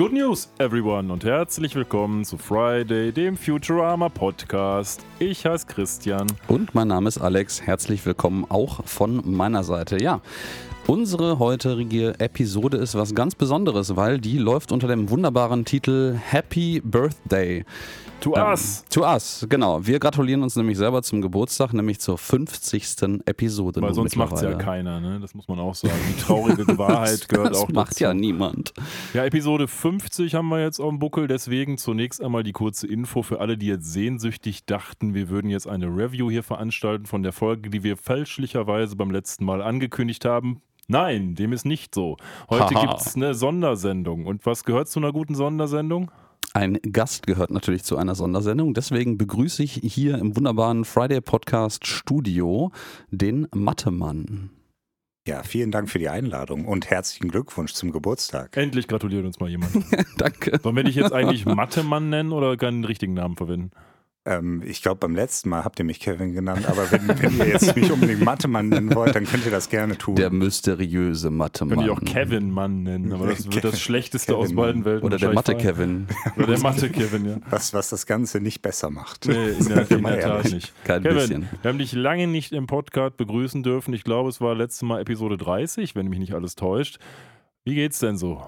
Good News, everyone, und herzlich willkommen zu Friday, dem Futurama Podcast. Ich heiße Christian. Und mein Name ist Alex. Herzlich willkommen auch von meiner Seite. Ja, unsere heutige Episode ist was ganz Besonderes, weil die läuft unter dem wunderbaren Titel Happy Birthday. To ähm, us. To us, genau. Wir gratulieren uns nämlich selber zum Geburtstag, nämlich zur 50. Episode. Weil sonst macht es ja keiner, ne? Das muss man auch sagen. Die traurige Wahrheit gehört das auch Das macht dazu. ja niemand. Ja, Episode 50 haben wir jetzt auf dem Buckel, deswegen zunächst einmal die kurze Info für alle, die jetzt sehnsüchtig dachten, wir würden jetzt eine Review hier veranstalten von der Folge, die wir fälschlicherweise beim letzten Mal angekündigt haben. Nein, dem ist nicht so. Heute gibt es eine Sondersendung. Und was gehört zu einer guten Sondersendung? Ein Gast gehört natürlich zu einer Sondersendung. Deswegen begrüße ich hier im wunderbaren Friday Podcast Studio den Mattemann. Ja, vielen Dank für die Einladung und herzlichen Glückwunsch zum Geburtstag. Endlich gratuliert uns mal jemand. Danke. Sollen wir dich jetzt eigentlich Mattemann nennen oder keinen richtigen Namen verwenden? Ähm, ich glaube, beim letzten Mal habt ihr mich Kevin genannt, aber wenn, wenn ihr jetzt mich unbedingt Mathe-Mann nennen wollt, dann könnt ihr das gerne tun. Der mysteriöse Mathe-Mann. Könnt ihr auch Kevin-Mann nennen, aber das wird das Schlechteste Kevin aus beiden Welten. Oder der Mathe-Kevin. Oder der Mathe-Kevin, ja. Was, was das Ganze nicht besser macht. Nee, in der, in der Tat nicht. Kein Kevin, bisschen. wir haben dich lange nicht im Podcast begrüßen dürfen. Ich glaube, es war letztes Mal Episode 30, wenn mich nicht alles täuscht. Wie geht's denn so?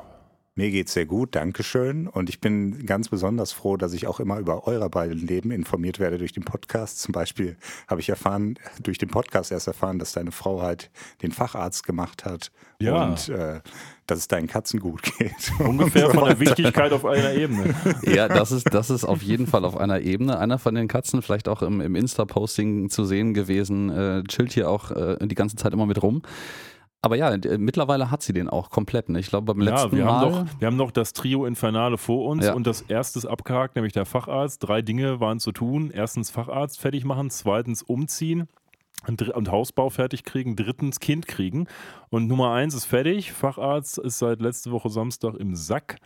Mir geht's sehr gut, Dankeschön. Und ich bin ganz besonders froh, dass ich auch immer über euer beiden Leben informiert werde durch den Podcast. Zum Beispiel habe ich erfahren, durch den Podcast erst erfahren, dass deine Frau halt den Facharzt gemacht hat ja. und äh, dass es deinen Katzen gut geht. Ungefähr so von der Wichtigkeit auf einer Ebene. Ja, das ist, das ist auf jeden Fall auf einer Ebene. Einer von den Katzen, vielleicht auch im, im Insta-Posting zu sehen gewesen, äh, chillt hier auch äh, die ganze Zeit immer mit rum. Aber ja, mittlerweile hat sie den auch komplett. Ne? Ich glaube, beim letzten ja, wir Mal. Haben noch, wir haben noch das Trio Infernale vor uns ja. und das erste ist abgehakt, nämlich der Facharzt. Drei Dinge waren zu tun. Erstens Facharzt fertig machen, zweitens umziehen und Hausbau fertig kriegen, drittens Kind kriegen. Und Nummer eins ist fertig. Facharzt ist seit letzte Woche Samstag im Sack.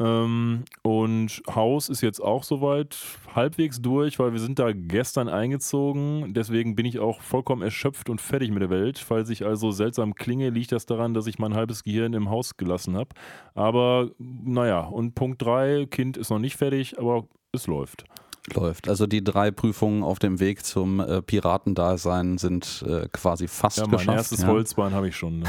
Ähm, und Haus ist jetzt auch soweit halbwegs durch, weil wir sind da gestern eingezogen. Deswegen bin ich auch vollkommen erschöpft und fertig mit der Welt. Falls ich also seltsam klinge, liegt das daran, dass ich mein halbes Gehirn im Haus gelassen habe. Aber naja, und Punkt 3, Kind ist noch nicht fertig, aber es läuft läuft. Also die drei Prüfungen auf dem Weg zum äh, Piratendasein sind äh, quasi fast ja, mein geschafft. Mein erstes ja. Holzbein habe ich schon.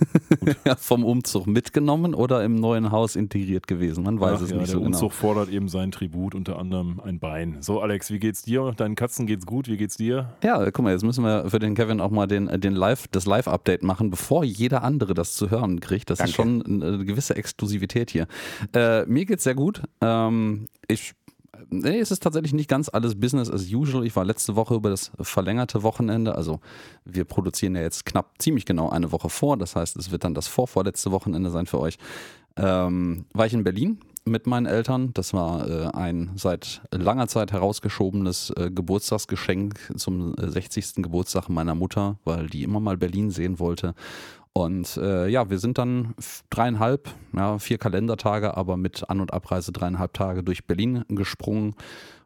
ja, vom Umzug mitgenommen oder im neuen Haus integriert gewesen. Man weiß Ach, es ja, nicht so genau. Der Umzug fordert eben sein Tribut, unter anderem ein Bein. So, Alex, wie geht's dir? Deinen Katzen geht's gut? Wie geht's dir? Ja, guck mal, jetzt müssen wir für den Kevin auch mal den, den Live, das Live-Update machen, bevor jeder andere das zu hören kriegt. Das Danke. ist schon eine gewisse Exklusivität hier. Äh, mir geht's sehr gut. Ähm, ich nee, es ist tatsächlich nicht ganz alles Business as usual. Ich war letzte Woche über das verlängerte Wochenende. Also wir produzieren ja jetzt knapp ziemlich genau eine Woche vor. Das heißt, es wird dann das vorvorletzte Wochenende sein für euch. Ähm, war ich in Berlin mit meinen Eltern. Das war äh, ein seit langer Zeit herausgeschobenes äh, Geburtstagsgeschenk zum äh, 60. Geburtstag meiner Mutter, weil die immer mal Berlin sehen wollte. Und äh, ja, wir sind dann dreieinhalb, ja, vier Kalendertage, aber mit An- und Abreise dreieinhalb Tage durch Berlin gesprungen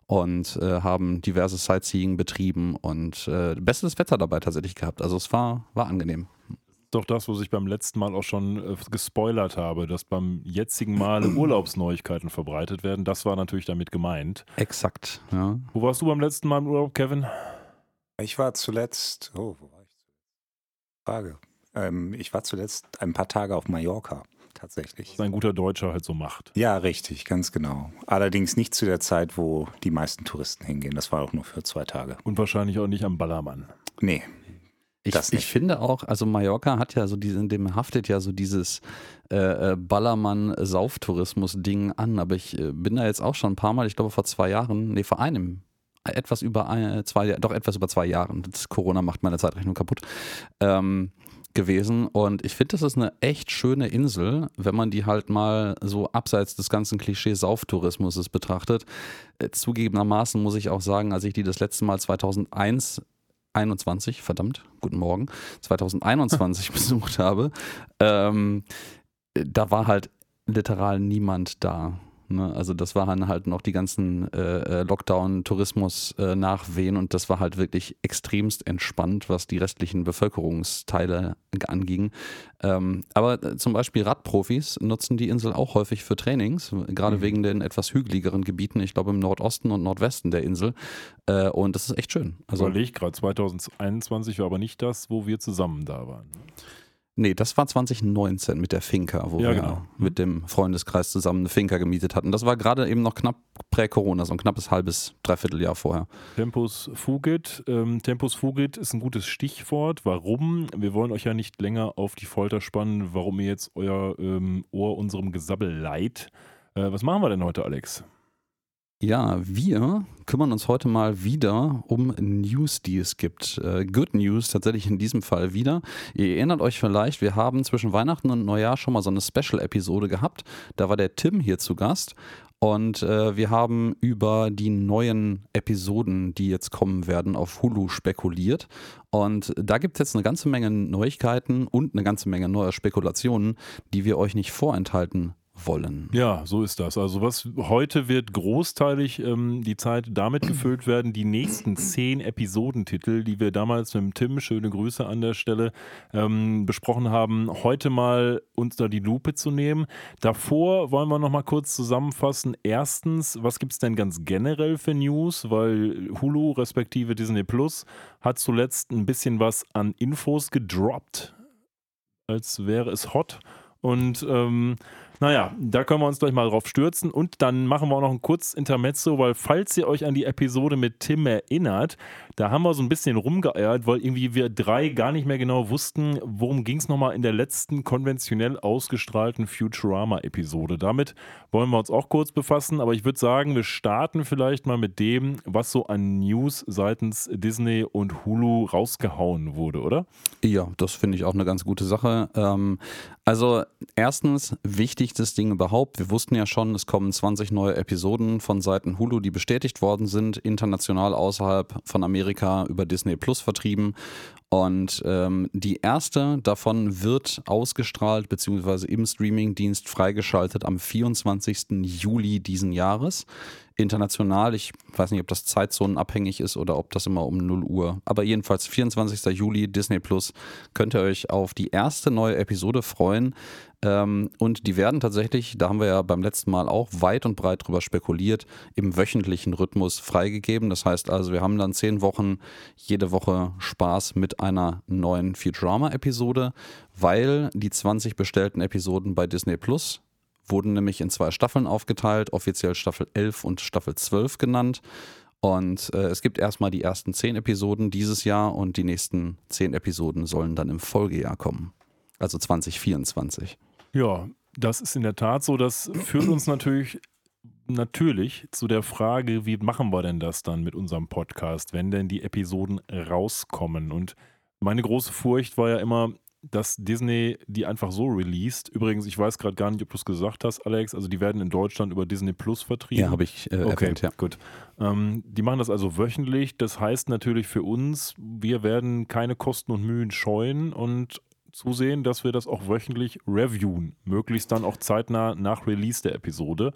und äh, haben diverse Sightseeing betrieben und äh, bestes Wetter dabei tatsächlich gehabt. Also es war, war angenehm. Doch das, was ich beim letzten Mal auch schon äh, gespoilert habe, dass beim jetzigen Mal Urlaubsneuigkeiten verbreitet werden. Das war natürlich damit gemeint. Exakt, ja. Wo warst du beim letzten Mal im Urlaub, Kevin? Ich war zuletzt, oh, wo war ich? Frage. Ähm, ich war zuletzt ein paar Tage auf Mallorca, tatsächlich. Was ein guter Deutscher halt so macht. Ja, richtig, ganz genau. Allerdings nicht zu der Zeit, wo die meisten Touristen hingehen. Das war auch nur für zwei Tage. Und wahrscheinlich auch nicht am Ballermann. Nee. Ich, ich, finde auch, also Mallorca hat ja so diese, dem haftet ja so dieses äh, äh, Ballermann-Sauftourismus-Ding an, aber ich äh, bin da jetzt auch schon ein paar Mal, ich glaube vor zwei Jahren, nee, vor einem, etwas über ein, zwei, doch etwas über zwei Jahren. Das Corona macht meine Zeitrechnung kaputt. Ähm, gewesen und ich finde, das ist eine echt schöne Insel, wenn man die halt mal so abseits des ganzen Klischees Sauftourismus betrachtet. Äh, zugegebenermaßen muss ich auch sagen, als ich die das letzte Mal 2001 21, verdammt, guten Morgen, 2021 besucht habe, ähm, da war halt literal niemand da. Ne? Also das waren halt noch die ganzen äh, äh Lockdown-Tourismus-Nachwehen äh, und das war halt wirklich extremst entspannt, was die restlichen Bevölkerungsteile anging. Ähm, aber äh, zum Beispiel Radprofis nutzen die Insel auch häufig für Trainings, gerade mhm. wegen den etwas hügeligeren Gebieten, ich glaube im Nordosten und Nordwesten der Insel. Äh, und das ist echt schön. Also Überleg gerade, 2021 war aber nicht das, wo wir zusammen da waren. Ne? Nee, das war 2019 mit der Finca, wo ja, wir genau. mit dem Freundeskreis zusammen eine Finca gemietet hatten. Das war gerade eben noch knapp prä-Corona, so ein knappes halbes, dreiviertel Jahr vorher. Tempus Fugit. Ähm, Tempus Fugit ist ein gutes Stichwort. Warum? Wir wollen euch ja nicht länger auf die Folter spannen, warum ihr jetzt euer ähm, Ohr unserem Gesabbel leiht. Äh, was machen wir denn heute, Alex? Ja, wir kümmern uns heute mal wieder um News, die es gibt. Äh, Good News tatsächlich in diesem Fall wieder. Ihr erinnert euch vielleicht, wir haben zwischen Weihnachten und Neujahr schon mal so eine Special-Episode gehabt. Da war der Tim hier zu Gast und äh, wir haben über die neuen Episoden, die jetzt kommen werden, auf Hulu spekuliert. Und da gibt es jetzt eine ganze Menge Neuigkeiten und eine ganze Menge neuer Spekulationen, die wir euch nicht vorenthalten wollen. Ja, so ist das. Also was heute wird großteilig ähm, die Zeit damit gefüllt werden, die nächsten zehn Episodentitel, die wir damals mit dem Tim, schöne Grüße an der Stelle, ähm, besprochen haben, heute mal unter die Lupe zu nehmen. Davor wollen wir nochmal kurz zusammenfassen. Erstens, was gibt es denn ganz generell für News? Weil Hulu respektive Disney Plus hat zuletzt ein bisschen was an Infos gedroppt, als wäre es hot. Und ähm, naja, da können wir uns gleich mal drauf stürzen und dann machen wir auch noch ein kurz Intermezzo, weil falls ihr euch an die Episode mit Tim erinnert, da haben wir so ein bisschen rumgeeiert, weil irgendwie wir drei gar nicht mehr genau wussten, worum ging es nochmal in der letzten konventionell ausgestrahlten Futurama-Episode. Damit wollen wir uns auch kurz befassen, aber ich würde sagen, wir starten vielleicht mal mit dem, was so an News seitens Disney und Hulu rausgehauen wurde, oder? Ja, das finde ich auch eine ganz gute Sache. Ähm, also erstens, wichtigstes Ding überhaupt, wir wussten ja schon, es kommen 20 neue Episoden von Seiten Hulu, die bestätigt worden sind, international außerhalb von Amerika über Disney Plus vertrieben. Und ähm, die erste davon wird ausgestrahlt bzw. im Streamingdienst freigeschaltet am 24. Juli diesen Jahres international. Ich weiß nicht, ob das zeitzonenabhängig ist oder ob das immer um 0 Uhr. Aber jedenfalls 24. Juli, Disney Plus, könnt ihr euch auf die erste neue Episode freuen. Ähm, und die werden tatsächlich, da haben wir ja beim letzten Mal auch weit und breit drüber spekuliert, im wöchentlichen Rhythmus freigegeben. Das heißt also, wir haben dann zehn Wochen jede Woche Spaß mit einer neuen Futurama-Episode, weil die 20 bestellten Episoden bei Disney Plus wurden nämlich in zwei Staffeln aufgeteilt, offiziell Staffel 11 und Staffel 12 genannt. Und äh, es gibt erstmal die ersten zehn Episoden dieses Jahr und die nächsten zehn Episoden sollen dann im Folgejahr kommen. Also 2024. Ja, das ist in der Tat so. Das führt uns natürlich natürlich zu der Frage, wie machen wir denn das dann mit unserem Podcast, wenn denn die Episoden rauskommen? Und meine große Furcht war ja immer, dass Disney die einfach so released. Übrigens, ich weiß gerade gar nicht, ob du es gesagt hast, Alex. Also die werden in Deutschland über Disney Plus vertrieben. Ja, habe ich äh, okay, erwähnt, ja. Gut. Ähm, die machen das also wöchentlich. Das heißt natürlich für uns, wir werden keine Kosten und Mühen scheuen und zusehen, dass wir das auch wöchentlich reviewen. Möglichst dann auch zeitnah nach Release der Episode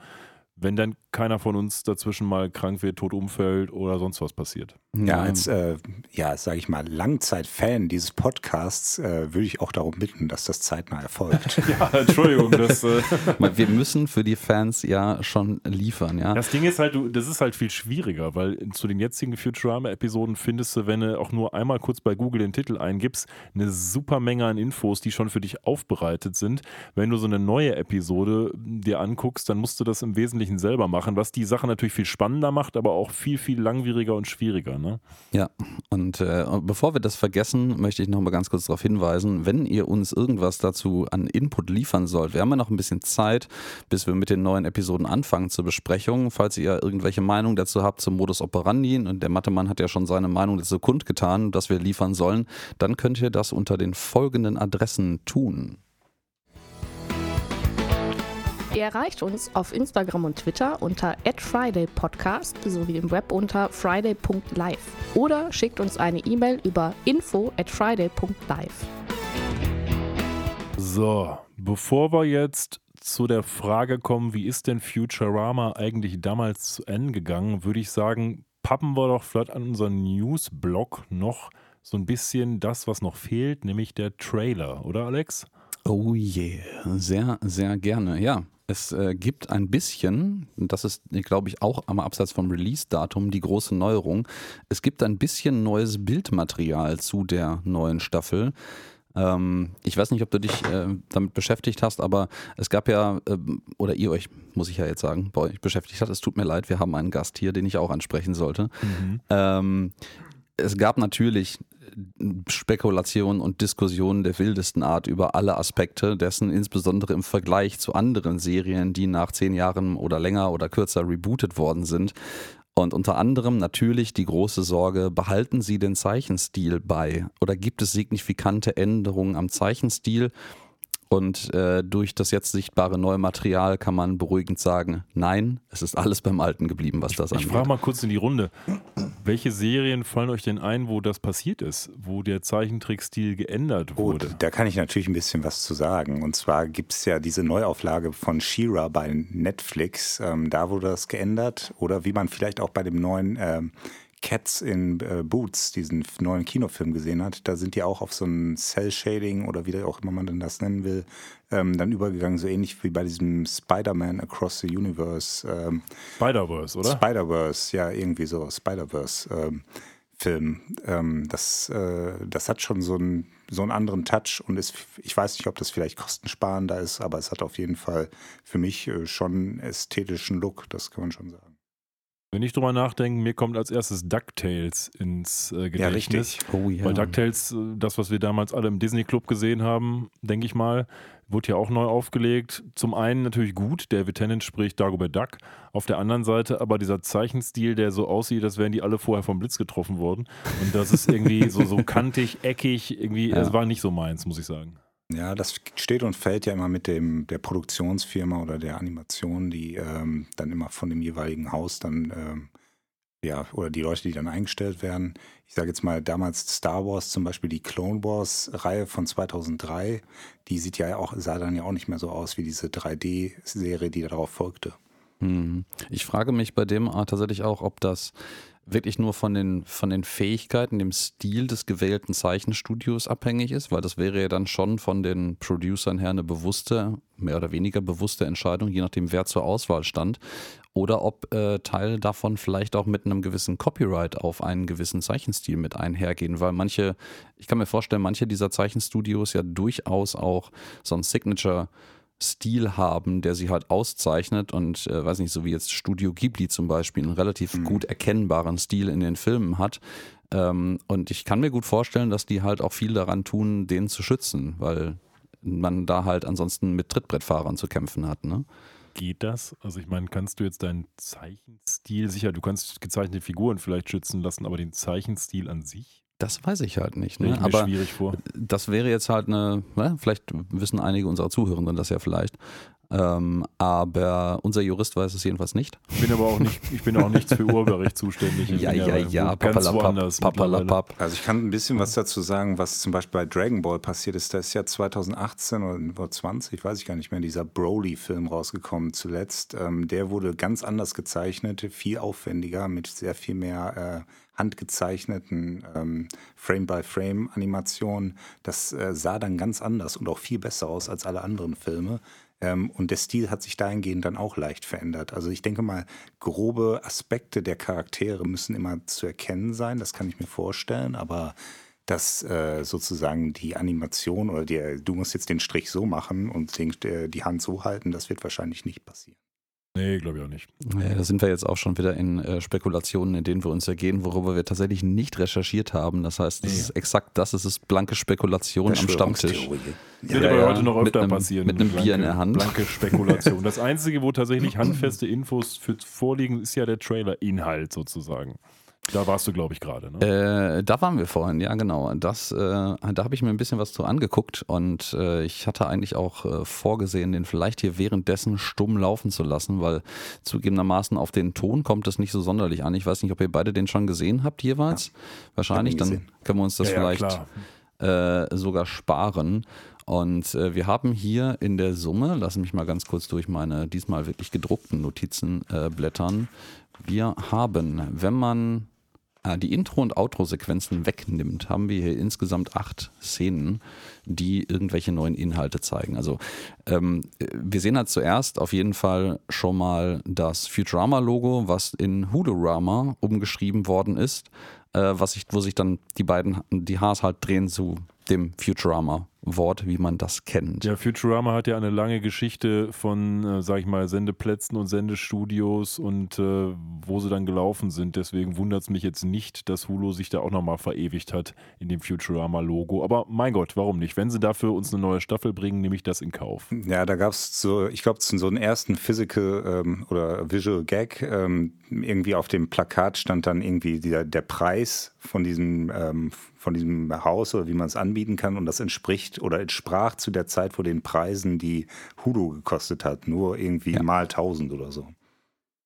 wenn dann keiner von uns dazwischen mal krank wird, tot umfällt oder sonst was passiert. Ja, als, äh, ja, sage ich mal, Langzeitfan dieses Podcasts äh, würde ich auch darum bitten, dass das zeitnah erfolgt. ja, Entschuldigung. Das, äh Wir müssen für die Fans ja schon liefern, ja. Das Ding ist halt, das ist halt viel schwieriger, weil zu den jetzigen Futurama-Episoden findest du, wenn du auch nur einmal kurz bei Google den Titel eingibst, eine super Menge an Infos, die schon für dich aufbereitet sind. Wenn du so eine neue Episode dir anguckst, dann musst du das im Wesentlichen Wesentlichen selber machen, was die Sache natürlich viel spannender macht, aber auch viel, viel langwieriger und schwieriger. Ne? Ja, und äh, bevor wir das vergessen, möchte ich noch mal ganz kurz darauf hinweisen, wenn ihr uns irgendwas dazu an Input liefern sollt, wir haben ja noch ein bisschen Zeit, bis wir mit den neuen Episoden anfangen zur Besprechung. Falls ihr irgendwelche Meinung dazu habt zum Modus operandi, und der Mathemann hat ja schon seine Meinung dazu kundgetan, dass wir liefern sollen, dann könnt ihr das unter den folgenden Adressen tun. Ihr erreicht uns auf Instagram und Twitter unter @fridaypodcast sowie im Web unter friday.live oder schickt uns eine E-Mail über info at friday.live. So, bevor wir jetzt zu der Frage kommen, wie ist denn Futurama eigentlich damals zu Ende gegangen, würde ich sagen, pappen wir doch vielleicht an unseren News-Blog noch so ein bisschen das, was noch fehlt, nämlich der Trailer, oder Alex? Oh yeah, sehr, sehr gerne. Ja, es äh, gibt ein bisschen, das ist, glaube ich, auch am Abseits vom Release-Datum die große Neuerung. Es gibt ein bisschen neues Bildmaterial zu der neuen Staffel. Ähm, ich weiß nicht, ob du dich äh, damit beschäftigt hast, aber es gab ja, äh, oder ihr euch, muss ich ja jetzt sagen, bei euch beschäftigt hat. Es tut mir leid, wir haben einen Gast hier, den ich auch ansprechen sollte. Mhm. Ähm, es gab natürlich Spekulationen und Diskussionen der wildesten Art über alle Aspekte dessen, insbesondere im Vergleich zu anderen Serien, die nach zehn Jahren oder länger oder kürzer rebootet worden sind. Und unter anderem natürlich die große Sorge, behalten Sie den Zeichenstil bei oder gibt es signifikante Änderungen am Zeichenstil? Und äh, durch das jetzt sichtbare neue Material kann man beruhigend sagen, nein, es ist alles beim Alten geblieben, was das ich, angeht. Ich frage mal kurz in die Runde. Welche Serien fallen euch denn ein, wo das passiert ist, wo der Zeichentrickstil geändert wurde? Oh, da kann ich natürlich ein bisschen was zu sagen. Und zwar gibt es ja diese Neuauflage von She-Ra bei Netflix. Ähm, da wurde das geändert. Oder wie man vielleicht auch bei dem neuen ähm, Cats in äh, Boots, diesen neuen Kinofilm gesehen hat, da sind die auch auf so ein Cell-Shading oder wie auch immer man denn das nennen will, ähm, dann übergegangen, so ähnlich wie bei diesem Spider-Man Across the Universe. Ähm, Spider-Verse, oder? Spider-Verse, ja, irgendwie so, Spider-Verse. Ähm, Film. Ähm, das, äh, das hat schon so einen, so einen anderen Touch und ist, ich weiß nicht, ob das vielleicht kostensparender ist, aber es hat auf jeden Fall für mich äh, schon einen ästhetischen Look, das kann man schon sagen. Wenn ich drüber nachdenke, mir kommt als erstes DuckTales ins äh, Gedächtnis. Ja, oh, ja. Weil DuckTales, äh, das, was wir damals alle im Disney Club gesehen haben, denke ich mal, wurde ja auch neu aufgelegt. Zum einen natürlich gut, David Tennant spricht Dagobert Duck. Auf der anderen Seite aber dieser Zeichenstil, der so aussieht, als wären die alle vorher vom Blitz getroffen worden. Und das ist irgendwie so, so kantig, eckig, irgendwie, es ja. war nicht so meins, muss ich sagen. Ja, das steht und fällt ja immer mit dem der Produktionsfirma oder der Animation, die ähm, dann immer von dem jeweiligen Haus dann ähm, ja oder die Leute, die dann eingestellt werden. Ich sage jetzt mal damals Star Wars zum Beispiel die Clone Wars Reihe von 2003, die sieht ja auch sah dann ja auch nicht mehr so aus wie diese 3D-Serie, die darauf folgte. Hm. Ich frage mich bei dem tatsächlich auch, ob das wirklich nur von den, von den Fähigkeiten, dem Stil des gewählten Zeichenstudios abhängig ist, weil das wäre ja dann schon von den Producern her eine bewusste, mehr oder weniger bewusste Entscheidung, je nachdem, wer zur Auswahl stand. Oder ob äh, Teile davon vielleicht auch mit einem gewissen Copyright auf einen gewissen Zeichenstil mit einhergehen, weil manche, ich kann mir vorstellen, manche dieser Zeichenstudios ja durchaus auch so ein Signature- Stil haben, der sie halt auszeichnet und äh, weiß nicht, so wie jetzt Studio Ghibli zum Beispiel, einen relativ mhm. gut erkennbaren Stil in den Filmen hat. Ähm, und ich kann mir gut vorstellen, dass die halt auch viel daran tun, den zu schützen, weil man da halt ansonsten mit Trittbrettfahrern zu kämpfen hat. Ne? Geht das? Also ich meine, kannst du jetzt deinen Zeichenstil sicher, du kannst gezeichnete Figuren vielleicht schützen lassen, aber den Zeichenstil an sich? Das weiß ich halt nicht. Ne? Aber schwierig vor. das wäre jetzt halt eine, ne? vielleicht wissen einige unserer Zuhörenden das ja vielleicht. Ähm, aber unser Jurist weiß es jedenfalls nicht. Ich bin aber auch nicht, ich bin auch nichts für Urheberrecht zuständig. Ich ja, ja, ja, papalapap. Also ich kann ein bisschen was dazu sagen, was zum Beispiel bei Dragon Ball passiert ist. Da ist ja 2018 oder 20, weiß ich gar nicht mehr, dieser Broly-Film rausgekommen zuletzt. Ähm, der wurde ganz anders gezeichnet, viel aufwendiger, mit sehr viel mehr äh, handgezeichneten ähm, Frame-by-Frame-Animationen. Das äh, sah dann ganz anders und auch viel besser aus als alle anderen Filme. Ähm, und der Stil hat sich dahingehend dann auch leicht verändert. Also ich denke mal, grobe Aspekte der Charaktere müssen immer zu erkennen sein, das kann ich mir vorstellen, aber dass äh, sozusagen die Animation oder die, du musst jetzt den Strich so machen und den, äh, die Hand so halten, das wird wahrscheinlich nicht passieren. Nee, glaube ich auch nicht. Ja, da sind wir jetzt auch schon wieder in äh, Spekulationen, in denen wir uns ergehen, worüber wir tatsächlich nicht recherchiert haben. Das heißt, das nee. ist exakt das, es ist blanke Spekulation am Stammtisch. Wird ja, aber ja, heute noch öfter mit passieren. Mit einem blanke, Bier in der Hand. Blanke Spekulation. Das Einzige, wo tatsächlich handfeste Infos für vorliegen, ist ja der Trailer-Inhalt sozusagen. Da warst du, glaube ich, gerade. Ne? Äh, da waren wir vorhin, ja genau. Das, äh, da habe ich mir ein bisschen was zu angeguckt und äh, ich hatte eigentlich auch äh, vorgesehen, den vielleicht hier währenddessen stumm laufen zu lassen, weil zugegebenermaßen auf den Ton kommt es nicht so sonderlich an. Ich weiß nicht, ob ihr beide den schon gesehen habt jeweils. Ja, Wahrscheinlich, dann können wir uns das ja, vielleicht äh, sogar sparen. Und äh, wir haben hier in der Summe, lass mich mal ganz kurz durch meine diesmal wirklich gedruckten Notizen äh, blättern. Wir haben, wenn man die Intro- und Outro-Sequenzen wegnimmt, haben wir hier insgesamt acht Szenen, die irgendwelche neuen Inhalte zeigen. Also ähm, wir sehen halt zuerst auf jeden Fall schon mal das Futurama-Logo, was in Hudorama umgeschrieben worden ist, äh, was sich, wo sich dann die beiden, die Haars halt drehen zu dem Futurama. Wort, wie man das kennt. Ja, Futurama hat ja eine lange Geschichte von, äh, sag ich mal, Sendeplätzen und Sendestudios und äh, wo sie dann gelaufen sind. Deswegen wundert es mich jetzt nicht, dass Hulu sich da auch nochmal verewigt hat in dem Futurama-Logo. Aber mein Gott, warum nicht? Wenn sie dafür uns eine neue Staffel bringen, nehme ich das in Kauf. Ja, da gab es so, ich glaube, so einen ersten Physical ähm, oder Visual Gag. Ähm, irgendwie auf dem Plakat stand dann irgendwie der, der Preis von diesem, ähm, von diesem Haus oder wie man es anbieten kann und das entspricht oder entsprach zu der Zeit vor den Preisen, die Hulu gekostet hat, nur irgendwie ja. mal 1000 oder so.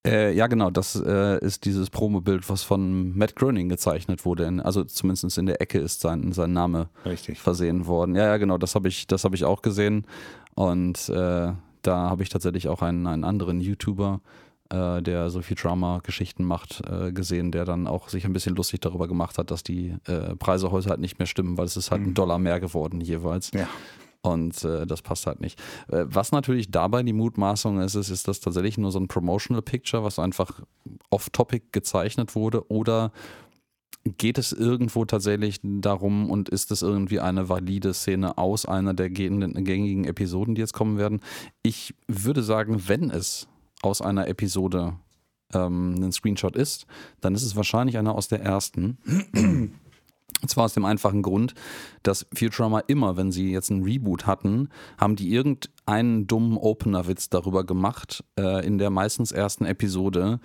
Äh, ja, genau, das äh, ist dieses Promobild, was von Matt Groening gezeichnet wurde. In, also zumindest in der Ecke ist sein, sein Name Richtig. versehen worden. Ja, ja, genau, das habe ich, hab ich auch gesehen. Und äh, da habe ich tatsächlich auch einen, einen anderen YouTuber äh, der so viel Drama-Geschichten macht, äh, gesehen, der dann auch sich ein bisschen lustig darüber gemacht hat, dass die äh, Preise heute halt nicht mehr stimmen, weil es ist halt mhm. ein Dollar mehr geworden jeweils. Ja. Und äh, das passt halt nicht. Äh, was natürlich dabei die Mutmaßung ist, ist, ist das tatsächlich nur so ein Promotional Picture, was einfach off-topic gezeichnet wurde oder geht es irgendwo tatsächlich darum und ist es irgendwie eine valide Szene aus einer der gängigen Episoden, die jetzt kommen werden? Ich würde sagen, wenn es aus einer Episode ähm, ein Screenshot ist, dann ist es wahrscheinlich einer aus der ersten. Und zwar aus dem einfachen Grund, dass Futurama immer, wenn sie jetzt einen Reboot hatten, haben die irgendeinen dummen Opener-Witz darüber gemacht, äh, in der meistens ersten Episode,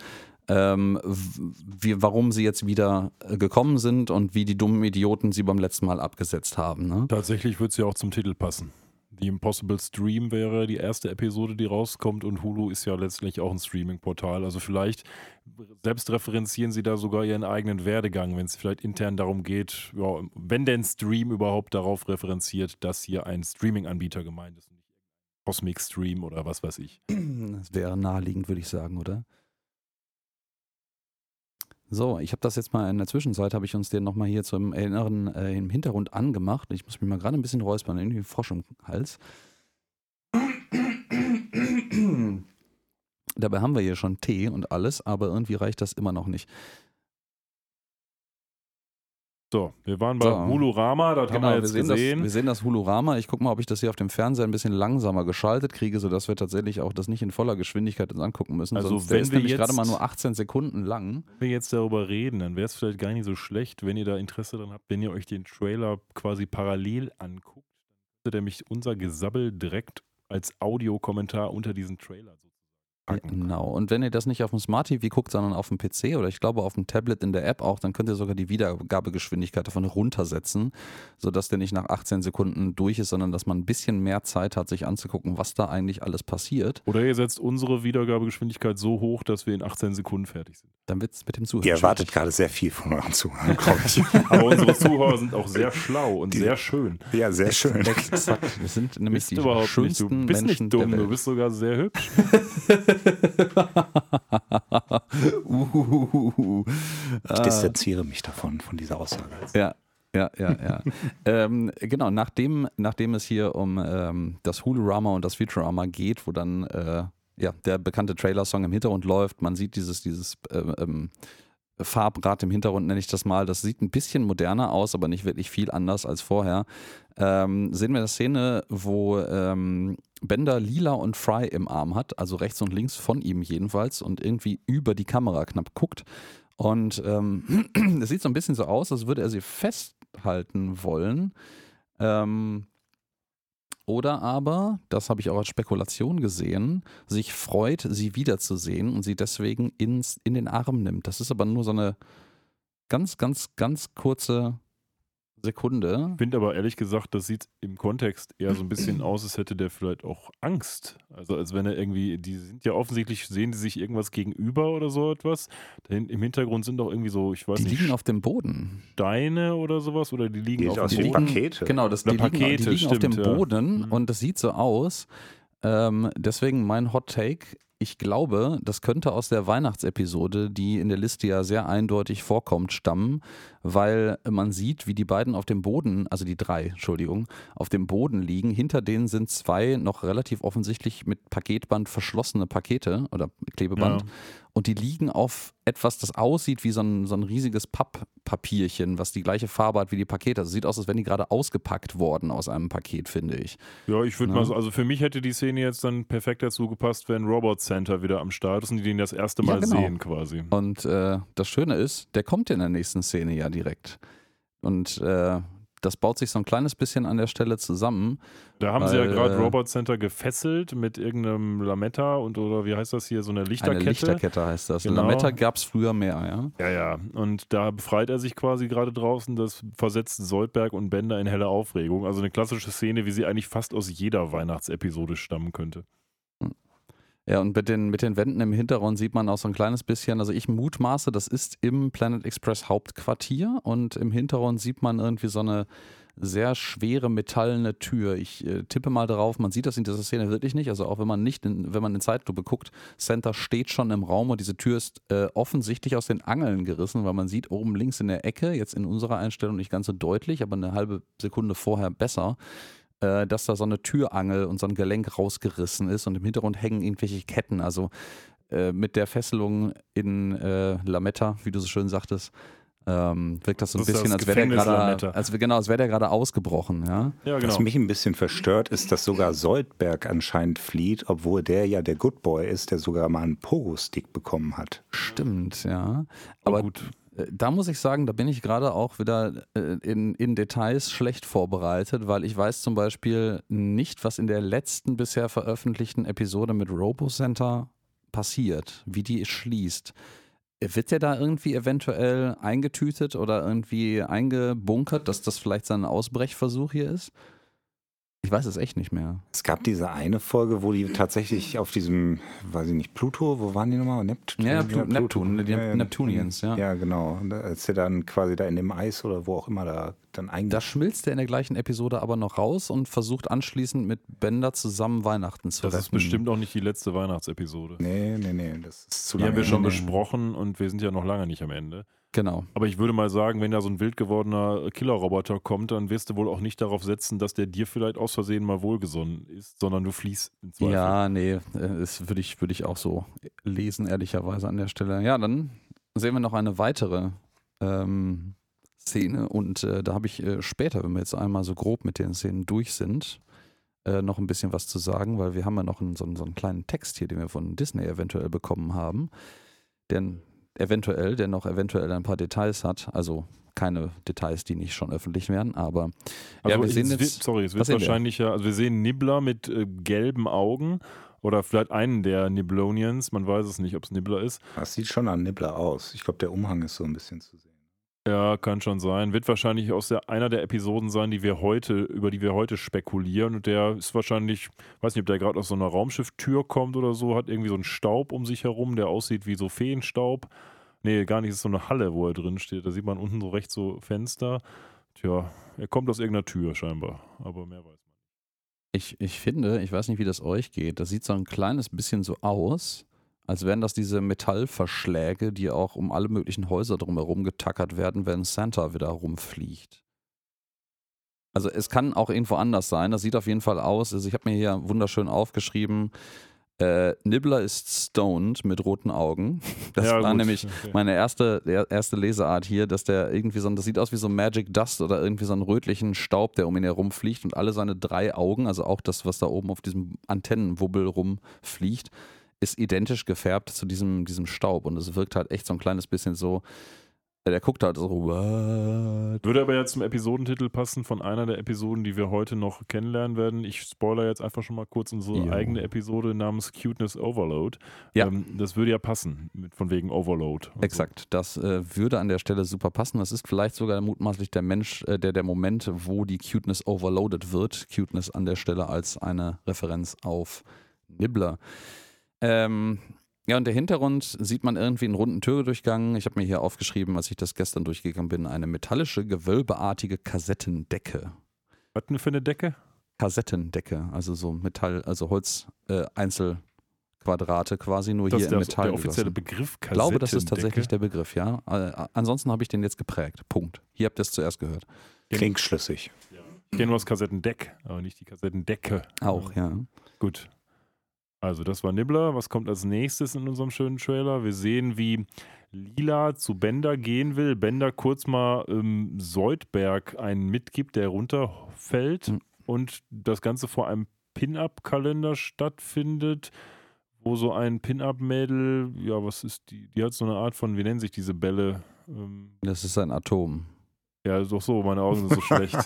ähm, wie, warum sie jetzt wieder äh, gekommen sind und wie die dummen Idioten sie beim letzten Mal abgesetzt haben. Ne? Tatsächlich wird sie auch zum Titel passen. The Impossible Stream wäre die erste Episode, die rauskommt und Hulu ist ja letztlich auch ein Streaming-Portal. Also vielleicht selbst referenzieren sie da sogar ihren eigenen Werdegang, wenn es vielleicht intern darum geht, ja, wenn denn Stream überhaupt darauf referenziert, dass hier ein Streaming-Anbieter gemeint ist. Cosmic Stream oder was weiß ich. Das wäre naheliegend, würde ich sagen, oder? So, ich habe das jetzt mal in der Zwischenzeit, habe ich uns den nochmal hier zum Erinnern äh, im Hintergrund angemacht. Ich muss mich mal gerade ein bisschen räuspern, irgendwie Frosch im Hals. Dabei haben wir hier schon Tee und alles, aber irgendwie reicht das immer noch nicht. So, wir waren bei so. Hulurama, das genau, haben wir jetzt wir gesehen. Das, wir sehen das Hulurama. Ich gucke mal, ob ich das hier auf dem Fernseher ein bisschen langsamer geschaltet kriege, sodass wir tatsächlich auch das nicht in voller Geschwindigkeit uns angucken müssen. Also Sonst wenn ist wir jetzt gerade mal nur 18 Sekunden lang. Wenn wir jetzt darüber reden, dann wäre es vielleicht gar nicht so schlecht, wenn ihr da Interesse dran habt, wenn ihr euch den Trailer quasi parallel anguckt, dann könnte nämlich unser Gesabbel direkt als Audiokommentar unter diesen Trailer so packen. Genau. Und wenn ihr das nicht auf dem Smart TV guckt, sondern auf dem PC oder ich glaube auf dem Tablet in der App auch, dann könnt ihr sogar die Wiedergabegeschwindigkeit davon runtersetzen, sodass der nicht nach 18 Sekunden durch ist, sondern dass man ein bisschen mehr Zeit hat, sich anzugucken, was da eigentlich alles passiert. Oder ihr setzt unsere Wiedergabegeschwindigkeit so hoch, dass wir in 18 Sekunden fertig sind. Dann wird es mit dem Zuhörer. Ihr erwartet gerade sehr viel von euren Zuhörern. Aber unsere Zuhörer sind auch sehr schlau und die, sehr schön. Ja, sehr schön. Exakt. Wir sind nämlich die schönsten nicht. Du bist Menschen nicht dumm, du bist sogar sehr hübsch. ich distanziere mich davon, von dieser Aussage. Ja, ja, ja, ja. ähm, genau, nachdem, nachdem es hier um ähm, das Hulu-Rama und das Futurama geht, wo dann äh, ja, der bekannte Trailer-Song im Hintergrund läuft, man sieht dieses, dieses äh, ähm, Farbrad im Hintergrund, nenne ich das mal. Das sieht ein bisschen moderner aus, aber nicht wirklich viel anders als vorher. Ähm, sehen wir eine Szene, wo ähm, Bender Lila und Fry im Arm hat, also rechts und links von ihm jedenfalls, und irgendwie über die Kamera knapp guckt. Und ähm, es ähm, sieht so ein bisschen so aus, als würde er sie festhalten wollen. Ähm, oder aber, das habe ich auch als Spekulation gesehen, sich freut, sie wiederzusehen und sie deswegen ins, in den Arm nimmt. Das ist aber nur so eine ganz, ganz, ganz kurze Sekunde. Ich finde aber ehrlich gesagt, das sieht im Kontext eher so ein bisschen aus, als hätte der vielleicht auch Angst. Also als wenn er irgendwie, die sind ja offensichtlich, sehen die sich irgendwas gegenüber oder so etwas. Im Hintergrund sind doch irgendwie so, ich weiß die nicht. Die liegen auf dem Boden. Steine oder sowas oder die liegen Geht auf aus dem Boden. Pakete. Genau, das, die liegen, die liegen auf dem stimmt, ja. Boden Mhm. und das sieht so aus. Ähm, deswegen mein Hot Take. Ich glaube, das könnte aus der Weihnachtsepisode, die in der Liste ja sehr eindeutig vorkommt, stammen, weil man sieht, wie die beiden auf dem Boden, also die drei, Entschuldigung, auf dem Boden liegen. Hinter denen sind zwei noch relativ offensichtlich mit Paketband verschlossene Pakete oder Klebeband. Ja. Und die liegen auf etwas, das aussieht wie so ein, so ein riesiges Papppapierchen, was die gleiche Farbe hat wie die Pakete. Also sieht aus, als wenn die gerade ausgepackt worden aus einem Paket, finde ich. Ja, ich würde Ja. mal so, also für mich hätte die Szene jetzt dann perfekt dazu gepasst, wenn Robot Center wieder am Start ist und die den das erste Ja, Mal genau. sehen quasi. Und äh, das Schöne ist, der kommt in der nächsten Szene ja direkt. Und äh, das baut sich so ein kleines bisschen an der Stelle zusammen. Da haben sie ja Weil, gerade äh, Robot Center gefesselt mit irgendeinem Lametta und oder wie heißt das hier, so eine Lichterkette. Eine Lichterkette heißt das. Genau. Lametta gab es früher mehr, ja. Ja, ja. Und da befreit er sich quasi gerade draußen. Das versetzt Soldberg und Bender in helle Aufregung. Also eine klassische Szene, wie sie eigentlich fast aus jeder Weihnachtsepisode stammen könnte. Ja, und mit den, mit den Wänden im Hintergrund sieht man auch so ein kleines bisschen, also ich mutmaße, das ist im Planet Express Hauptquartier und im Hintergrund sieht man irgendwie so eine sehr schwere metallene Tür. Ich äh, tippe mal darauf, man sieht das in dieser Szene wirklich nicht, also auch wenn man nicht, in, wenn man in Zeitlupe guckt, Center steht schon im Raum und diese Tür ist äh, offensichtlich aus den Angeln gerissen, weil man sieht oben links in der Ecke, jetzt in unserer Einstellung nicht ganz so deutlich, aber eine halbe Sekunde vorher besser, äh, dass da so eine Türangel und so ein Gelenk rausgerissen ist und im Hintergrund hängen irgendwelche Ketten. Also äh, mit der Fesselung in äh, Lametta, wie du so schön sagtest, ähm, wirkt das so ein Das bisschen, das als wäre der gerade, Lametta. als, genau, als wäre der gerade ausgebrochen, ja. Ja, Was genau. mich ein bisschen verstört, ist, dass sogar Soldberg anscheinend flieht, obwohl der ja der Good Boy ist, der sogar mal einen Pogo-Stick bekommen hat. Stimmt, ja. Aber Aber gut. Äh, da muss ich sagen, da bin ich gerade auch wieder äh, in, in Details schlecht vorbereitet, weil ich weiß zum Beispiel nicht, was in der letzten bisher veröffentlichten Episode mit RoboCenter passiert, wie die schließt. Wird der da irgendwie eventuell eingetütet oder irgendwie eingebunkert, dass das vielleicht sein Ausbrechversuch hier ist? Ich weiß es echt nicht mehr. Es gab diese eine Folge, wo die tatsächlich auf diesem, weiß ich nicht, Pluto, wo waren die nochmal? Neptun? Ja, Plu- Neptun, die Neptunians, ja. Ja, genau. Und Als der dann quasi da in dem Eis oder wo auch immer da dann Da eigentlich. schmilzt er in der gleichen Episode aber noch raus und versucht anschließend mit Bender zusammen Weihnachten zu Das retten. ist bestimmt auch nicht die letzte Weihnachtsepisode. Nee, nee, nee, das ist zu Die lange. haben wir schon nee. besprochen und wir sind ja noch lange nicht am Ende. Genau. Aber ich würde mal sagen, wenn da so ein wild gewordener Killerroboter kommt, dann wirst du wohl auch nicht darauf setzen, dass der dir vielleicht aus Versehen mal wohlgesonnen ist, sondern du fließt Zweifel. Ja, nee, äh, das würde ich, würde ich auch so lesen, ehrlicherweise an der Stelle. Ja, dann sehen wir noch eine weitere ähm, Szene und äh, da habe ich äh, später, wenn wir jetzt einmal so grob mit den Szenen durch sind, äh, noch ein bisschen was zu sagen, weil wir haben ja noch einen, so, einen, so einen kleinen Text hier, den wir von Disney eventuell bekommen haben, der eventuell, der noch eventuell ein paar Details hat, also keine Details, die nicht schon öffentlich wären, aber Also ja, wir sehen wird, jetzt, sorry, es wird wahrscheinlich ja, also wir sehen Nibbler mit äh, gelben Augen oder vielleicht einen der Nibblonians, man weiß es nicht, ob es Nibbler ist. Das sieht schon an Nibbler aus. Ich glaube, der Umhang ist so ein bisschen zu sehen. Ja, kann schon sein. Wird wahrscheinlich aus der, einer der Episoden sein, die wir heute, über die wir heute spekulieren. Und der ist wahrscheinlich, weiß nicht, ob der gerade aus so einer Raumschifftür kommt oder so, hat irgendwie so einen Staub um sich herum, der aussieht wie so Feenstaub. Nee, gar nicht, es ist so eine Halle, wo er drin steht. Da sieht man unten so rechts so Fenster. Tja, er kommt aus irgendeiner Tür scheinbar, aber mehr weiß man. Ich, ich finde, ich weiß nicht, wie das euch geht, das sieht so ein kleines bisschen so aus, als wären das diese Metallverschläge, die auch um alle möglichen Häuser drumherum getackert werden, wenn Santa wieder rumfliegt. Also es kann auch irgendwo anders sein, das sieht auf jeden Fall aus. Also ich habe mir hier wunderschön aufgeschrieben, äh, Nibbler ist stoned mit roten Augen. Das Ja, war gut, nämlich okay. meine erste, erste Leseart hier, dass der irgendwie so, ein- das sieht aus wie so Magic Dust oder irgendwie so einen rötlichen Staub, der um ihn herumfliegt und alle seine drei Augen, also auch das, was da oben auf diesem Antennenwubbel rumfliegt, ist identisch gefärbt zu diesem, diesem Staub und es wirkt halt echt so ein kleines bisschen so, Der guckt halt so, what? Würde aber jetzt zum Episodentitel passen von einer der Episoden, die wir heute noch kennenlernen werden. Ich spoiler jetzt einfach schon mal kurz unsere jo. eigene Episode namens Cuteness Overload. Ja. Ähm, das würde ja passen, von wegen Overload. Exakt, so. das äh, würde an der Stelle super passen. Das ist vielleicht sogar mutmaßlich der Mensch, äh, der, der Moment, wo die Cuteness overloaded wird. Cuteness an der Stelle als eine Referenz auf Nibbler. Ähm, ja, und der Hintergrund sieht man irgendwie einen runden Türdurchgang. Ich habe mir hier aufgeschrieben, als ich das gestern durchgegangen bin, eine metallische, gewölbeartige Kassettendecke. Was denn für eine Decke? Kassettendecke, also so Metall, also Holz-Einzelquadrate äh, quasi, nur das hier in Metall. Der offizielle Begriff Kassettendecke? Ich glaube, das ist tatsächlich der Begriff, ja. Äh, ansonsten habe ich den jetzt geprägt. Punkt. Hier habt ihr es zuerst gehört. Klingt schlüssig. Ja. Ich kenne nur das Kassettendeck, aber nicht die Kassettendecke. Auch, ja. Gut. Also das war Nibbler. Was kommt als nächstes in unserem schönen Trailer? Wir sehen, wie Lila zu Bender gehen will. Bender kurz mal ähm, Seudberg einen mitgibt, der runterfällt. Mhm. Und das Ganze vor einem Pin-Up-Kalender stattfindet, wo so ein Pin-Up-Mädel, ja, was ist die? Die hat so eine Art von, wie nennen sich diese Bälle? Ähm, das ist ein Atom. Ja, doch so, meine Augen sind so schlecht.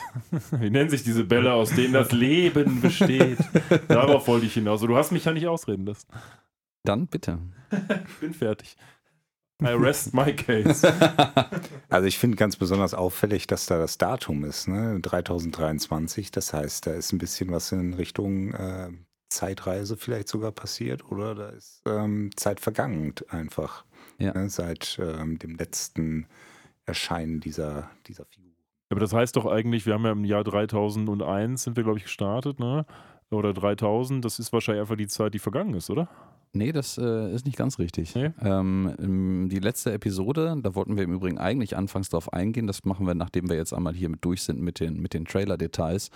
Wie nennen sich diese Bälle, aus denen das Leben besteht? Darauf wollte ich hinaus. Du hast mich ja nicht ausreden lassen. Dann bitte. ich bin fertig. I rest my case. Also ich finde ganz besonders auffällig, dass da das Datum ist, ne? 3023. Das heißt, da ist ein bisschen was in Richtung äh, Zeitreise vielleicht sogar passiert oder da ist ähm, Zeit vergangen einfach. Ja. Ne? Seit ähm, dem letzten Erscheinen dieser, dieser Figur. Aber das heißt doch eigentlich, wir haben ja im Jahr 3001 sind wir, glaube ich, gestartet, ne? Oder 3000, das ist wahrscheinlich einfach die Zeit, die vergangen ist, oder? Nee, das äh, ist nicht ganz richtig. Nee? Ähm, die letzte Episode, da wollten wir im Übrigen eigentlich anfangs darauf eingehen, das machen wir, nachdem wir jetzt einmal hier mit durch sind mit den, mit den Trailer-Details.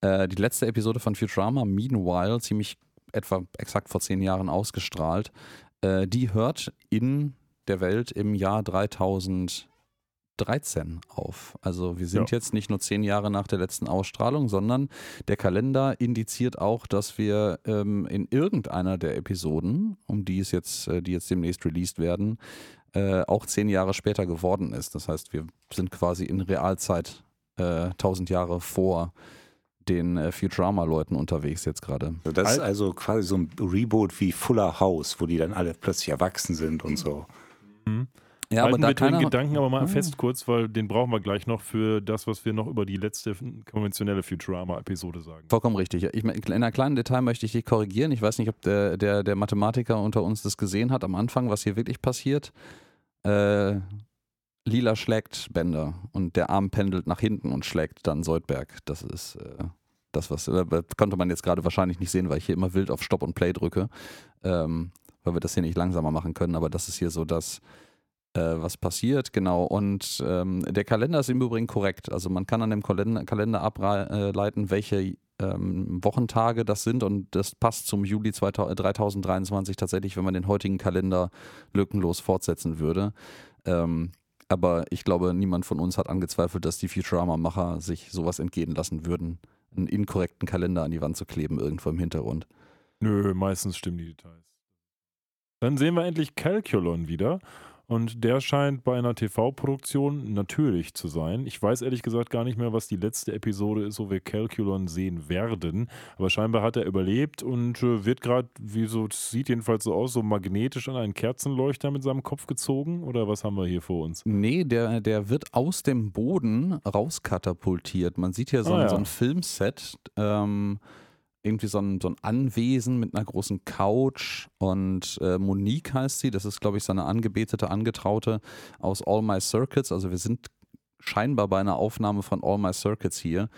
Äh, die letzte Episode von Futurama, Meanwhile, ziemlich etwa exakt vor zehn Jahren ausgestrahlt, äh, die hört in der Welt im Jahr 3000 13 auf. Also wir sind ja. jetzt nicht nur zehn Jahre nach der letzten Ausstrahlung, sondern der Kalender indiziert auch, dass wir ähm, in irgendeiner der Episoden, um die es jetzt, äh, die jetzt demnächst released werden, äh, auch zehn Jahre später geworden ist. Das heißt, wir sind quasi in Realzeit äh, 1000 Jahre vor den äh, Futurama-Leuten unterwegs jetzt gerade. Das ist also quasi so ein Reboot wie Fuller House, wo die dann alle plötzlich erwachsen sind und so. Mhm. Ja, Halten aber da wir den Gedanken aber mal hm. fest kurz, weil den brauchen wir gleich noch für das, was wir noch über die letzte konventionelle Futurama-Episode sagen. Vollkommen richtig. Ich, in einer kleinen Detail möchte ich dich korrigieren. Ich weiß nicht, ob der, der, der Mathematiker unter uns das gesehen hat am Anfang, was hier wirklich passiert. Äh, Lila schlägt Bender und der Arm pendelt nach hinten und schlägt dann Soldberg. Das ist äh, das, was äh, konnte man jetzt gerade wahrscheinlich nicht sehen, weil ich hier immer wild auf Stop und Play drücke, ähm, weil wir das hier nicht langsamer machen können. Aber das ist hier so das was passiert, genau. Und ähm, der Kalender ist im Übrigen korrekt. Also man kann an dem Kalender, ableiten, welche ähm, Wochentage das sind und das passt zum Juli 2000, 3023 tatsächlich, wenn man den heutigen Kalender lückenlos fortsetzen würde. Ähm, aber ich glaube, niemand von uns hat angezweifelt, dass die Futurama-Macher sich sowas entgehen lassen würden, einen inkorrekten Kalender an die Wand zu kleben, irgendwo im Hintergrund. Nö, meistens stimmen die Details. Dann sehen wir endlich Calculon wieder. Und der scheint bei einer TV-Produktion natürlich zu sein. Ich weiß ehrlich gesagt gar nicht mehr, was die letzte Episode ist, wo wir Calculon sehen werden. Aber scheinbar hat er überlebt und äh, wird gerade, wie so, sieht jedenfalls so aus, so magnetisch an einen Kerzenleuchter mit seinem Kopf gezogen. Oder was haben wir hier vor uns? Nee, der, der wird aus dem Boden rauskatapultiert. Man sieht hier so, ah, ein, ja. so ein Filmset. Ähm, irgendwie so ein, so ein Anwesen mit einer großen Couch und äh, Monique heißt sie, das ist glaube ich seine angebetete Angetraute aus All My Circuits, also wir sind scheinbar bei einer Aufnahme von All My Circuits hier.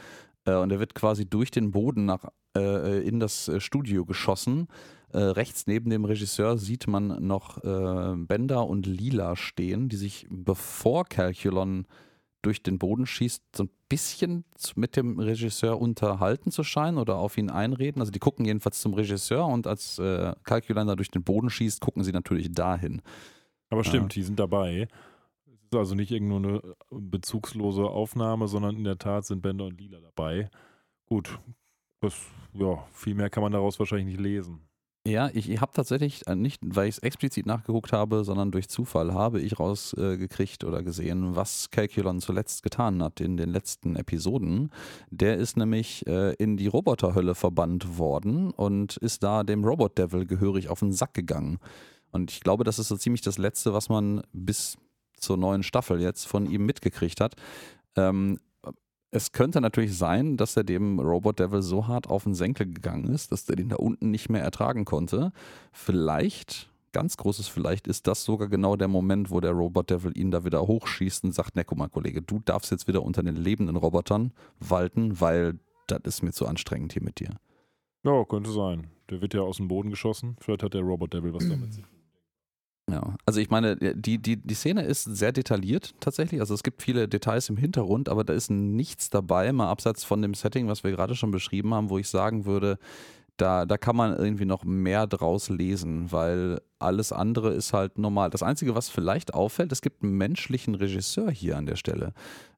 Äh, und er wird quasi durch den Boden nach, äh, in das äh, Studio geschossen. Äh, rechts neben dem Regisseur sieht man noch äh, Bender und Lila stehen, die sich bevor Calculon durch den Boden schießt, so ein bisschen mit dem Regisseur unterhalten zu scheinen oder auf ihn einreden. Also die gucken jedenfalls zum Regisseur und als äh, Calculator durch den Boden schießt, gucken sie natürlich dahin. Aber stimmt, ja. die sind dabei. Es ist also nicht irgendeine bezugslose Aufnahme, sondern in der Tat sind Bender und Lila dabei. Gut, das, ja, viel mehr kann man daraus wahrscheinlich nicht lesen. Ja, ich, habe tatsächlich äh, nicht, weil ich es explizit nachgeguckt habe, sondern durch Zufall habe ich rausgekriegt äh, oder gesehen, was Calculon zuletzt getan hat in den letzten Episoden. Der ist nämlich äh, in die Roboterhölle verbannt worden und ist da dem Robot Devil gehörig auf den Sack gegangen. Und ich glaube, das ist so ziemlich das Letzte, was man bis zur neuen Staffel jetzt von ihm mitgekriegt hat. Ähm, es könnte natürlich sein, dass er dem Robot Devil so hart auf den Senkel gegangen ist, dass er den da unten nicht mehr ertragen konnte. Vielleicht, ganz großes Vielleicht, ist das sogar genau der Moment, wo der Robot Devil ihn da wieder hochschießt und sagt: Ne, guck mal, Kollege, du darfst jetzt wieder unter den lebenden Robotern walten, weil das ist mir zu anstrengend hier mit dir. Ja, könnte sein. Der wird ja aus dem Boden geschossen. Vielleicht hat der Robot Devil was damit zu tun. Ja, also ich meine, die, die, die Szene ist sehr detailliert tatsächlich. Also es gibt viele Details im Hintergrund, aber da ist nichts dabei, mal abseits von dem Setting, was wir gerade schon beschrieben haben, wo ich sagen würde, da, da kann man irgendwie noch mehr draus lesen, weil alles andere ist halt normal. Das Einzige, was vielleicht auffällt, es gibt einen menschlichen Regisseur hier an der Stelle.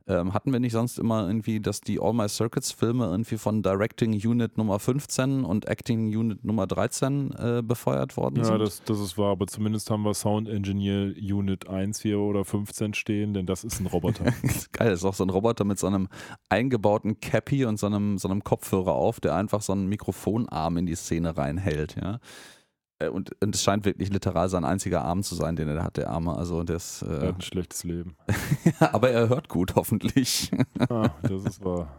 Ähm, hatten wir nicht sonst immer irgendwie, dass die All My Circuits Filme irgendwie von Directing Unit Nummer 15 und Acting Unit Nummer 13 äh, befeuert worden ja, sind? Ja, das, das ist wahr, aber zumindest haben wir Sound Engineer Unit 1 hier oder 15 stehen, denn das ist ein Roboter. Geil, das ist auch so ein Roboter mit so einem eingebauten Cappy und so einem, so einem Kopfhörer auf, der einfach so einen Mikrofonarm in die Szene reinhält, ja. Äh, und, und es scheint wirklich literal sein einziger Arm zu sein, den er hat, der Arme. Also das, äh er hat ein schlechtes Leben. aber er hört gut, hoffentlich. ah, das ist wahr.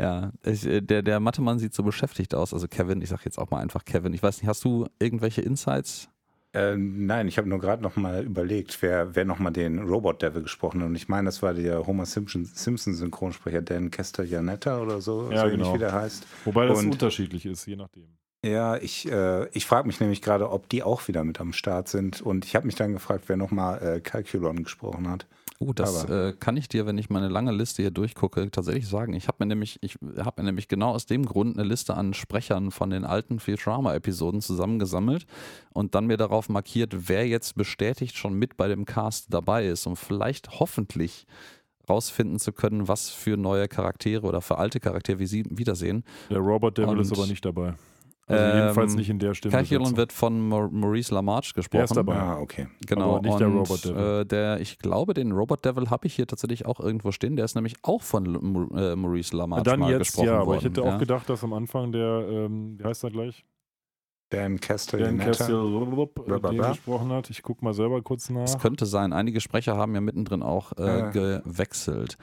Ja, ich, äh, der, der Mathemann sieht so beschäftigt aus. Also Kevin, ich sag jetzt auch mal einfach Kevin. Ich weiß nicht, hast du irgendwelche Insights? Äh, nein, ich habe nur gerade noch mal überlegt, wer, wer noch mal den Robot Devil gesprochen hat. Und ich meine, das war der Homer Simpson, Simpson Synchronsprecher, Dan Castellaneta oder so, ja, so genau. wie der heißt. Wobei das Und, unterschiedlich ist, je nachdem. Ja, ich, äh, ich frage mich nämlich gerade, ob die auch wieder mit am Start sind. Und ich habe mich dann gefragt, wer nochmal äh, Calculon gesprochen hat. Uh, das äh, kann ich dir, wenn ich meine lange Liste hier durchgucke, tatsächlich sagen. Ich habe mir nämlich, ich habe mir nämlich genau aus dem Grund eine Liste an Sprechern von den alten Futurama-Episoden zusammengesammelt und dann mir darauf markiert, wer jetzt bestätigt schon mit bei dem Cast dabei ist, um vielleicht hoffentlich rausfinden zu können, was für neue Charaktere oder für alte Charaktere wir sie wiedersehen. Der Robert Devil ist aber nicht dabei. Also ähm, jedenfalls nicht in der Stimme. Calculon wird von Maurice LaMarche gesprochen. Der ist dabei. Ah, okay. Genau. Aber nicht und, der Robot Devil. Äh, der, ich glaube, den Robot Devil habe ich hier tatsächlich auch irgendwo stehen. Der ist nämlich auch von äh, Maurice LaMarche Dann mal jetzt, gesprochen ja, aber worden. ich hätte ja. auch gedacht, dass am Anfang der, ähm, wie heißt er gleich? Dan Castellaneta. Dan Castellaneta, den gesprochen hat. Ich gucke mal selber kurz nach. Es könnte sein. Einige Sprecher haben ja mittendrin auch äh, ja. gewechselt.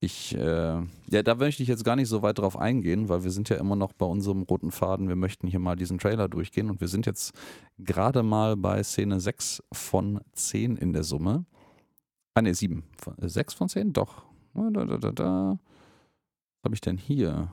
Ich, äh, ja, da möchte ich jetzt gar nicht so weit drauf eingehen, weil wir sind ja immer noch bei unserem roten Faden. Wir möchten hier mal diesen Trailer durchgehen und wir sind jetzt gerade mal bei Szene 6 von 10 in der Summe. Ah, ne, 7. 6 von 10? Doch. Da, da, da, da. Was habe ich denn hier?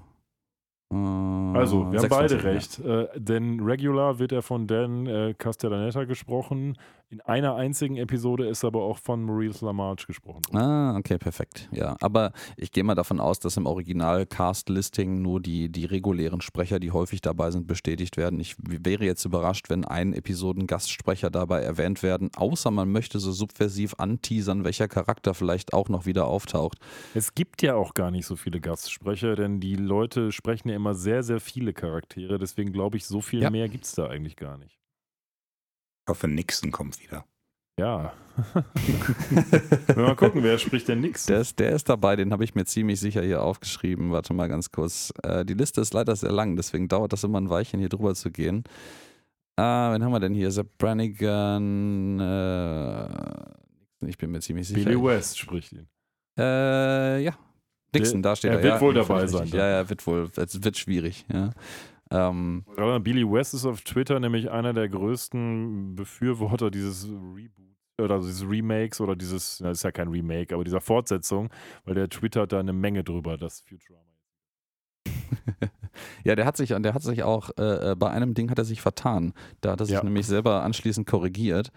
Also, wir haben beide 10, recht. Ja. Äh, denn regular wird er von Dan äh, Castellaneta gesprochen. In einer einzigen Episode ist aber auch von Maurice LaMarche gesprochen. Ah, okay, perfekt. Ja, aber ich gehe mal davon aus, dass im Original-Cast-Listing nur die, die regulären Sprecher, die häufig dabei sind, bestätigt werden. Ich wäre jetzt überrascht, wenn ein Episoden-Gastsprecher dabei erwähnt werden, außer man möchte so subversiv anteasern, welcher Charakter vielleicht auch noch wieder auftaucht. Es gibt ja auch gar nicht so viele Gastsprecher, denn die Leute sprechen ja immer sehr, sehr viele Charaktere. Deswegen glaube ich, so viel ja. mehr gibt es da eigentlich gar nicht. Ich hoffe, Nixon kommt wieder. Ja. mal gucken, wer spricht denn Nixon? Der ist, der ist dabei, den habe ich mir ziemlich sicher hier aufgeschrieben. Warte mal ganz kurz. Äh, die Liste ist leider sehr lang, deswegen dauert das immer ein Weilchen, hier drüber zu gehen. Äh, wen haben wir denn hier? Sepp Brannigan. Äh, ich bin mir ziemlich sicher. Billy West spricht ihn. Äh, ja. Nixon, da steht er. Er wird ja, wohl dabei sein. Ja, ja, wird wohl. Es wird schwierig, ja. Ähm, Billy West ist auf Twitter nämlich einer der größten Befürworter dieses Reboot oder dieses Remakes oder dieses, das ist ja kein Remake, aber dieser Fortsetzung, weil der twittert da eine Menge drüber, dass Futurama ja, der hat sich, der hat sich auch äh, bei einem Ding hat er sich vertan. Da hat er sich ja. nämlich selber anschließend korrigiert.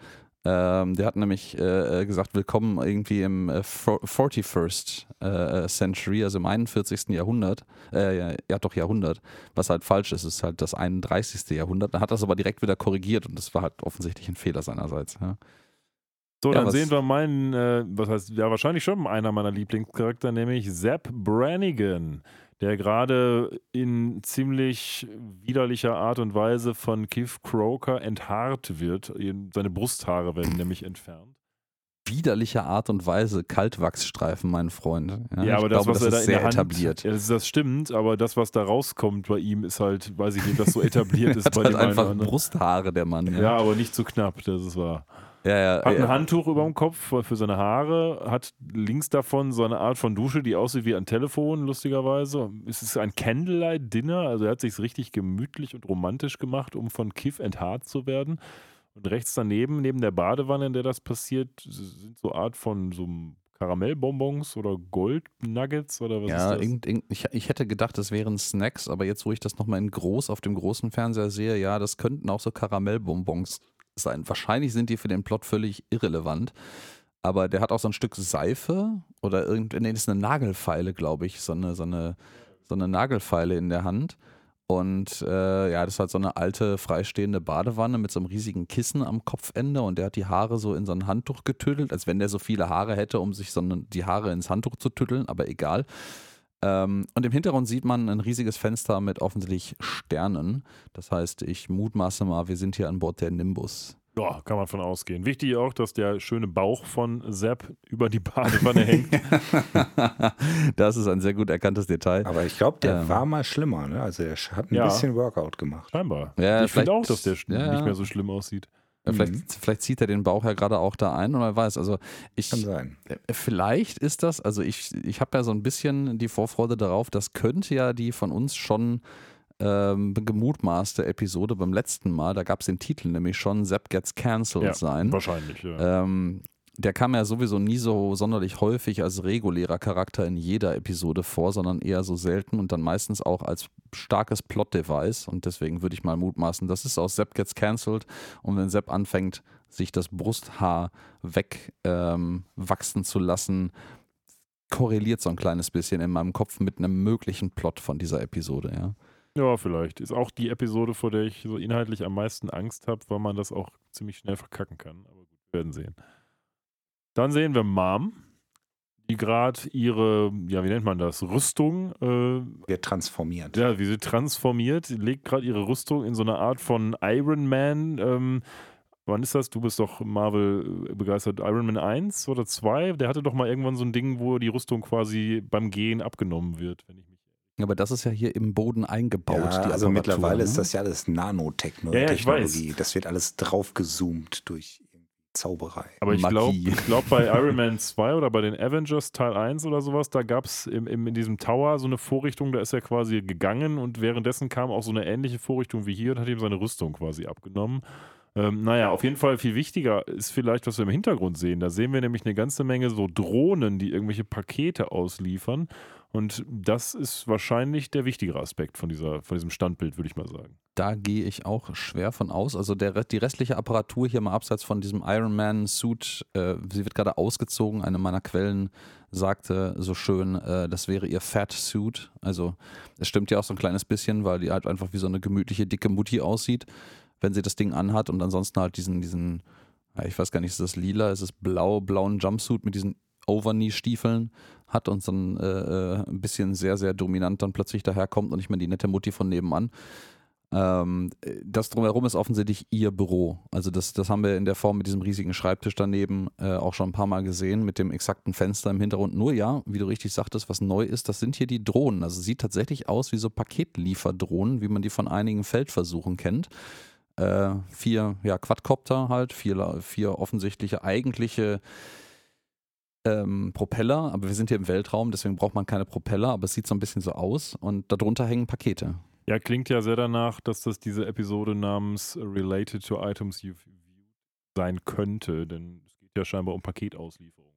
Ähm, der hat nämlich äh, gesagt, willkommen irgendwie im äh, 41st äh, Century, also im 41. Jahrhundert. Äh, ja, ja, doch Jahrhundert. Was halt falsch ist, ist halt das 31. Jahrhundert. Dann hat das aber direkt wieder korrigiert und das war halt offensichtlich ein Fehler seinerseits. Ja. So, ja, dann sehen wir meinen, äh, was heißt, ja, wahrscheinlich schon einer meiner Lieblingscharakter, nämlich Zap Brannigan. Der gerade in ziemlich widerlicher Art und Weise von Keith Croker enthaart wird. Seine Brusthaare werden nämlich entfernt widerlicher Art und Weise Kaltwachsstreifen, mein Freund. Ja, ja aber das, glaube, was das er da in der Hand, etabliert. Ja, das, das, stimmt, aber das, was da rauskommt bei ihm, ist halt, weiß ich nicht, das so etabliert ist bei halt einfach einen, Brusthaare, der Mann. Ja. ja, aber nicht zu knapp, das ist wahr. Ja, ja, hat ein Handtuch über dem Kopf für seine Haare, hat links davon so eine Art von Dusche, die aussieht wie ein Telefon, lustigerweise. Es ist ein Candlelight-Dinner, also er hat sich richtig gemütlich und romantisch gemacht, um von Kiff enthaart zu werden. Und rechts daneben, neben der Badewanne, in der das passiert, sind so Art von so Karamellbonbons oder Goldnuggets oder was ja, ist das? Irgend, irgend, ich, ich hätte gedacht, das wären Snacks, aber jetzt, wo ich das nochmal in groß auf dem großen Fernseher sehe, ja, das könnten auch so Karamellbonbons sein. Wahrscheinlich sind die für den Plot völlig irrelevant. Aber der hat auch so ein Stück Seife oder irgendwie, nee, das ist eine Nagelfeile, glaube ich, so eine, so eine, so eine Nagelfeile in der Hand. Und äh, ja, das ist halt so eine alte, freistehende Badewanne mit so einem riesigen Kissen am Kopfende und der hat die Haare so in so ein Handtuch getüttelt, als wenn der so viele Haare hätte, um sich so eine, die Haare ins Handtuch zu tütteln, aber egal. Ähm, und im Hintergrund sieht man ein riesiges Fenster mit offensichtlich Sternen. Das heißt, ich mutmaße mal, wir sind hier an Bord der Nimbus. Ja, kann man von ausgehen. Wichtig auch, dass der schöne Bauch von Sepp über die Badewanne hängt. das ist ein sehr gut erkanntes Detail. Aber ich glaube, der ähm. war mal schlimmer. Ne? Also er hat ein ja. bisschen Workout gemacht. Scheinbar. Ja, ich finde auch, dass der ja, nicht mehr so schlimm aussieht. Vielleicht, mhm. vielleicht, zieht er den Bauch ja gerade auch da ein und wer weiß. Also ich, Kann sein. Äh, vielleicht ist das, also ich, ich habe ja so ein bisschen die Vorfreude darauf, das könnte ja die von uns schon ähm, gemutmaßte Episode beim letzten Mal, da gab es den Titel nämlich schon, Zap Gets Cancelled ja, sein. Wahrscheinlich, ja. Ähm, der kam ja sowieso nie so sonderlich häufig als regulärer Charakter in jeder Episode vor, sondern eher so selten und dann meistens auch als starkes Plot-Device. Und deswegen würde ich mal mutmaßen, das ist aus Sepp Gets Cancelled. Und wenn Sepp anfängt, sich das Brusthaar wegwachsen ähm, zu lassen, korreliert so ein kleines bisschen in meinem Kopf mit einem möglichen Plot von dieser Episode, ja. Ja, vielleicht. Ist auch die Episode, vor der ich so inhaltlich am meisten Angst habe, weil man das auch ziemlich schnell verkacken kann. Aber gut, wir werden sehen. Dann sehen wir Mom, die gerade ihre, ja, wie nennt man das, Rüstung. Äh, wird transformiert. Ja, wie sie transformiert, legt gerade ihre Rüstung in so eine Art von Iron Man. Ähm, wann ist das? Du bist doch Marvel begeistert. Iron Man 1 oder 2? Der hatte doch mal irgendwann so ein Ding, wo die Rüstung quasi beim Gehen abgenommen wird, wenn ich mich aber das ist ja hier im Boden eingebaut. Ja, also mittlerweile ne? ist das ja alles Nanotechnologie. Ja, ja, ich weiß. Das wird alles draufgezoomt durch Zauberei. Aber ich glaube, glaub, bei Iron Man 2 oder bei den Avengers Teil 1 oder sowas, da gab es in diesem Tower so eine Vorrichtung, da ist er quasi gegangen und währenddessen kam auch so eine ähnliche Vorrichtung wie hier und hat ihm seine Rüstung quasi abgenommen. Ähm, naja, auf jeden Fall viel wichtiger ist vielleicht, was wir im Hintergrund sehen. Da sehen wir nämlich eine ganze Menge so Drohnen, die irgendwelche Pakete ausliefern. Und das ist wahrscheinlich der wichtigere Aspekt von, dieser, von diesem Standbild, würde ich mal sagen. Da gehe ich auch schwer von aus. Also der, die restliche Apparatur hier mal abseits von diesem Iron Man Suit, äh, sie wird gerade ausgezogen. Eine meiner Quellen sagte so schön, äh, das wäre ihr Fat Suit. Also es stimmt ja auch so ein kleines bisschen, weil die halt einfach wie so eine gemütliche, dicke Mutti aussieht, wenn sie das Ding anhat und ansonsten halt diesen, diesen, ich weiß gar nicht, ist das lila, ist es blau, blauen Jumpsuit mit diesen Overknee-Stiefeln hat und dann äh, äh, ein bisschen sehr, sehr dominant dann plötzlich daherkommt und nicht mehr die nette Mutti von nebenan. Ähm, das drumherum ist offensichtlich ihr Büro. Also das, das haben wir in der Form mit diesem riesigen Schreibtisch daneben äh, auch schon ein paar Mal gesehen, mit dem exakten Fenster im Hintergrund. Nur ja, wie du richtig sagtest, was neu ist, das sind hier die Drohnen. Also sieht tatsächlich aus wie so Paketlieferdrohnen, wie man die von einigen Feldversuchen kennt. Äh, vier ja, Quadcopter halt, vier, vier offensichtliche eigentliche ähm, Propeller, aber wir sind hier im Weltraum, deswegen braucht man keine Propeller, aber es sieht so ein bisschen so aus und darunter hängen Pakete. Ja, klingt ja sehr danach, dass das diese Episode namens Related to Items You've sein könnte, denn es geht ja scheinbar um Paketauslieferung.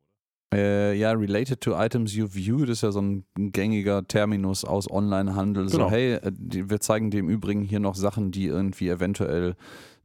Äh, ja, related to items you viewed ist ja so ein gängiger Terminus aus Onlinehandel. Genau. So, hey, äh, wir zeigen dir im Übrigen hier noch Sachen, die irgendwie eventuell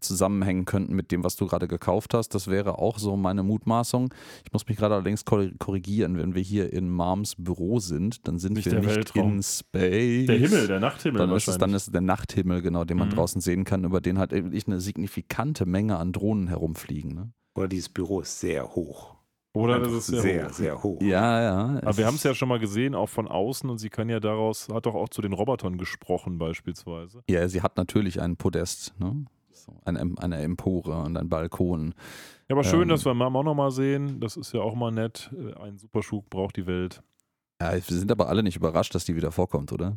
zusammenhängen könnten mit dem, was du gerade gekauft hast. Das wäre auch so meine Mutmaßung. Ich muss mich gerade allerdings korrigieren, wenn wir hier in Moms Büro sind, dann sind nicht wir nicht Weltraum. in Space. Der Himmel, der Nachthimmel. Dann ist es dann ist der Nachthimmel, genau, den man mhm. draußen sehen kann, über den halt wirklich eine signifikante Menge an Drohnen herumfliegen. Ne? Oder dieses Büro ist sehr hoch. Oder das ist sehr, sehr, hoch. sehr hoch. Ja, ja. Aber wir haben es ja schon mal gesehen, auch von außen, und sie kann ja daraus, hat doch auch zu den Robotern gesprochen, beispielsweise. Ja, sie hat natürlich ein Podest, ne? So, eine, eine Empore und einen Balkon. Ja, aber schön, Ähm. dass wir Mom auch nochmal sehen. Das ist ja auch mal nett. Äh, Ein Superschub braucht die Welt. Ja, wir sind aber alle nicht überrascht, dass die wieder vorkommt, oder?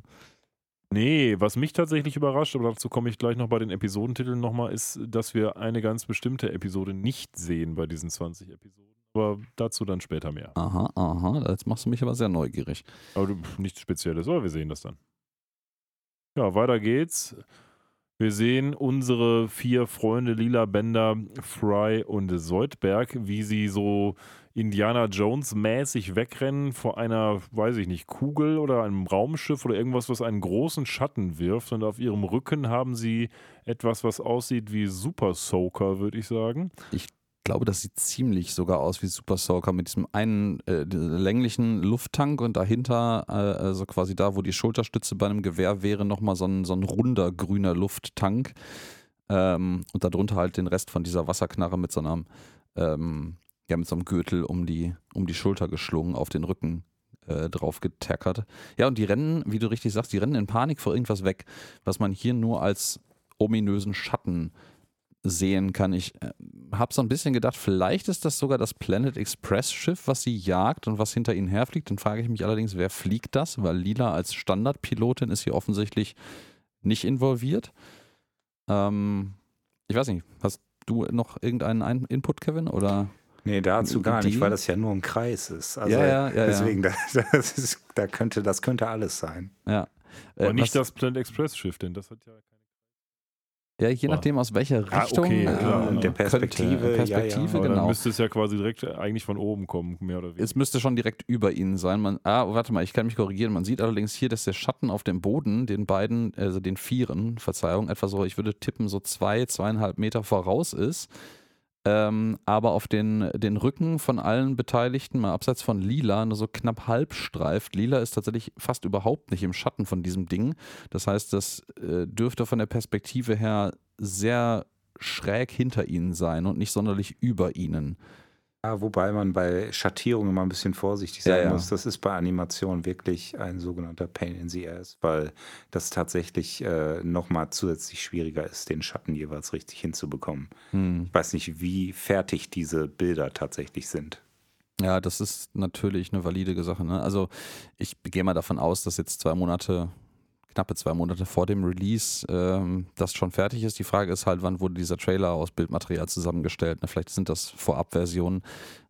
Nee, was mich tatsächlich überrascht, aber dazu komme ich gleich noch bei den Episodentiteln nochmal, ist, dass wir eine ganz bestimmte Episode nicht sehen bei diesen 20 Episoden. Aber dazu dann später mehr. Aha, aha. Jetzt machst du mich aber sehr neugierig. Aber nichts Spezielles, aber wir sehen das dann. Ja, weiter geht's. Wir sehen unsere vier Freunde Lila Bender, Fry und Soldberg, wie sie so Indiana Jones mäßig wegrennen vor einer, weiß ich nicht, Kugel oder einem Raumschiff oder irgendwas, was einen großen Schatten wirft. Und auf ihrem Rücken haben sie etwas, was aussieht wie Super Soaker, würde ich sagen. Ich glaube, das sieht ziemlich sogar aus wie Super Soaker mit diesem einen äh, länglichen Lufttank und dahinter, äh, also quasi da, wo die Schulterstütze bei einem Gewehr wäre, nochmal so ein, so ein runder grüner Lufttank. Ähm, und darunter halt den Rest von dieser Wasserknarre mit so einem, ähm, ja, mit so einem Gürtel um die, um die Schulter geschlungen, auf den Rücken äh, drauf getackert. Ja, und die rennen, wie du richtig sagst, die rennen in Panik vor irgendwas weg, was man hier nur als ominösen Schatten sehen kann. Ich äh, habe so ein bisschen gedacht, vielleicht ist das sogar das Planet Express Schiff, was sie jagt und was hinter ihnen herfliegt. Dann frage ich mich allerdings, wer fliegt das? Weil Lila als Standardpilotin ist hier offensichtlich nicht involviert. Ähm, ich weiß nicht, hast du noch irgendeinen Ein Input, Kevin? Oder? Nee, dazu gar nicht, weil das ja nur ein Kreis ist. Also Ja, ja, ja, ja. deswegen, Da, das, ist, da könnte, das könnte alles sein. Ja. Äh, Aber nicht das Planet Express Schiff, denn das hat ja keine. Ja, je nachdem aus welcher Ah, Richtung. okay, äh, klar. Und der Perspektive, könnte, ja, ja. Perspektive, Aber dann genau. müsste es ja quasi direkt eigentlich von oben kommen, mehr oder weniger. Es müsste schon direkt über ihnen sein. Man, ah, warte mal, ich kann mich korrigieren. Man sieht allerdings hier, dass der Schatten auf dem Boden den beiden, also den Vieren, Verzeihung, etwa so, ich würde tippen, so zwei, zweieinhalb Meter voraus ist. Ähm, aber auf den, den Rücken von allen Beteiligten, mal abseits von Lila, nur so knapp halb streift. Lila ist tatsächlich fast überhaupt nicht im Schatten von diesem Ding. Das heißt, das äh, dürfte von der Perspektive her sehr schräg hinter ihnen sein und nicht sonderlich über ihnen. Ja, wobei man bei Schattierungen immer ein bisschen vorsichtig sein ja. muss. Das ist bei Animation wirklich ein sogenannter Pain in the Ass, weil das tatsächlich äh, nochmal zusätzlich schwieriger ist, den Schatten jeweils richtig hinzubekommen. Hm. Ich weiß nicht, wie fertig diese Bilder tatsächlich sind. Ja, das ist natürlich eine valide Sache. Ne? Also ich gehe mal davon aus, dass jetzt zwei Monate, knappe zwei Monate vor dem Release ähm, das schon fertig ist. Die Frage ist halt, wann wurde dieser Trailer aus Bildmaterial zusammengestellt? Ne? Vielleicht sind das Vorabversionen.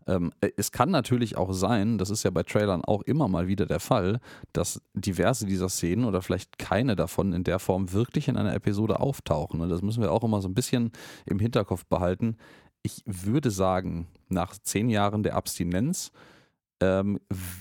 Ähm, äh, es kann natürlich auch sein, das ist ja bei Trailern auch immer mal wieder der Fall, dass diverse dieser Szenen oder vielleicht keine davon in der Form wirklich in einer Episode auftauchen. Ne? Das müssen wir auch immer so ein bisschen im Hinterkopf behalten. Ich würde sagen, nach zehn Jahren der Abstinenz ähm,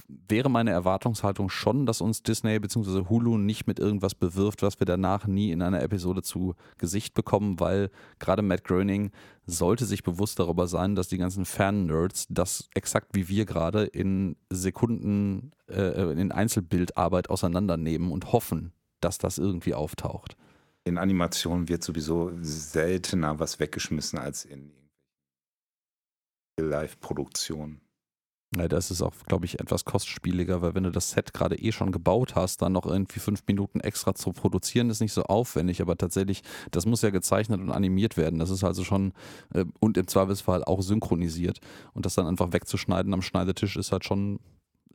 wäre meine Erwartungshaltung schon, dass uns Disney bzw. Hulu nicht mit irgendwas bewirft, was wir danach nie in einer Episode zu Gesicht bekommen, weil gerade Matt Groening sollte sich bewusst darüber sein, dass die ganzen Fan-Nerds das exakt wie wir gerade in Sekunden, äh, in Einzelbildarbeit auseinandernehmen und hoffen, dass das irgendwie auftaucht. In Animationen wird sowieso seltener was weggeschmissen als in Live-Produktionen. Ja, das ist auch, glaube ich, etwas kostspieliger, weil wenn du das Set gerade eh schon gebaut hast, dann noch irgendwie fünf Minuten extra zu produzieren, ist nicht so aufwendig, aber tatsächlich, das muss ja gezeichnet und animiert werden. Das ist also schon äh, und im Zweifelsfall auch synchronisiert. Und das dann einfach wegzuschneiden am Schneidetisch ist halt schon,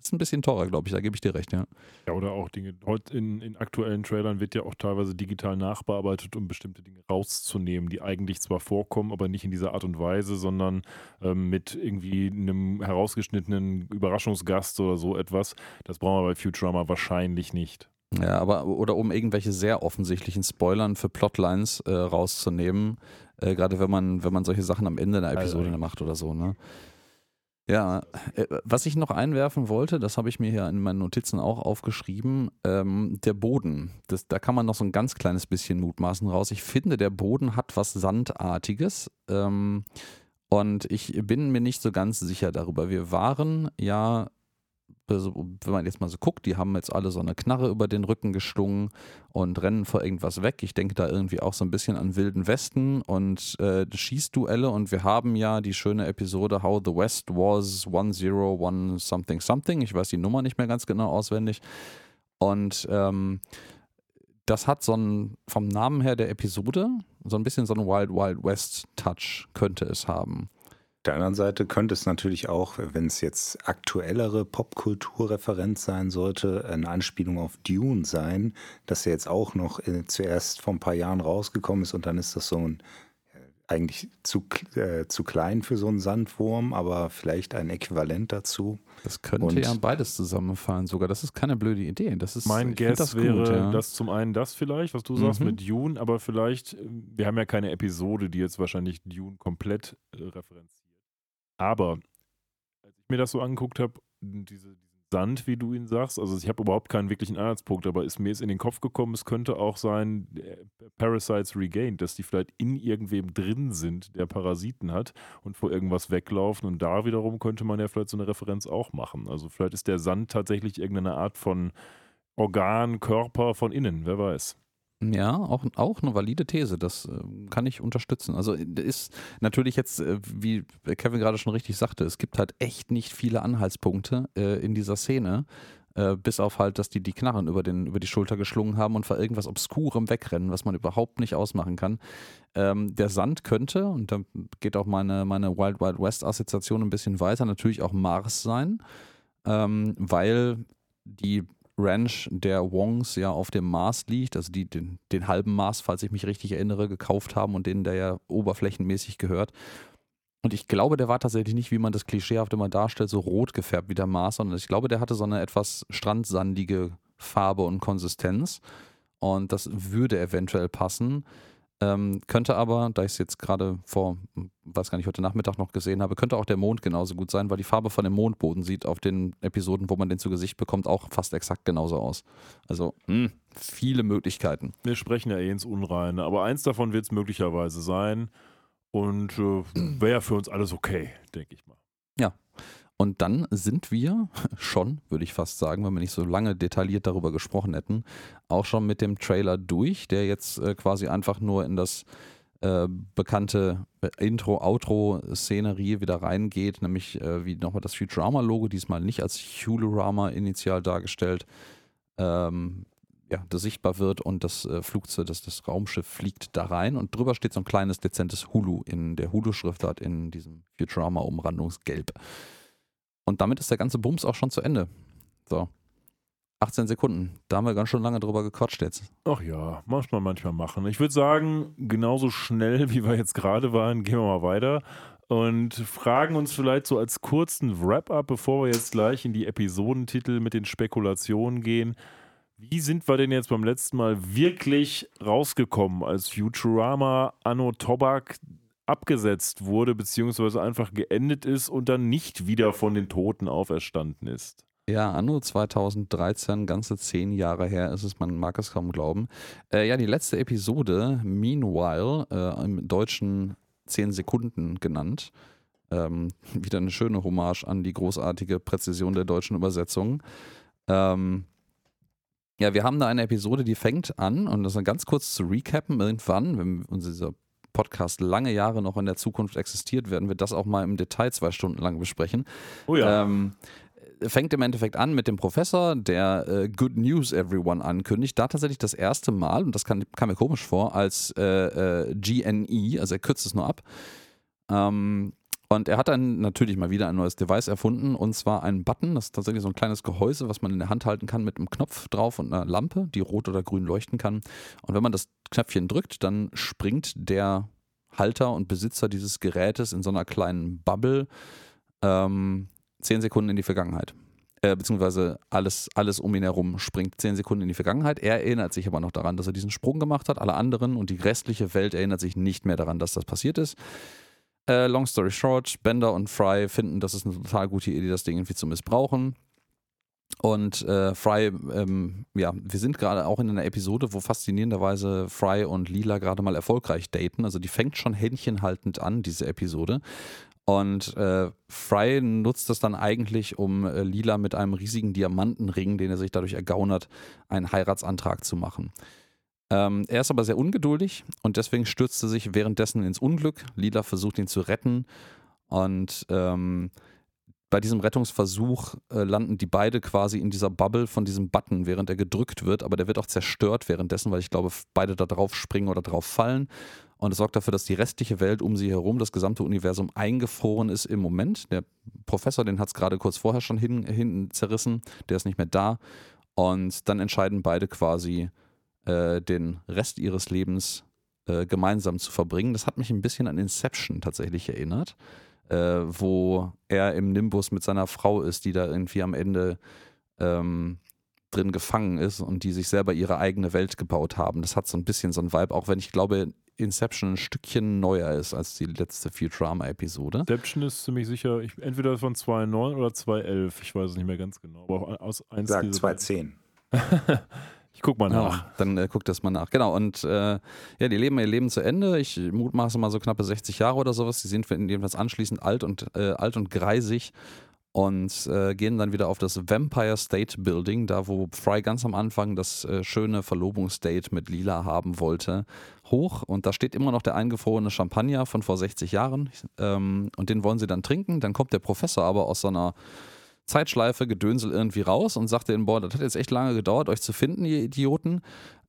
ist ein bisschen teurer, glaube ich, da gebe ich dir recht, ja. Ja, oder auch Dinge. Heute in, in aktuellen Trailern wird ja auch teilweise digital nachbearbeitet, um bestimmte Dinge rauszunehmen, die eigentlich zwar vorkommen, aber nicht in dieser Art und Weise, sondern ähm, mit irgendwie einem herausgeschnittenen Überraschungsgast oder so etwas. Das brauchen wir bei Futurama wahrscheinlich nicht. Ja, aber oder um irgendwelche sehr offensichtlichen Spoilern für Plotlines äh, rauszunehmen, äh, gerade wenn man, wenn man solche Sachen am Ende der Episode Also- macht oder so, ne? Ja, äh, was ich noch einwerfen wollte, das habe ich mir hier in meinen Notizen auch aufgeschrieben, ähm, der Boden. Das, da kann man noch so ein ganz kleines bisschen mutmaßen raus. Ich finde, der Boden hat was Sandartiges. Ähm, und ich bin mir nicht so ganz sicher darüber. Wir waren ja also wenn man jetzt mal so guckt, die haben jetzt alle so eine Knarre über den Rücken geschlungen und rennen vor irgendwas weg. Ich denke da irgendwie auch so ein bisschen an Wilden Westen und äh, Schießduelle und wir haben ja die schöne Episode How the West was 101 something something. Ich weiß die Nummer nicht mehr ganz genau auswendig. Und ähm, das hat so ein, vom Namen her der Episode, so ein bisschen so einen Wild Wild West Touch könnte es haben der anderen Seite könnte es natürlich auch, wenn es jetzt aktuellere Popkulturreferenz sein sollte, eine Anspielung auf Dune sein, dass er jetzt auch noch äh, zuerst vor ein paar Jahren rausgekommen ist und dann ist das so ein eigentlich zu, äh, zu klein für so einen Sandwurm, aber vielleicht ein Äquivalent dazu. Das könnte und ja beides zusammenfallen sogar. Das ist keine blöde Idee. Das ist, mein Guess das wäre gut, ja. das zum einen das vielleicht, was du sagst mhm. mit Dune, aber vielleicht, äh, wir haben ja keine Episode, die jetzt wahrscheinlich Dune komplett äh, referenziert. Aber als ich mir das so angeguckt habe, diese, Sand, wie du ihn sagst, also ich habe überhaupt keinen wirklichen Anhaltspunkt, aber ist mir ist in den Kopf gekommen, es könnte auch sein, Parasites Regained, dass die vielleicht in irgendwem drin sind, der Parasiten hat und vor irgendwas weglaufen und da wiederum könnte man ja vielleicht so eine Referenz auch machen. Also vielleicht ist der Sand tatsächlich irgendeine Art von Organ, Körper von innen, wer weiß. Ja, auch, auch eine valide These, das äh, kann ich unterstützen. Also ist natürlich jetzt, äh, wie Kevin gerade schon richtig sagte, es gibt halt echt nicht viele Anhaltspunkte äh, in dieser Szene, äh, bis auf halt, dass die die Knarren über, den, über die Schulter geschlungen haben und vor irgendwas Obskurem wegrennen, was man überhaupt nicht ausmachen kann. Ähm, der Sand könnte, und da geht auch meine, meine Wild Wild West Assoziation ein bisschen weiter, natürlich auch Mars sein, ähm, weil die Ranch der Wongs ja auf dem Mars liegt, also die den, den, halben Mars, falls ich mich richtig erinnere, gekauft haben und denen der ja oberflächenmäßig gehört. Und ich glaube, der war tatsächlich nicht, wie man das klischeehaft immer darstellt, so rot gefärbt wie der Mars, sondern ich glaube, der hatte so eine etwas strandsandige Farbe und Konsistenz. Und das würde eventuell passen. Ähm, könnte aber, da ich es jetzt gerade vor, weiß gar nicht, heute Nachmittag noch gesehen habe, könnte auch der Mond genauso gut sein, weil die Farbe von dem Mondboden sieht auf den Episoden, wo man den zu Gesicht bekommt, auch fast exakt genauso aus. Also mh, hm, viele Möglichkeiten. Wir sprechen ja eh ins Unreine, aber eins davon wird es möglicherweise sein und äh, wäre für uns alles okay, denke ich mal. Und dann sind wir schon, würde ich fast sagen, wenn wir nicht so lange detailliert darüber gesprochen hätten, auch schon mit dem Trailer durch, der jetzt äh, quasi einfach nur in das äh, bekannte äh, Intro-Outro-Szenerie wieder reingeht, nämlich wie nochmal das Futurama-Logo, diesmal nicht als Hulurama initial dargestellt, ähm, ja, das sichtbar wird und das Flugzeug, das, das Raumschiff fliegt da rein und drüber steht so ein kleines dezentes Hulu in der Hulu-Schriftart in diesem Futurama-Umrandungsgelb. Und damit ist der ganze Bums auch schon zu Ende. So. 18 Sekunden. Da haben wir ganz schön lange drüber gequatscht jetzt. Ach ja, muss man manchmal machen. Ich würde sagen, genauso schnell wie wir jetzt gerade waren, gehen wir mal weiter und fragen uns vielleicht so als kurzen Wrap-up, bevor wir jetzt gleich in die Episodentitel mit den Spekulationen gehen. Wie sind wir denn jetzt beim letzten Mal wirklich rausgekommen als Futurama Anno Tobak abgesetzt wurde, beziehungsweise einfach geendet ist und dann nicht wieder von den Toten auferstanden ist. Ja, Anno 2013, ganze zehn Jahre her ist es, man mag es kaum glauben. Äh, ja, die letzte Episode, Meanwhile, äh, im Deutschen 10 Sekunden genannt. Ähm, wieder eine schöne Hommage an die großartige Präzision der deutschen Übersetzung. Ähm, ja, wir haben da eine Episode, die fängt an, und das ist ganz kurz zu recappen, irgendwann, wenn unser Podcast lange Jahre noch in der Zukunft existiert, werden wir das auch mal im Detail zwei Stunden lang besprechen. Oh ja. Ähm, fängt im Endeffekt an mit dem Professor, der äh, Good News Everyone ankündigt. Da tatsächlich das erste Mal, und das kam, kam mir komisch vor, als äh, äh, GNE, also er kürzt es nur ab. Ähm, und er hat dann natürlich mal wieder ein neues Device erfunden und zwar einen Button. Das ist tatsächlich so ein kleines Gehäuse, was man in der Hand halten kann mit einem Knopf drauf und einer Lampe, die rot oder grün leuchten kann. Und wenn man das Knöpfchen drückt, dann springt der Halter und Besitzer dieses Gerätes in so einer kleinen Bubble ähm, zehn Sekunden in die Vergangenheit. Äh, beziehungsweise alles, alles um ihn herum springt zehn Sekunden in die Vergangenheit. Er erinnert sich aber noch daran, dass er diesen Sprung gemacht hat. Alle anderen und die restliche Welt erinnert sich nicht mehr daran, dass das passiert ist. Äh, long story short, Bender und Fry finden, das ist eine total gute Idee, das Ding irgendwie zu missbrauchen. Und äh, Fry, ähm, ja, wir sind gerade auch in einer Episode, wo faszinierenderweise Fry und Lila gerade mal erfolgreich daten. Also die fängt schon händchenhaltend an, diese Episode. Und äh, Fry nutzt das dann eigentlich, um äh, Lila mit einem riesigen Diamantenring, den er sich dadurch ergaunert, einen Heiratsantrag zu machen. Ähm, er ist aber sehr ungeduldig und deswegen stürzt er sich währenddessen ins Unglück. Lila versucht ihn zu retten und ähm, bei diesem Rettungsversuch äh, landen die beide quasi in dieser Bubble von diesem Button, während er gedrückt wird, aber der wird auch zerstört währenddessen, weil ich glaube, beide da drauf springen oder drauf fallen. Und es sorgt dafür, dass die restliche Welt um sie herum, das gesamte Universum eingefroren ist im Moment. Der Professor, den hat es gerade kurz vorher schon hin, hinten zerrissen, der ist nicht mehr da. Und dann entscheiden beide quasi, äh, den Rest ihres Lebens äh, gemeinsam zu verbringen. Das hat mich ein bisschen an Inception tatsächlich erinnert äh, wo er im Nimbus mit seiner Frau ist, die da irgendwie am Ende ähm, drin gefangen ist und die sich selber ihre eigene Welt gebaut haben. Das hat so ein bisschen so ein Vibe, auch wenn ich glaube, Inception ein Stückchen neuer ist als die letzte Futurama-Episode. Inception ist ziemlich sicher, ich, entweder von 2.9 oder 2.11, ich weiß es nicht mehr ganz genau. Aber aus eins Sag 2.10. Ich guck mal nach. Ja, dann äh, guck das mal nach. Genau. Und äh, ja, die leben ihr Leben zu Ende. Ich mutmaße mal so knappe 60 Jahre oder sowas. Die sind jedenfalls anschließend alt und äh, alt und greisig und äh, gehen dann wieder auf das Vampire State Building, da wo Fry ganz am Anfang das äh, schöne Verlobungsdate mit Lila haben wollte, hoch. Und da steht immer noch der eingefrorene Champagner von vor 60 Jahren. Ähm, und den wollen sie dann trinken. Dann kommt der Professor aber aus so einer Zeitschleife, Gedönsel irgendwie raus und sagte ihnen, boah, das hat jetzt echt lange gedauert, euch zu finden, ihr Idioten.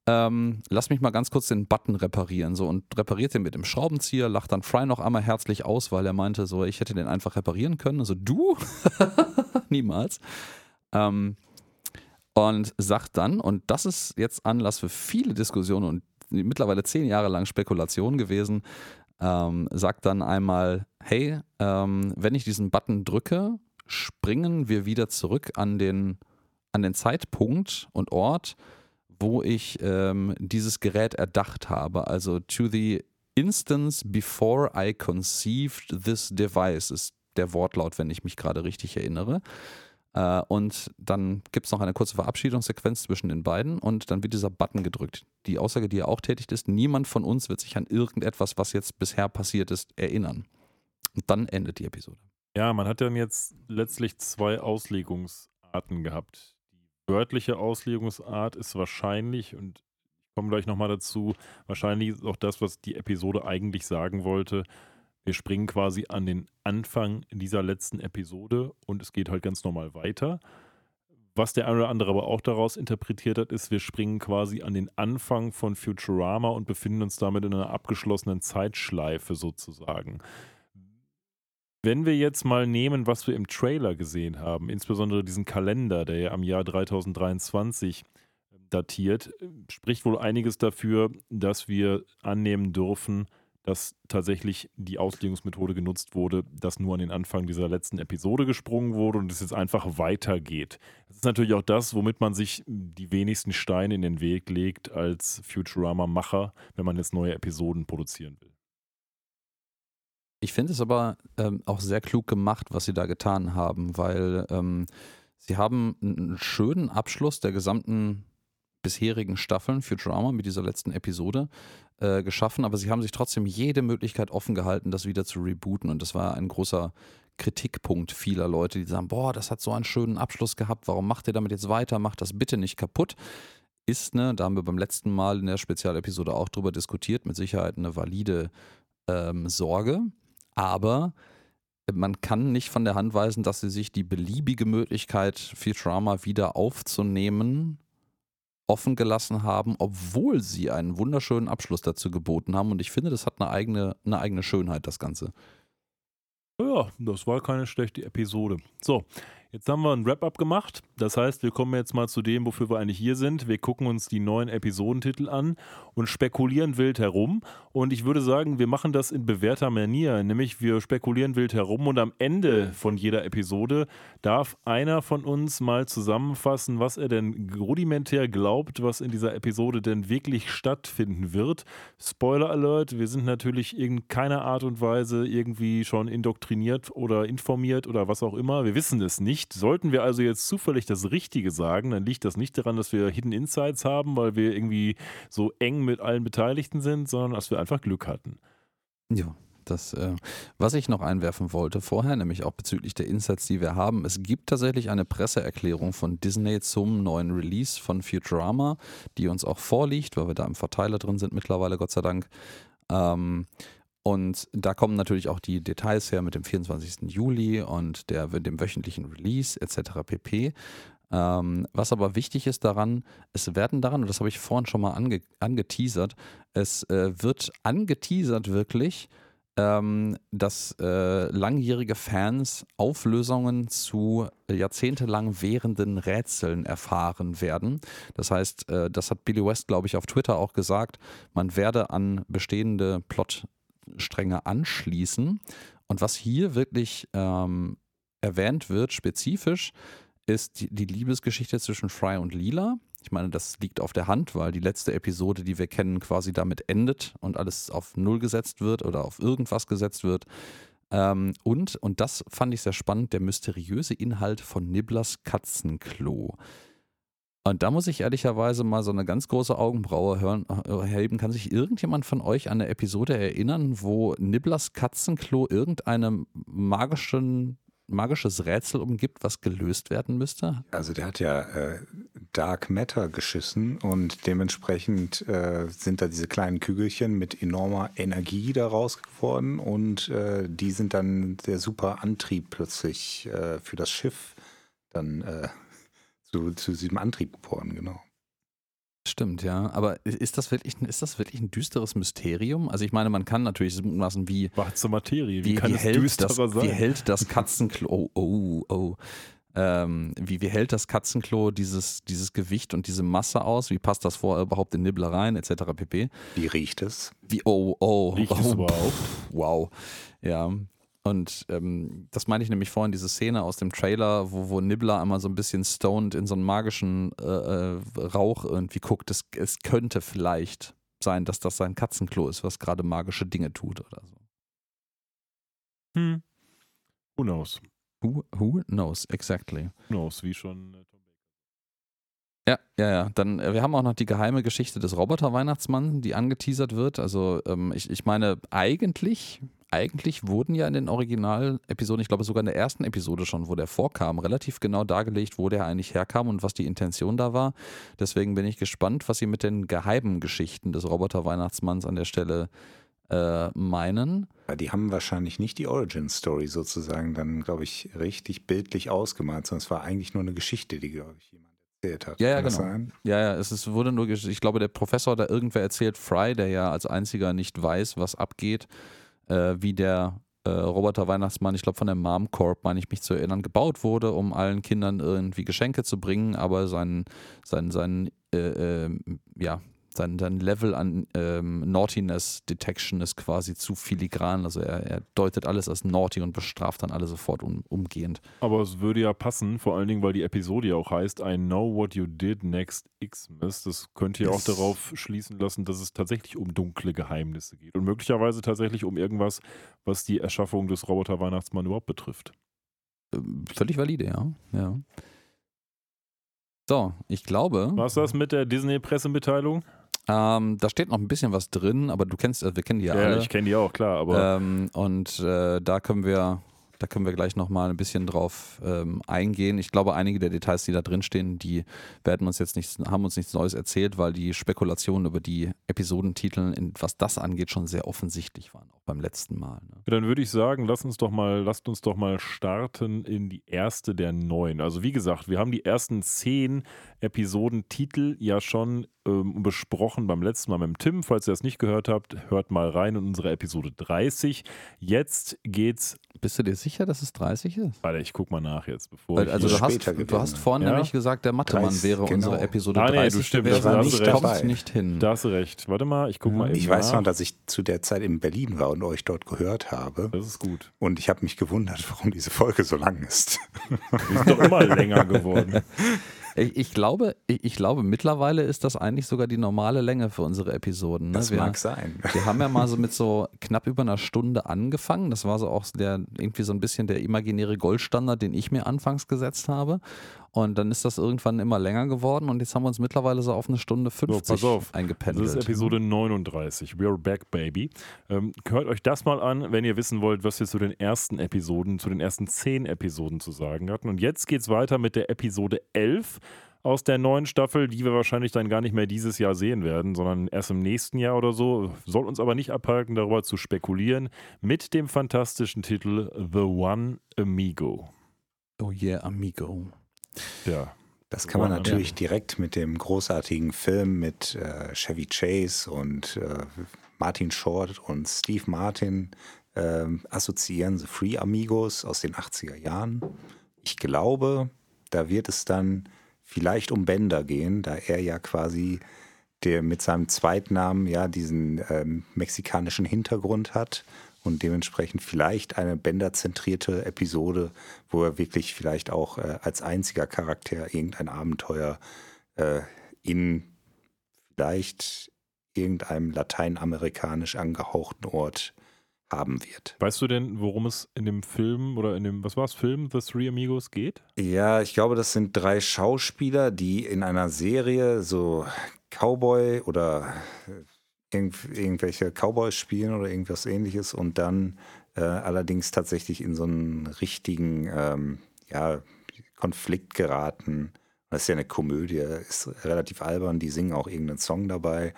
Ähm, lass mich mal ganz kurz den Button reparieren. So, und repariert den mit dem Schraubenzieher, lacht dann Fry noch einmal herzlich aus, weil er meinte, so, ich hätte den einfach reparieren können. Also du? Niemals. Ähm, und sagt dann, und das ist jetzt Anlass für viele Diskussionen und mittlerweile zehn Jahre lang Spekulation gewesen, ähm, sagt dann einmal, hey, ähm, wenn ich diesen Button drücke, springen wir wieder zurück an den, an den Zeitpunkt und Ort, wo ich ähm, dieses Gerät erdacht habe. Also to the instance before I conceived this device ist der Wortlaut, wenn ich mich gerade richtig erinnere. Uh, und dann gibt es noch eine kurze Verabschiedungssequenz zwischen den beiden und dann wird dieser Button gedrückt. Die Aussage, die er auch tätigt, ist, niemand von uns wird sich an irgendetwas, was jetzt bisher passiert ist, erinnern. Und dann endet die Episode. Ja, man hat dann jetzt letztlich zwei Auslegungsarten gehabt. Die wörtliche Auslegungsart ist wahrscheinlich, und ich komme gleich nochmal dazu, wahrscheinlich ist auch das, was die Episode eigentlich sagen wollte. Wir springen quasi an den Anfang dieser letzten Episode und es geht halt ganz normal weiter. Was der eine oder andere aber auch daraus interpretiert hat, ist, wir springen quasi an den Anfang von Futurama und befinden uns damit in einer abgeschlossenen Zeitschleife sozusagen. Wenn wir jetzt mal nehmen, was wir im Trailer gesehen haben, insbesondere diesen Kalender, der ja am Jahr 3023 ähm, datiert, spricht wohl einiges dafür, dass wir annehmen dürfen, dass tatsächlich die Auslegungsmethode genutzt wurde, dass nur an den Anfang dieser letzten Episode gesprungen wurde und es jetzt einfach weitergeht. Das ist natürlich auch das, womit man sich die wenigsten Steine in den Weg legt als Futurama-Macher, wenn man jetzt neue Episoden produzieren will. Ich finde es aber ähm, auch sehr klug gemacht, was sie da getan haben, weil ähm, sie haben einen schönen Abschluss der gesamten bisherigen Staffeln Futurama mit dieser letzten Episode äh, geschaffen, aber sie haben sich trotzdem jede Möglichkeit offen gehalten, das wieder zu rebooten und das war ein großer Kritikpunkt vieler Leute, die sagen, boah, das hat so einen schönen Abschluss gehabt, warum macht ihr damit jetzt weiter, macht das bitte nicht kaputt. Ist, ne, da haben wir beim letzten Mal in der Spezialepisode auch drüber diskutiert, mit Sicherheit eine valide ähm, Sorge. Aber man kann nicht von der Hand weisen, dass sie sich die beliebige Möglichkeit, Futurama wieder aufzunehmen, offen gelassen haben, obwohl sie einen wunderschönen Abschluss dazu geboten haben. Und ich finde, das hat eine eigene, eine eigene Schönheit, das Ganze. Ja, das war keine schlechte Episode. So, Jetzt haben wir ein Wrap-up gemacht. Das heißt, wir kommen jetzt mal zu dem, wofür wir eigentlich hier sind. Wir gucken uns die neuen Episodentitel an und spekulieren wild herum. Und ich würde sagen, wir machen das in bewährter Manier. Nämlich wir spekulieren wild herum und am Ende von jeder Episode darf einer von uns mal zusammenfassen, was er denn rudimentär glaubt, was in dieser Episode denn wirklich stattfinden wird. Spoiler Alert, wir sind natürlich in keiner Art und Weise irgendwie schon indoktriniert oder informiert oder was auch immer. Wir wissen es nicht nicht. Sollten wir also jetzt zufällig das Richtige sagen, dann liegt das nicht daran, dass wir Hidden Insights haben, weil wir irgendwie so eng mit allen Beteiligten sind, sondern dass wir einfach Glück hatten. Ja, Das, äh, was ich noch einwerfen wollte vorher, nämlich auch bezüglich der Insights, die wir haben, es gibt tatsächlich eine Presseerklärung von Disney zum neuen Release von Futurama, die uns auch vorliegt, weil wir da im Verteiler drin sind mittlerweile, Gott sei Dank. Ähm, und da kommen natürlich auch die Details her mit dem 24. Juli und der, dem wöchentlichen Release etc. pp. Ähm, was aber wichtig ist daran, es werden daran, und das habe ich vorhin schon mal ange, angeteasert, es äh, wird angeteasert wirklich, ähm, dass äh, langjährige Fans Auflösungen zu jahrzehntelang währenden Rätseln erfahren werden. Das heißt, äh, das hat Billy West, glaube ich, auf Twitter auch gesagt, man werde an bestehende Plotstränge anschließen. Und was hier wirklich ähm, erwähnt wird, spezifisch, ist die, die Liebesgeschichte zwischen Fry und Lila. Ich meine, das liegt auf der Hand, weil die letzte Episode, die wir kennen, quasi damit endet und alles auf Null gesetzt wird oder auf irgendwas gesetzt wird. Ähm, und, und das fand ich sehr spannend, der mysteriöse Inhalt von Nibblers Katzenklo. Und da muss ich ehrlicherweise mal so eine ganz große Augenbraue hören, äh, heben. Kann sich irgendjemand von euch an eine Episode erinnern, wo Nibblers Katzenklo irgendeinem magischen magisches Rätsel umgibt, was gelöst werden müsste? Also der hat ja äh, Dark Matter geschissen und dementsprechend äh, sind da diese kleinen Kügelchen mit enormer Energie daraus geworden und äh, die sind dann der super Antrieb plötzlich äh, für das Schiff dann äh, zu, zu diesem Antrieb geworden, genau. Stimmt, ja. Aber ist das wirklich, ist das wirklich ein düsteres Mysterium? Also ich meine, man kann natürlich mutmaßen, wie. Schwarze Materie, wie, wie kann wie es hält düsterer das, sein? Wie hält das Katzenklo. Oh, oh, oh. Ähm, wie, wie hält das Katzenklo dieses, dieses Gewicht und diese Masse aus? Wie passt das vor überhaupt in Nibbler rein, etc. pp? Wie riecht es? Wie, oh, oh. Riecht oh, es überhaupt? Wow. Ja. Und ähm, das meine ich nämlich vorhin, diese Szene aus dem Trailer, wo, wo Nibbler einmal so ein bisschen stoned in so einen magischen äh, äh, Rauch irgendwie guckt. Es, es könnte vielleicht sein, dass das sein Katzenklo ist, was gerade magische Dinge tut oder so. Hm. Who knows? Who, who knows, exactly. Who knows, wie schon äh, Tom ja, ja, ja. Dann, äh, wir haben auch noch die geheime Geschichte des Roboter-Weihnachtsmann, die angeteasert wird. Also, ähm, ich, ich meine, eigentlich eigentlich wurden ja in den Original-Episoden, ich glaube sogar in der ersten Episode schon, wo der vorkam, relativ genau dargelegt, wo der eigentlich herkam und was die Intention da war. Deswegen bin ich gespannt, was sie mit den geheimen Geschichten des Roboter-Weihnachtsmanns an der Stelle äh, meinen. Die haben wahrscheinlich nicht die Origin-Story sozusagen dann, glaube ich, richtig bildlich ausgemalt, sondern es war eigentlich nur eine Geschichte, die, glaube ich, jemand erzählt hat. Ja, ja, genau. Ja, ja, es ist, wurde nur, ich glaube, der Professor da irgendwer erzählt, Fry, der ja als einziger nicht weiß, was abgeht, äh, wie der äh, Roboter-Weihnachtsmann, ich glaube von der Mom Corp, meine ich mich zu erinnern, gebaut wurde, um allen Kindern irgendwie Geschenke zu bringen, aber sein, sein, sein äh, äh ja, sein, sein Level an ähm, Naughtiness Detection ist quasi zu filigran. Also er, er, deutet alles als naughty und bestraft dann alle sofort um, umgehend. Aber es würde ja passen, vor allen Dingen, weil die Episode ja auch heißt I know what you did next Xmas. Das könnte ja auch darauf schließen lassen, dass es tatsächlich um dunkle Geheimnisse geht und möglicherweise tatsächlich um irgendwas, was die Erschaffung des Roboter-Weihnachtsmann überhaupt betrifft. Ähm, völlig valide, ja. ja. So, ich glaube. Was das mit der Disney-Pressemitteilung? Ähm, da steht noch ein bisschen was drin, aber du kennst, also wir kennen die ja, ja alle. Ja, ich kenne die auch, klar. Aber ähm, und äh, da können wir da können wir gleich nochmal ein bisschen drauf ähm, eingehen. Ich glaube, einige der Details, die da drin stehen, die werden uns jetzt nichts, haben uns nichts Neues erzählt, weil die Spekulationen über die Episodentitel, was das angeht, schon sehr offensichtlich waren, auch beim letzten Mal. Ne? Dann würde ich sagen, lasst uns doch mal, lasst uns doch mal starten in die erste der neun. Also wie gesagt, wir haben die ersten zehn Episodentitel ja schon ähm, besprochen beim letzten Mal mit dem Tim. Falls ihr das nicht gehört habt, hört mal rein in unsere Episode 30. Jetzt geht's. Bist du dir sicher, dass es 30 ist? Warte, ich guck mal nach jetzt, bevor Weil, also du hast, du hast vorhin ja? nämlich gesagt, der Mathe-Mann wäre genau. unsere Episode ah, nee, 30. Du stimmt, da war nicht dabei. nicht hin. Da hast du recht. Warte mal, ich guck mhm. mal eben Ich nach. weiß noch, dass ich zu der Zeit in Berlin war und euch dort gehört habe. Das ist gut. Und ich habe mich gewundert, warum diese Folge so lang ist. Die ist doch immer länger geworden. Ich, ich, glaube, ich, ich, glaube, mittlerweile ist das eigentlich sogar die normale Länge für unsere Episoden. Ne? Das wir, mag sein. Wir haben ja mal so mit so knapp über einer Stunde angefangen. Das war so auch der irgendwie so ein bisschen der imaginäre Goldstandard, den ich mir anfangs gesetzt habe. Und dann ist das irgendwann immer länger geworden und jetzt haben wir uns mittlerweile so auf eine Stunde 50 so, pass auf. eingependelt. Das ist Episode 39. We're back, baby. Ähm, hört euch das mal an, wenn ihr wissen wollt, was wir zu den ersten Episoden, zu den ersten zehn Episoden zu sagen hatten. Und jetzt geht's weiter mit der Episode 11 aus der neuen Staffel, die wir wahrscheinlich dann gar nicht mehr dieses Jahr sehen werden, sondern erst im nächsten Jahr oder so. Soll uns aber nicht abhalten, darüber zu spekulieren, mit dem fantastischen Titel The One Amigo. Oh yeah, Amigo. Ja. Das kann man natürlich direkt mit dem großartigen Film mit äh, Chevy Chase und äh, Martin Short und Steve Martin äh, assoziieren, The Free Amigos aus den 80er Jahren. Ich glaube, da wird es dann vielleicht um Bender gehen, da er ja quasi der mit seinem Zweitnamen ja diesen ähm, mexikanischen Hintergrund hat und dementsprechend vielleicht eine Bender-zentrierte Episode, wo er wirklich vielleicht auch äh, als einziger Charakter irgendein Abenteuer äh, in vielleicht irgendeinem lateinamerikanisch angehauchten Ort haben wird. Weißt du denn, worum es in dem Film oder in dem, was war es, Film The Three Amigos geht? Ja, ich glaube, das sind drei Schauspieler, die in einer Serie so Cowboy oder äh, irgend, irgendwelche Cowboys spielen oder irgendwas ähnliches und dann äh, allerdings tatsächlich in so einen richtigen ähm, ja, Konflikt geraten. Das ist ja eine Komödie, ist relativ albern, die singen auch irgendeinen Song dabei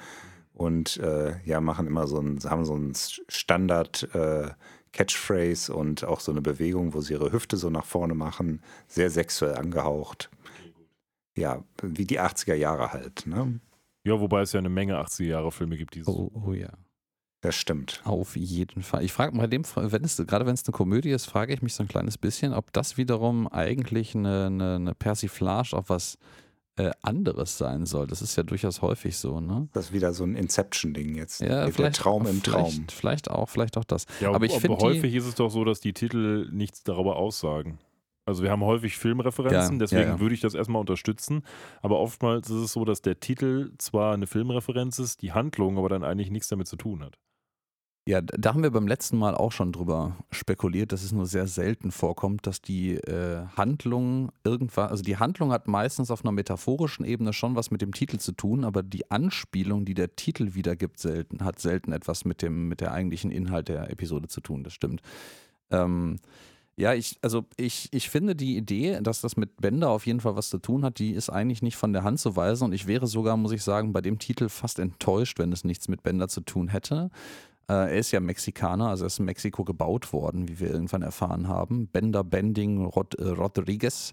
und äh, ja, machen immer so ein, haben so ein Standard äh, Catchphrase und auch so eine Bewegung, wo sie ihre Hüfte so nach vorne machen, sehr sexuell angehaucht. Ja, wie die 80er Jahre halt, ne? Ja, wobei es ja eine Menge 80er Jahre Filme gibt, die so. Oh, oh ja. Das stimmt. Auf jeden Fall. Ich frage bei dem, wenn es, gerade wenn es eine Komödie ist, frage ich mich so ein kleines bisschen, ob das wiederum eigentlich eine, eine, eine Persiflage auf was äh, anderes sein soll. Das ist ja durchaus häufig so, ne? Das ist wieder so ein Inception-Ding jetzt. Ja, der Traum im Traum. Vielleicht, vielleicht auch, vielleicht auch das. Ja, aber ich finde häufig ist es doch so, dass die Titel nichts darüber aussagen. Also wir haben häufig Filmreferenzen, ja, deswegen ja, ja. würde ich das erstmal unterstützen. Aber oftmals ist es so, dass der Titel zwar eine Filmreferenz ist, die Handlung aber dann eigentlich nichts damit zu tun hat. Ja, da haben wir beim letzten Mal auch schon drüber spekuliert, dass es nur sehr selten vorkommt, dass die äh, Handlung irgendwas, also die Handlung hat meistens auf einer metaphorischen Ebene schon was mit dem Titel zu tun, aber die Anspielung, die der Titel wiedergibt, selten, hat selten etwas mit dem, mit der eigentlichen Inhalt der Episode zu tun, das stimmt. Ähm, ja, ich, also ich, ich finde die Idee, dass das mit Bender auf jeden Fall was zu tun hat, die ist eigentlich nicht von der Hand zu weisen und ich wäre sogar, muss ich sagen, bei dem Titel fast enttäuscht, wenn es nichts mit Bender zu tun hätte. Äh, er ist ja Mexikaner, also er ist in Mexiko gebaut worden, wie wir irgendwann erfahren haben. Bender Bending Rod äh, Rodriguez.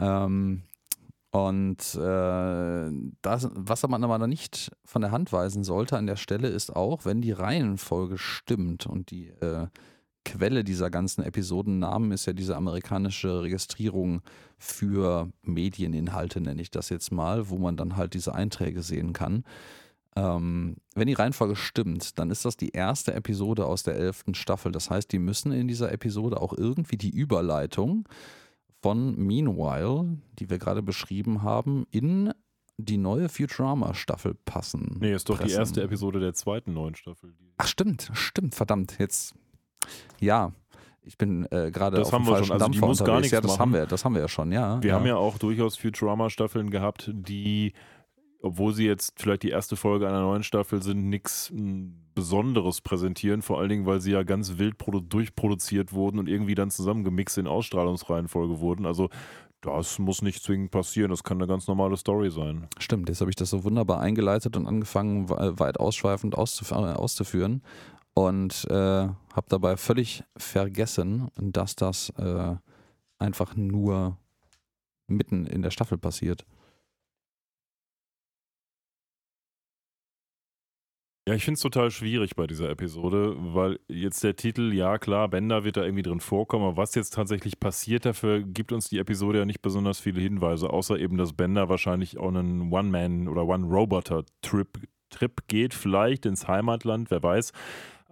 Ähm, und äh, das, was man aber nicht von der Hand weisen sollte an der Stelle ist auch, wenn die Reihenfolge stimmt und die äh, Quelle dieser ganzen Episodennamen ist ja diese amerikanische Registrierung für Medieninhalte, nenne ich das jetzt mal, wo man dann halt diese Einträge sehen kann. Ähm, wenn die Reihenfolge stimmt, dann ist das die erste Episode aus der elften Staffel. Das heißt, die müssen in dieser Episode auch irgendwie die Überleitung von Meanwhile, die wir gerade beschrieben haben, in die neue Futurama-Staffel passen. Nee, ist doch pressen. die erste Episode der zweiten neuen Staffel. Ach, stimmt, stimmt, verdammt. Jetzt, ja, ich bin äh, gerade auf dem falschen also Dampfer muss gar nichts Ja, das machen. haben wir, das haben wir ja schon, ja. Wir ja. haben ja auch durchaus Futurama-Staffeln gehabt, die obwohl sie jetzt vielleicht die erste Folge einer neuen Staffel sind, nichts hm, Besonderes präsentieren, vor allen Dingen, weil sie ja ganz wild durchproduziert wurden und irgendwie dann zusammengemixt in Ausstrahlungsreihenfolge wurden. Also das muss nicht zwingend passieren, das kann eine ganz normale Story sein. Stimmt, jetzt habe ich das so wunderbar eingeleitet und angefangen, weit ausschweifend auszuf auszuführen und äh, habe dabei völlig vergessen, dass das äh, einfach nur mitten in der Staffel passiert. Ja, ich finde es total schwierig bei dieser Episode, weil jetzt der Titel, ja klar, Bender wird da irgendwie drin vorkommen, aber was jetzt tatsächlich passiert, dafür gibt uns die Episode ja nicht besonders viele Hinweise, außer eben, dass Bender wahrscheinlich auch einen One-Man- oder One-Roboter-Trip Trip geht, vielleicht ins Heimatland, wer weiß.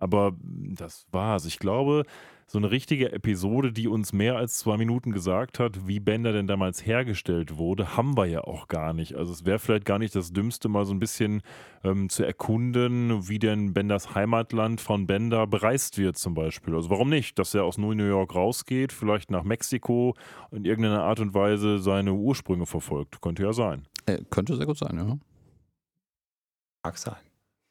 Aber das war's. Ich glaube, so eine richtige Episode, die uns mehr als zwei Minuten gesagt hat, wie Bender denn damals hergestellt wurde, haben wir ja auch gar nicht. Also es wäre vielleicht gar nicht das Dümmste, mal so ein bisschen ähm, zu erkunden, wie denn Benders Heimatland von Bender bereist wird zum Beispiel. Also warum nicht, dass er aus New York rausgeht, vielleicht nach Mexiko, in irgendeiner Art und Weise seine Ursprünge verfolgt. Könnte ja sein. Äh, könnte sehr gut sein, ja. Mag sein.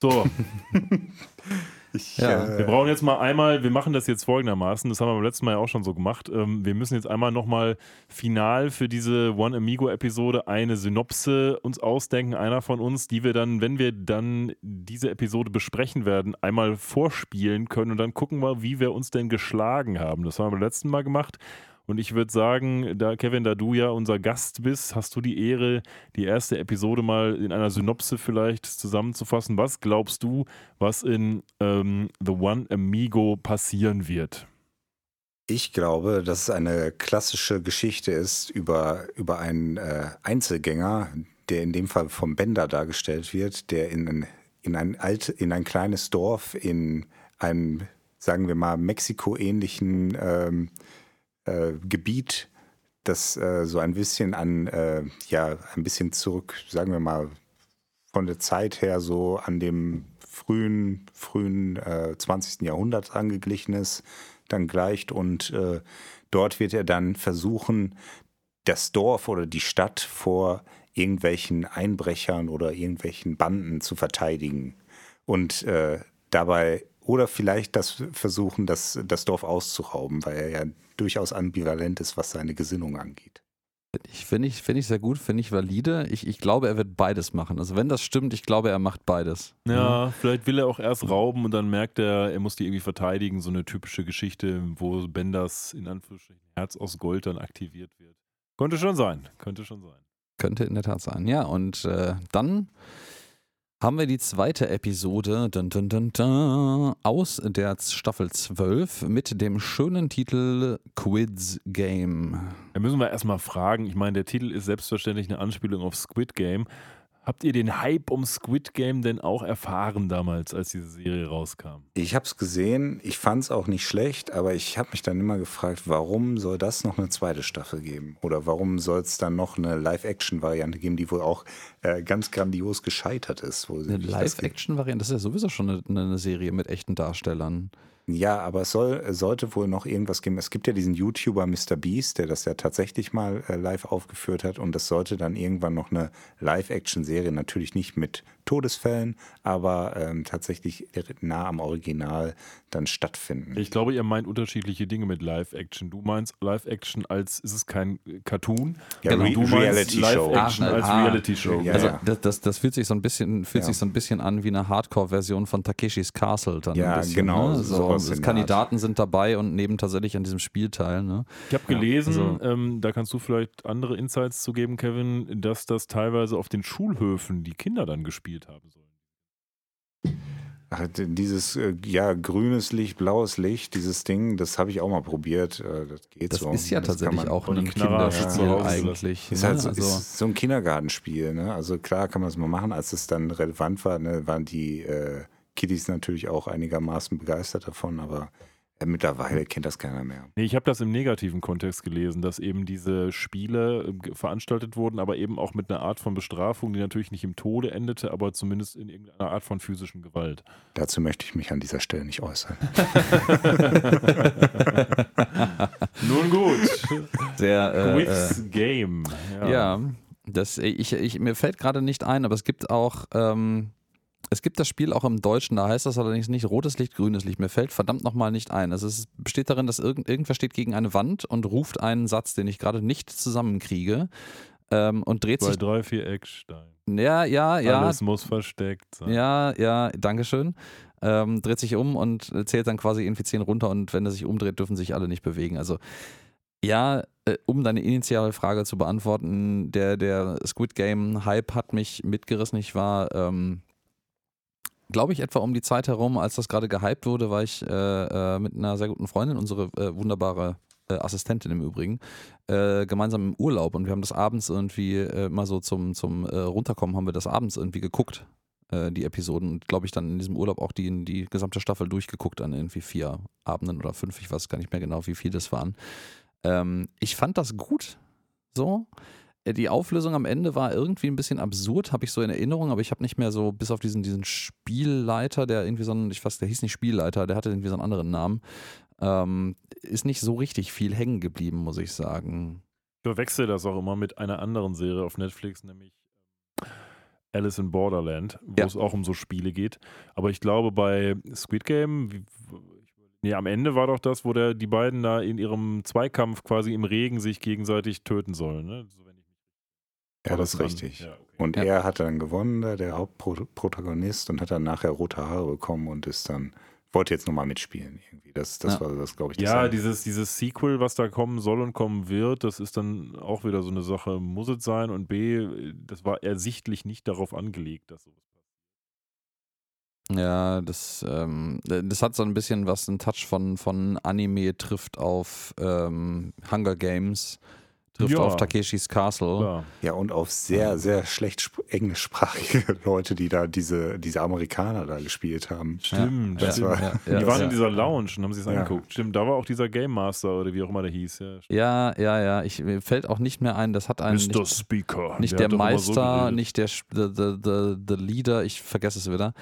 So. Ich, ja. äh, wir brauchen jetzt mal einmal, wir machen das jetzt folgendermaßen, das haben wir beim letzten Mal ja auch schon so gemacht. Ähm, wir müssen jetzt einmal nochmal final für diese One Amigo-Episode eine Synopse uns ausdenken, einer von uns, die wir dann, wenn wir dann diese Episode besprechen werden, einmal vorspielen können und dann gucken wir, wie wir uns denn geschlagen haben. Das haben wir beim letzten Mal gemacht. Und ich würde sagen, da Kevin, da du ja unser Gast bist, hast du die Ehre, die erste Episode mal in einer Synopse vielleicht zusammenzufassen. Was glaubst du, was in ähm, The One Amigo passieren wird? Ich glaube, dass es eine klassische Geschichte ist über, über einen äh, Einzelgänger, der in dem Fall vom Bender dargestellt wird, der in ein, in ein, alt, in ein kleines Dorf in einem, sagen wir mal, Mexiko-ähnlichen ähm, äh, Gebiet, das äh, so ein bisschen an, äh, ja, ein bisschen zurück, sagen wir mal, von der Zeit her so an dem frühen, frühen 20. Äh, Jahrhundert angeglichen ist, dann gleicht und äh, dort wird er dann versuchen, das Dorf oder die Stadt vor irgendwelchen Einbrechern oder irgendwelchen Banden zu verteidigen. Und äh, dabei oder vielleicht das versuchen, das, das Dorf auszurauben, weil er ja durchaus ambivalent ist, was seine Gesinnung angeht. Ich finde ich, find ich sehr gut, finde ich valide. Ich, ich glaube, er wird beides machen. Also wenn das stimmt, ich glaube, er macht beides. Ja, mhm. vielleicht will er auch erst rauben und dann merkt er, er muss die irgendwie verteidigen. So eine typische Geschichte, wo Benders in Anführungsstrichen Herz aus Gold dann aktiviert wird. Könnte schon sein, könnte schon sein. Könnte in der Tat sein, ja. Und äh, dann haben wir die zweite Episode dun, dun, dun, aus der Staffel 12 mit dem schönen Titel Quiz Game. Da müssen wir erstmal fragen. Ich meine, der Titel ist selbstverständlich eine Anspielung auf Squid Game. Habt ihr den Hype um Squid Game denn auch erfahren damals, als diese Serie rauskam? Ich habe es gesehen, ich fand es auch nicht schlecht, aber ich habe mich dann immer gefragt, warum soll das noch eine zweite Staffel geben? Oder warum soll es dann noch eine Live-Action-Variante geben, die wohl auch äh, ganz grandios gescheitert ist? eine Live-Action-Variante, das ist ja sowieso schon eine, eine Serie mit echten Darstellern. Ja, aber es soll, sollte wohl noch irgendwas geben. Es gibt ja diesen YouTuber Mr. Beast, der das ja tatsächlich mal äh, live aufgeführt hat und es sollte dann irgendwann noch eine Live-Action-Serie, natürlich nicht mit Todesfällen, aber ähm, tatsächlich nah am Original dann stattfinden. Ich glaube, ihr meint unterschiedliche Dinge mit Live-Action. Du meinst Live-Action als, ist es kein Cartoon? Ja, genau, du Reality Live-Action als ah, Reality-Show. Ja, also das, das, das, fühlt sich so ein bisschen, fühlt ja. sich so ein bisschen an wie eine Hardcore-Version von Takeshis Castle dann ja, bisschen, genau. Ne? So, Kandidaten sind dabei und nehmen tatsächlich an diesem Spiel teil. Ne? Ich habe gelesen, also, ähm, da kannst du vielleicht andere Insights zu geben, Kevin, dass das teilweise auf den Schulhöfen die Kinder dann gespielt haben sollen. Ach, dieses äh, ja grünes Licht, blaues Licht, dieses Ding, das habe ich auch mal probiert. Äh, das geht das so. ist ja das tatsächlich auch ein Kinderspiel ja, eigentlich. Ist, halt so, also, ist so ein Kindergartenspiel. Ne? Also klar kann man es mal machen. Als es dann relevant war, ne, waren die äh, Kiddies natürlich auch einigermaßen begeistert davon, aber mittlerweile kennt das keiner mehr. Nee, ich habe das im negativen Kontext gelesen, dass eben diese Spiele äh, veranstaltet wurden, aber eben auch mit einer Art von Bestrafung, die natürlich nicht im Tode endete, aber zumindest in irgendeiner Art von physischen Gewalt. Dazu möchte ich mich an dieser Stelle nicht äußern. Nun gut. Der äh, Quiz äh, Game. Ja, ja das, ich, ich, mir fällt gerade nicht ein, aber es gibt auch. Ähm, es gibt das Spiel auch im Deutschen, da heißt das allerdings nicht rotes Licht, grünes Licht. Mir fällt verdammt nochmal nicht ein. Also es besteht darin, dass irgend, irgendwer steht gegen eine Wand und ruft einen Satz, den ich gerade nicht zusammenkriege. Ähm, und dreht Bei sich. drei, vier Eckstein. Ja, ja, ja. Alles muss versteckt sein. Ja, ja, Dankeschön. Ähm, dreht sich um und zählt dann quasi irgendwie zehn runter und wenn er sich umdreht, dürfen sich alle nicht bewegen. Also ja, äh, um deine initiale Frage zu beantworten, der, der Squid Game Hype hat mich mitgerissen. Ich war ähm, glaube ich, etwa um die Zeit herum, als das gerade gehypt wurde, war ich äh, äh, mit einer sehr guten Freundin, unsere äh, wunderbare äh, Assistentin im Übrigen, äh, gemeinsam im Urlaub und wir haben das abends irgendwie äh, mal so zum, zum Runterkommen haben wir das abends irgendwie geguckt. die Episoden und glaube ich dann in diesem Urlaub auch die, die gesamte Staffel durchgeguckt an irgendwie vier Abenden oder fünf, ich weiß gar nicht mehr genau, wie viel das waren. Ähm, ich fand das gut, so. Äh, die Auflösung am Ende war irgendwie ein bisschen absurd, habe ich so in Erinnerung, aber ich habe nicht mehr so, bis auf diesen, diesen Spielleiter, der irgendwie so ein, ich weiß, der hieß nicht Spielleiter, der hatte irgendwie so einen anderen Namen, ähm, ist nicht so richtig viel hängen geblieben, muss ich sagen. Ich verwechsel das auch immer mit einer anderen Serie auf Netflix, nämlich ähm, Alice in Borderland, wo ja. es auch um so Spiele geht. Aber ich glaube, bei Squid Game, wie, nee, am Ende war doch das, wo der, die beiden da in ihrem Zweikampf quasi im Regen sich gegenseitig töten sollen. Ne? Ja, das ist richtig. Ja, okay. Und ja. er hat dann gewonnen, der Hauptprotagonist, und hat dann nachher rote Haare bekommen und ist dann, wollte jetzt nochmal mitspielen irgendwie. Das, das ja. war das, glaube ich. Das ja, dieses, dieses Sequel, was da kommen soll und kommen wird, das ist dann auch wieder so eine Sache. Muss es sein? Und B, das war ersichtlich nicht darauf angelegt, dass sowas passiert. Ja, das, ähm, das hat so ein bisschen was, einen Touch von, von Anime trifft auf ähm, Hunger Games trifft ja. auf Takeshis Castle. Klar. Ja, und auf sehr, sehr schlecht englischsprachige Leute, die da diese, diese Amerikaner da gespielt haben. Stimmt, ja, das war, ja, die waren in dieser Lounge und haben sich das angeguckt. Stimmt, da war auch dieser Game Master oder wie auch immer der hieß. Ja, ja, ja. Ich, mir fällt auch nicht mehr ein, das hat einen. Mr. Nicht, Speaker. Nicht der, der Meister, so nicht der the, the, the, the Leader, ich vergesse es wieder.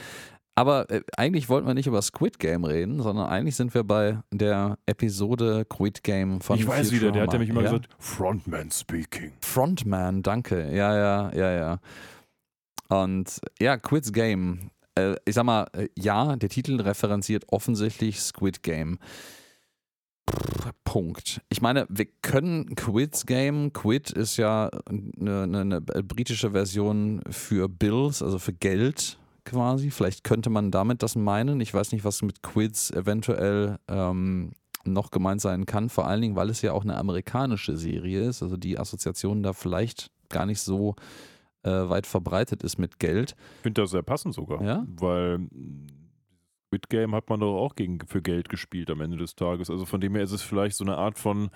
Aber äh, eigentlich wollten wir nicht über Squid Game reden, sondern eigentlich sind wir bei der Episode Squid Game von Ich weiß Futurama. wieder, der hat nämlich immer ja? gesagt, Frontman speaking. Frontman, danke. Ja, ja, ja, ja. Und ja, Squid Game. Äh, ich sag mal, äh, ja, der Titel referenziert offensichtlich Squid Game. Punkt. Ich meine, wir können Quids Game. Quid ist ja eine, eine, eine britische Version für Bills, also für Geld quasi. Vielleicht könnte man damit das meinen. Ich weiß nicht, was mit Quids eventuell ähm, noch gemeint sein kann. Vor allen Dingen, weil es ja auch eine amerikanische Serie ist. Also die Assoziation da vielleicht gar nicht so äh, weit verbreitet ist mit Geld. Ich finde das sehr passend sogar. Ja? Weil Squid Game hat man doch auch gegen, für Geld gespielt am Ende des Tages. Also von dem her ist es vielleicht so eine Art von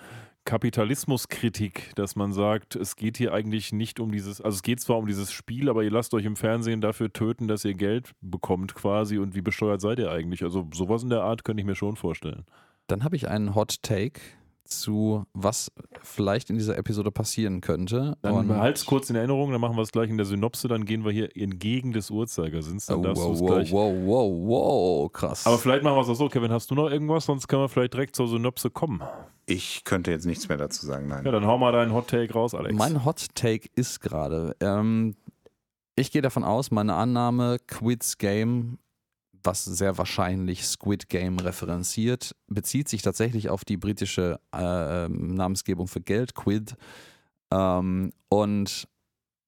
Kapitalismuskritik, dass man sagt, es geht hier eigentlich nicht um dieses, also es geht zwar um dieses Spiel, aber ihr lasst euch im Fernsehen dafür töten, dass ihr Geld bekommt quasi und wie besteuert seid ihr eigentlich? Also sowas in der Art könnte ich mir schon vorstellen. Dann habe ich einen Hot Take zu, was vielleicht in dieser Episode passieren könnte. Dann halt kurz in Erinnerung, dann machen wir es gleich in der Synopse, dann gehen wir hier entgegen des Uhrzeigersinns. Dann oh, wow, wow, wow, wow, wow, krass. Aber vielleicht machen wir es auch so, Kevin, hast du noch irgendwas? Sonst können wir vielleicht direkt zur Synopse kommen. Ich könnte jetzt nichts mehr dazu sagen, nein. Ja, dann hau mal deinen Hot Take raus, Alex. Mein Hot Take ist gerade, ähm, ich gehe davon aus, meine Annahme, Quids Game was sehr wahrscheinlich Squid Game referenziert, bezieht sich tatsächlich auf die britische äh, ähm, Namensgebung für Geld, Quid. Ähm, und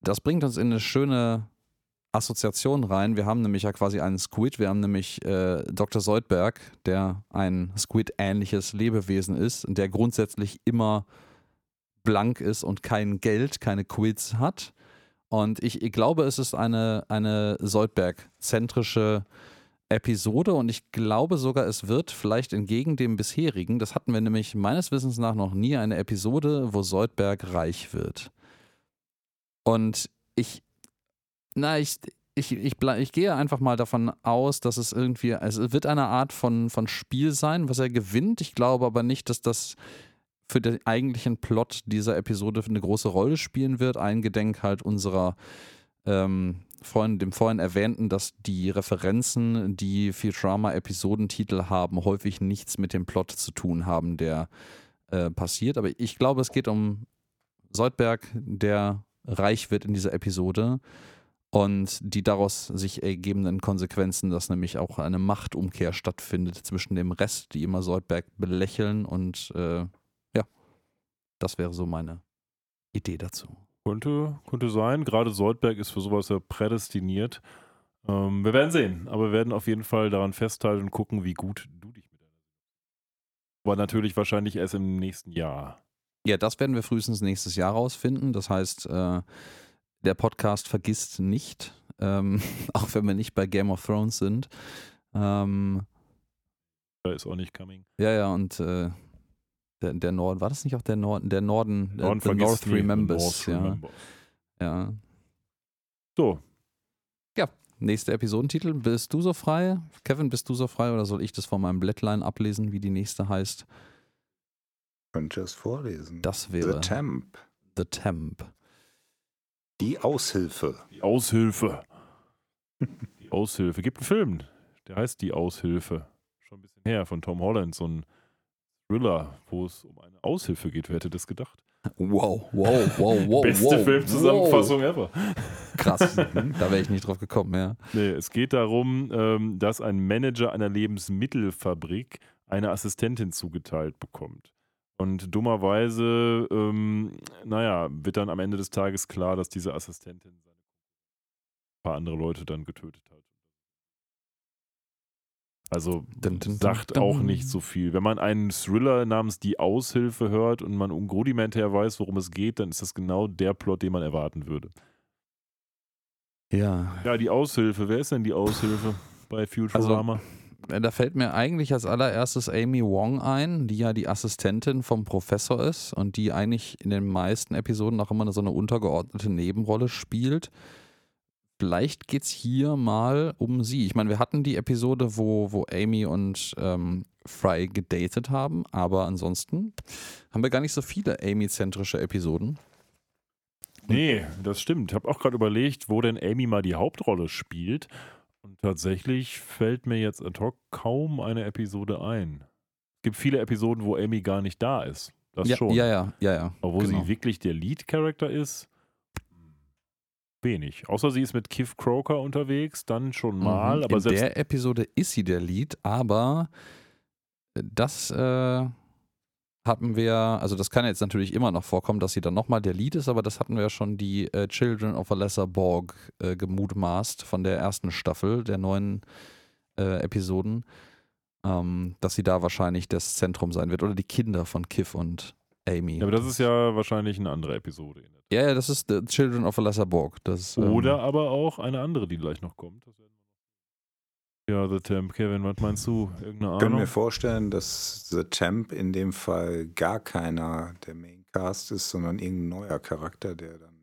das bringt uns in eine schöne Assoziation rein. Wir haben nämlich ja quasi einen Squid, wir haben nämlich äh, Dr. Soldberg, der ein Squid-ähnliches Lebewesen ist, der grundsätzlich immer blank ist und kein Geld, keine Quids hat. Und ich, ich glaube, es ist eine, eine Soldberg-zentrische Episode und ich glaube sogar, es wird vielleicht entgegen dem bisherigen, das hatten wir nämlich meines Wissens nach noch nie, eine Episode, wo Soldberg reich wird. Und ich, na, ich, ich, ich, ich, gehe einfach mal davon aus, dass es irgendwie, es wird eine Art von, von Spiel sein, was er gewinnt. Ich glaube aber nicht, dass das für den eigentlichen Plot dieser Episode eine große Rolle spielen wird. Eingedenk halt unserer ähm, vorhin, dem vorhin erwähnten, dass die Referenzen, die Futurama-Episodentitel haben, häufig nichts mit dem Plot zu tun haben, der äh, passiert. Aber ich glaube, es geht um Soldberg, der reich wird in dieser Episode und die daraus sich ergebenden Konsequenzen, dass nämlich auch eine Machtumkehr stattfindet zwischen dem Rest, die immer Soldberg belächeln und äh, ja, das wäre so meine Idee dazu. Könnte, könnte sein. Gerade Soldberg ist für sowas ja prädestiniert. Ähm, wir werden sehen, aber wir werden auf jeden Fall daran festhalten und gucken, wie gut du dich mit Aber natürlich wahrscheinlich erst im nächsten Jahr. Ja, das werden wir frühestens nächstes Jahr rausfinden. Das heißt, äh, der Podcast vergisst nicht, ähm, auch wenn wir nicht bei Game of Thrones sind. Ähm, da ist auch nicht coming. Ja, ja, und äh, der, der, Norden, war das nicht auch der Norden? Der Norden, Norden the North Remembers, North ja. Remembers. Ja. So. Ja, nächste Episodentitel. Bist du so frei? Kevin, bist du so frei oder soll ich das von meinem Blättlein ablesen, wie die nächste heißt? Könnte es vorlesen. Das wäre The Temp. The Temp. Die Aushilfe. Die Aushilfe. Die Aushilfe. Gibt einen Film, der heißt Die Aushilfe. Schon ein bisschen her, von Tom Holland. So ein Thriller, wo es um eine Aushilfe geht. Wer hätte das gedacht? Wow, wow, wow, wow. Beste wow, Filmzusammenfassung wow. ever. Krass. da wäre ich nicht drauf gekommen, ja. Nee, es geht darum, ähm, dass ein Manager einer Lebensmittelfabrik eine Assistentin zugeteilt bekommt. Und dummerweise, ähm, naja, wird dann am Ende des Tages klar, dass diese Assistentin ein paar andere Leute dann getötet hat. Also Dun, dun, sagt dun, auch nicht so viel. Wenn man einen Thriller namens Die Aushilfe hört und man um rudimentär weiß, worum es geht, dann ist das genau der Plot, den man erwarten würde. Ja. Ja, die Aushilfe. Wer ist denn die Aushilfe bei Futurama? Äh, Da fällt mir eigentlich als allererstes Amy Wong ein, die ja die Assistentin vom Professor ist und die eigentlich in den meisten Episoden auch immer so eine untergeordnete Nebenrolle spielt. Vielleicht geht es hier mal um sie. Ich meine, wir hatten die Episode, wo, wo Amy und ähm, Fry gedatet haben, aber ansonsten haben wir gar nicht so viele Amy-zentrische Episoden. Nee, das stimmt. Ich habe auch gerade überlegt, wo denn Amy mal die Hauptrolle spielt. Und tatsächlich fällt mir jetzt ad hoc kaum eine Episode ein. Es gibt viele Episoden, wo Amy gar nicht da ist. Das ja, schon. ja, ja, ja, ja. Wo genau. sie wirklich der Lead-Character ist, wenig. Außer sie ist mit Kiff Croker unterwegs, dann schon mal. Mhm. Aber In der Episode ist sie der Lead, aber das äh, hatten wir, also das kann jetzt natürlich immer noch vorkommen, dass sie dann nochmal der Lead ist, aber das hatten wir ja schon die äh, Children of a Lesser Borg äh, gemutmaßt von der ersten Staffel der neuen äh, Episoden, ähm, dass sie da wahrscheinlich das Zentrum sein wird oder die Kinder von Kiff und Amy. ja, aber das ist ja wahrscheinlich eine andere Episode. ja, ja, das ist The Children of a Lesser Borg. Das, ähm, Oder aber auch eine andere, die gleich noch kommt. Ja, The Temp. Kevin, was meinst du? Irgendeine Ich kann Ahnung? mir vorstellen, dass The Temp in dem Fall gar keiner der Maincast ist, sondern irgendein neuer Charakter, der dann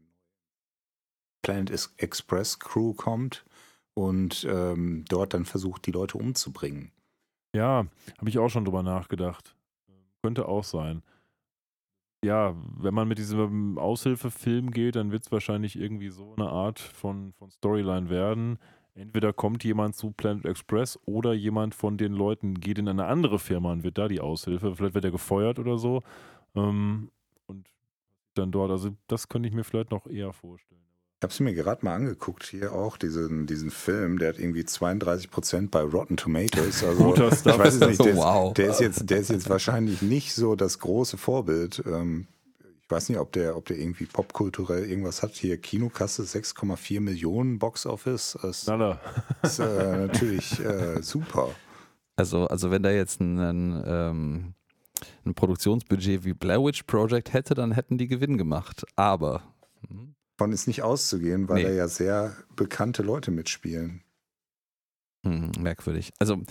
Planet Ex- Express Crew kommt und ähm, dort dann versucht, die Leute umzubringen. Ja, habe ich auch schon drüber nachgedacht. Könnte auch sein. Ja, wenn man mit diesem Aushilfefilm geht, dann wird es wahrscheinlich irgendwie so eine Art von, von Storyline werden. Entweder kommt jemand zu Planet Express oder jemand von den Leuten geht in eine andere Firma und wird da die Aushilfe. Vielleicht wird er gefeuert oder so. Ähm, und dann dort, also das könnte ich mir vielleicht noch eher vorstellen. Ich habe es mir gerade mal angeguckt, hier auch diesen, diesen Film, der hat irgendwie 32 Prozent bei Rotten Tomatoes. Also Guter Stuff. ich weiß es nicht, der, ist- Wow. der, ist jetzt, der ist jetzt wahrscheinlich nicht so das große Vorbild. Ähm, ich weiß nicht, ob der, ob der irgendwie popkulturell irgendwas hat. Hier Kinokasse 6,4 Millionen Box Office. Das ist äh, natürlich äh, super. Also, also wenn da jetzt ein, ein, ähm, ein Produktionsbudget wie Blair Witch Project hätte, dann hätten die Gewinn gemacht. Aber hm, Von ist nicht auszugehen, weil Nee. da ja sehr bekannte Leute mitspielen. hm, merkwürdig. Also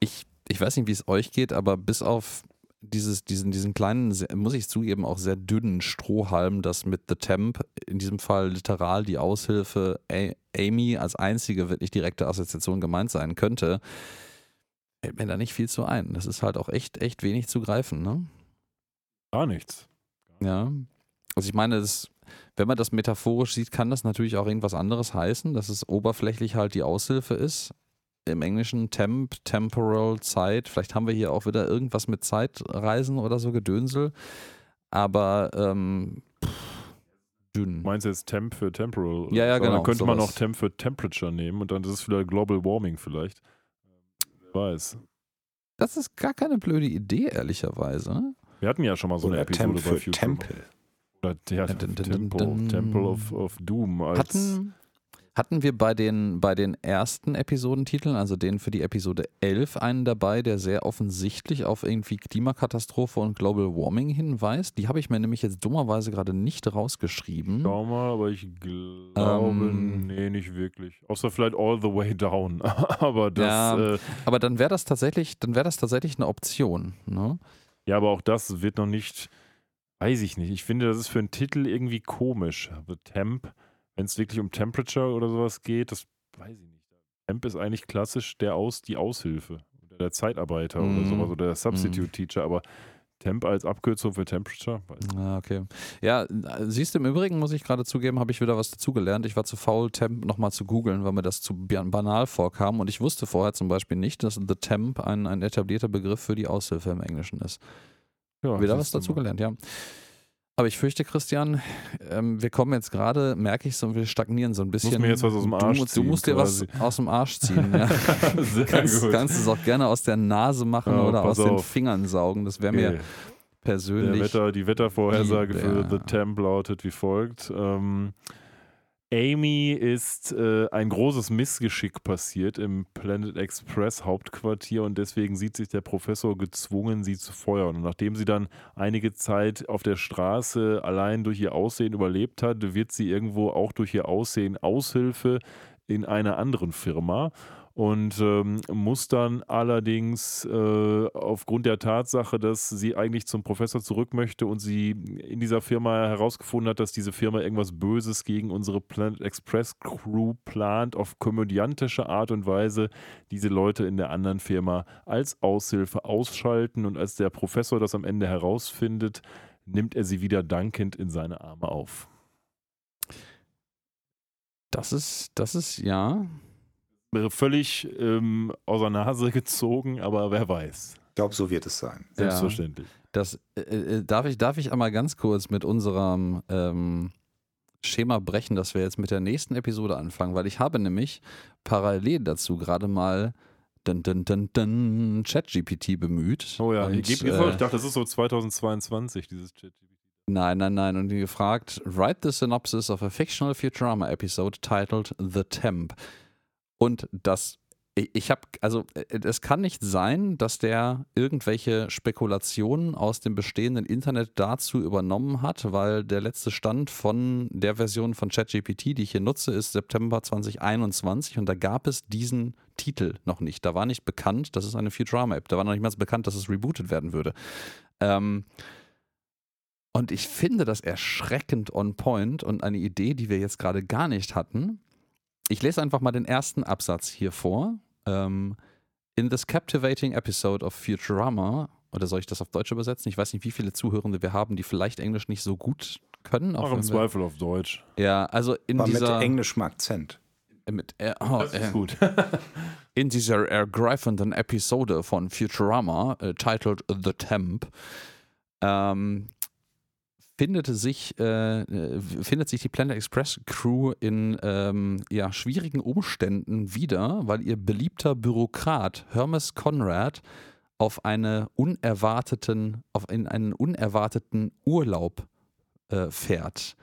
ich, ich weiß nicht, wie es euch geht, aber bis auf dieses, diesen, diesen kleinen, sehr- muss ich zugeben, auch sehr dünnen Strohhalm, das mit The Temp, in diesem Fall literal die Aushilfe A Amy als einzige wirklich direkte Assoziation gemeint sein könnte, fällt mir da nicht viel zu ein. Das ist halt auch echt, echt wenig zu greifen, ne? Gar nichts. Ja. Also ich meine, das, wenn man das metaphorisch sieht, kann das natürlich auch irgendwas anderes heißen, dass es oberflächlich halt die Aushilfe ist. Im Englischen Temp, Temporal, Zeit. Vielleicht haben wir hier auch wieder irgendwas mit Zeitreisen oder so Gedönsel. Aber ähm, dünn. Meinst du jetzt Temp für Temporal? Ja, ja, genau, Dann könnte man sowas. noch Temp für Temperature nehmen und dann ist es wieder Global Warming vielleicht. Wer weiß. Das ist gar keine blöde Idee, ehrlicherweise. Wir hatten ja schon mal so eine Oder Episode Temp bei für Futurama. Tempel. Oder ja, Temple. Temple of, of Doom. Hatten, hatten wir bei den, bei den ersten Episodentiteln, also den für die Episode 11, einen dabei, der sehr offensichtlich auf irgendwie Klimakatastrophe und Global Warming hinweist? Die habe ich mir nämlich jetzt dummerweise gerade nicht rausgeschrieben. Schau mal, aber ich glaube, Ähm. nee, nicht wirklich. Außer vielleicht All the Way Down. aber das, Ja. ja. Äh, Aber dann wäre das tatsächlich, dann wäre das tatsächlich eine Option. Ne? ja, aber auch das wird noch nicht, weiß ich nicht. Ich finde, das ist für einen Titel irgendwie komisch. The Temp, wenn es wirklich um Temperature oder sowas geht, das weiß ich nicht. Temp ist eigentlich klassisch der Aus, die Aushilfe. Oder der Zeitarbeiter mm. oder sowas. Oder der Substitute Teacher. Aber Temp als Abkürzung für Temperature. Ah, okay. Ja, siehst du, im Übrigen muss ich gerade zugeben, habe ich wieder was dazugelernt. Ich war zu faul, Temp nochmal zu googeln, weil mir das zu banal vorkam. Und ich wusste vorher zum Beispiel nicht, dass The Temp ein, ein etablierter Begriff für die Aushilfe im Englischen ist. Ja, wieder was dazugelernt, ja. Aber ich fürchte, Christian, ähm, wir kommen jetzt gerade, merke ich so, wir stagnieren so ein bisschen. Muss mir jetzt was aus dem Arsch du, ziehen. Du musst dir quasi. was aus dem Arsch ziehen. Ja. Kannst, gut. kannst es auch gerne aus der Nase machen oh, oder aus auf. den Fingern saugen. Das wäre okay. mir persönlich. Wetter, die Wettervorhersage für The Temp lautet wie folgt. Ähm, Amy ist äh, ein großes Missgeschick passiert im Planet Express Hauptquartier und deswegen sieht sich der Professor gezwungen, sie zu feuern. Und nachdem sie dann einige Zeit auf der Straße allein durch ihr Aussehen überlebt hat, wird sie irgendwo auch durch ihr Aussehen Aushilfe in einer anderen Firma und ähm, muss dann allerdings äh, aufgrund der Tatsache, dass sie eigentlich zum Professor zurück möchte und sie in dieser Firma herausgefunden hat, dass diese Firma irgendwas Böses gegen unsere Planet Express Crew plant, auf komödiantische Art und Weise diese Leute in der anderen Firma als Aushilfe ausschalten und als der Professor das am Ende herausfindet, nimmt er sie wieder dankend in seine Arme auf. Das ist, das ist, ja, völlig ähm, aus der Nase gezogen, aber wer weiß. Ich glaube, so wird es sein. Selbstverständlich. Ja, das, äh, äh, darf, ich, darf ich einmal ganz kurz mit unserem ähm, Schema brechen, dass wir jetzt mit der nächsten Episode anfangen, weil ich habe nämlich parallel dazu gerade mal dun, dun, dun, dun, ChatGPT bemüht. Oh ja, und, ich, äh, ich dachte, das ist so 2022, dieses ChatGPT. Nein, nein, nein. Und die gefragt, write the synopsis of a fictional Futurama episode titled The Temp. Und das, ich habe, also äh, es kann nicht sein, dass der irgendwelche Spekulationen aus dem bestehenden Internet dazu übernommen hat, weil der letzte Stand von der Version von ChatGPT, die ich hier nutze, ist September 2021 und da gab es diesen Titel noch nicht. Da war nicht bekannt, dass es eine Futurama-App, da war noch nicht mal bekannt, dass es rebootet werden würde. Ähm, und ich finde das erschreckend on point und eine Idee, die wir jetzt gerade gar nicht hatten, ich lese einfach mal den ersten Absatz hier vor. Ähm, in this captivating episode of Futurama, oder soll ich das auf Deutsch übersetzen? Ich weiß nicht, wie viele Zuhörende wir haben, die vielleicht Englisch nicht so gut können. Auch im Zweifel auf Deutsch. Ja, also in Aber dieser... mit englischem Akzent. Äh, mit, äh, oh, das ist äh, gut. in dieser ergreifenden Episode von Futurama, uh, titled The Temp, ähm, findet sich, äh, äh, findet sich die Planet Express Crew in ähm, ja, schwierigen Umständen wieder, weil ihr beliebter Bürokrat Hermes Conrad auf eine unerwarteten, auf in einen unerwarteten Urlaub äh, fährt.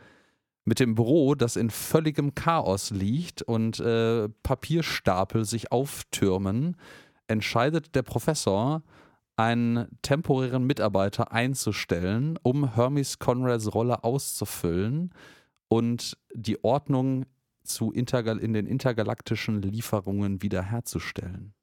Mit dem Büro, das in völligem Chaos liegt und äh, Papierstapel sich auftürmen, entscheidet der Professor, einen temporären Mitarbeiter einzustellen, um Hermes Conrads Rolle auszufüllen und die Ordnung zu Intergal in den intergalaktischen Lieferungen wiederherzustellen.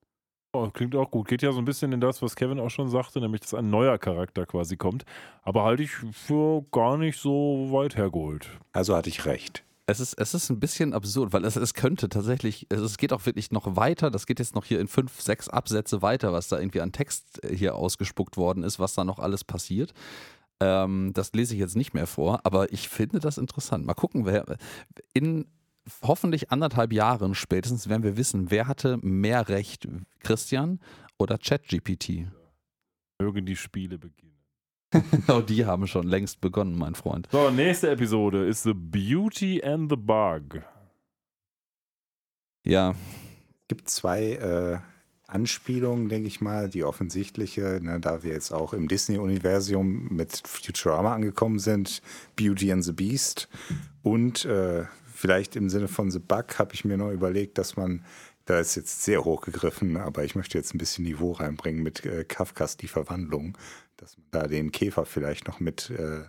Oh, klingt auch gut. Geht ja so ein bisschen in das, was Kevin auch schon sagte, nämlich, dass ein neuer Charakter quasi kommt. Aber halte ich für gar nicht so weit hergeholt. Also hatte ich recht es ist, es ist ein bisschen absurd, weil es, es könnte tatsächlich, es geht auch wirklich noch weiter, das geht jetzt noch hier in fünf, sechs Absätze weiter, was da irgendwie an Text hier ausgespuckt worden ist, was da noch alles passiert. Ähm, das lese ich jetzt nicht mehr vor, aber ich finde das interessant. Mal gucken, wer in hoffentlich anderthalb Jahren spätestens werden wir wissen, wer hatte mehr Recht, Christian oder ChatGPT. Mögen die Spiele beginnen. Genau, die haben schon längst begonnen, mein Freund. So, nächste Episode ist The Beauty and the Bug. Ja. Es gibt zwei äh, Anspielungen, denke ich mal. Die offensichtliche, ne, da wir jetzt auch im Disney-Universum mit Futurama angekommen sind, Beauty and the Beast. Und äh, vielleicht im Sinne von The Bug habe ich mir noch überlegt, dass man da ist jetzt sehr hochgegriffen, aber ich möchte jetzt ein bisschen Niveau reinbringen mit äh, Kafkas Die Verwandlung dass man da den Käfer vielleicht noch mit äh,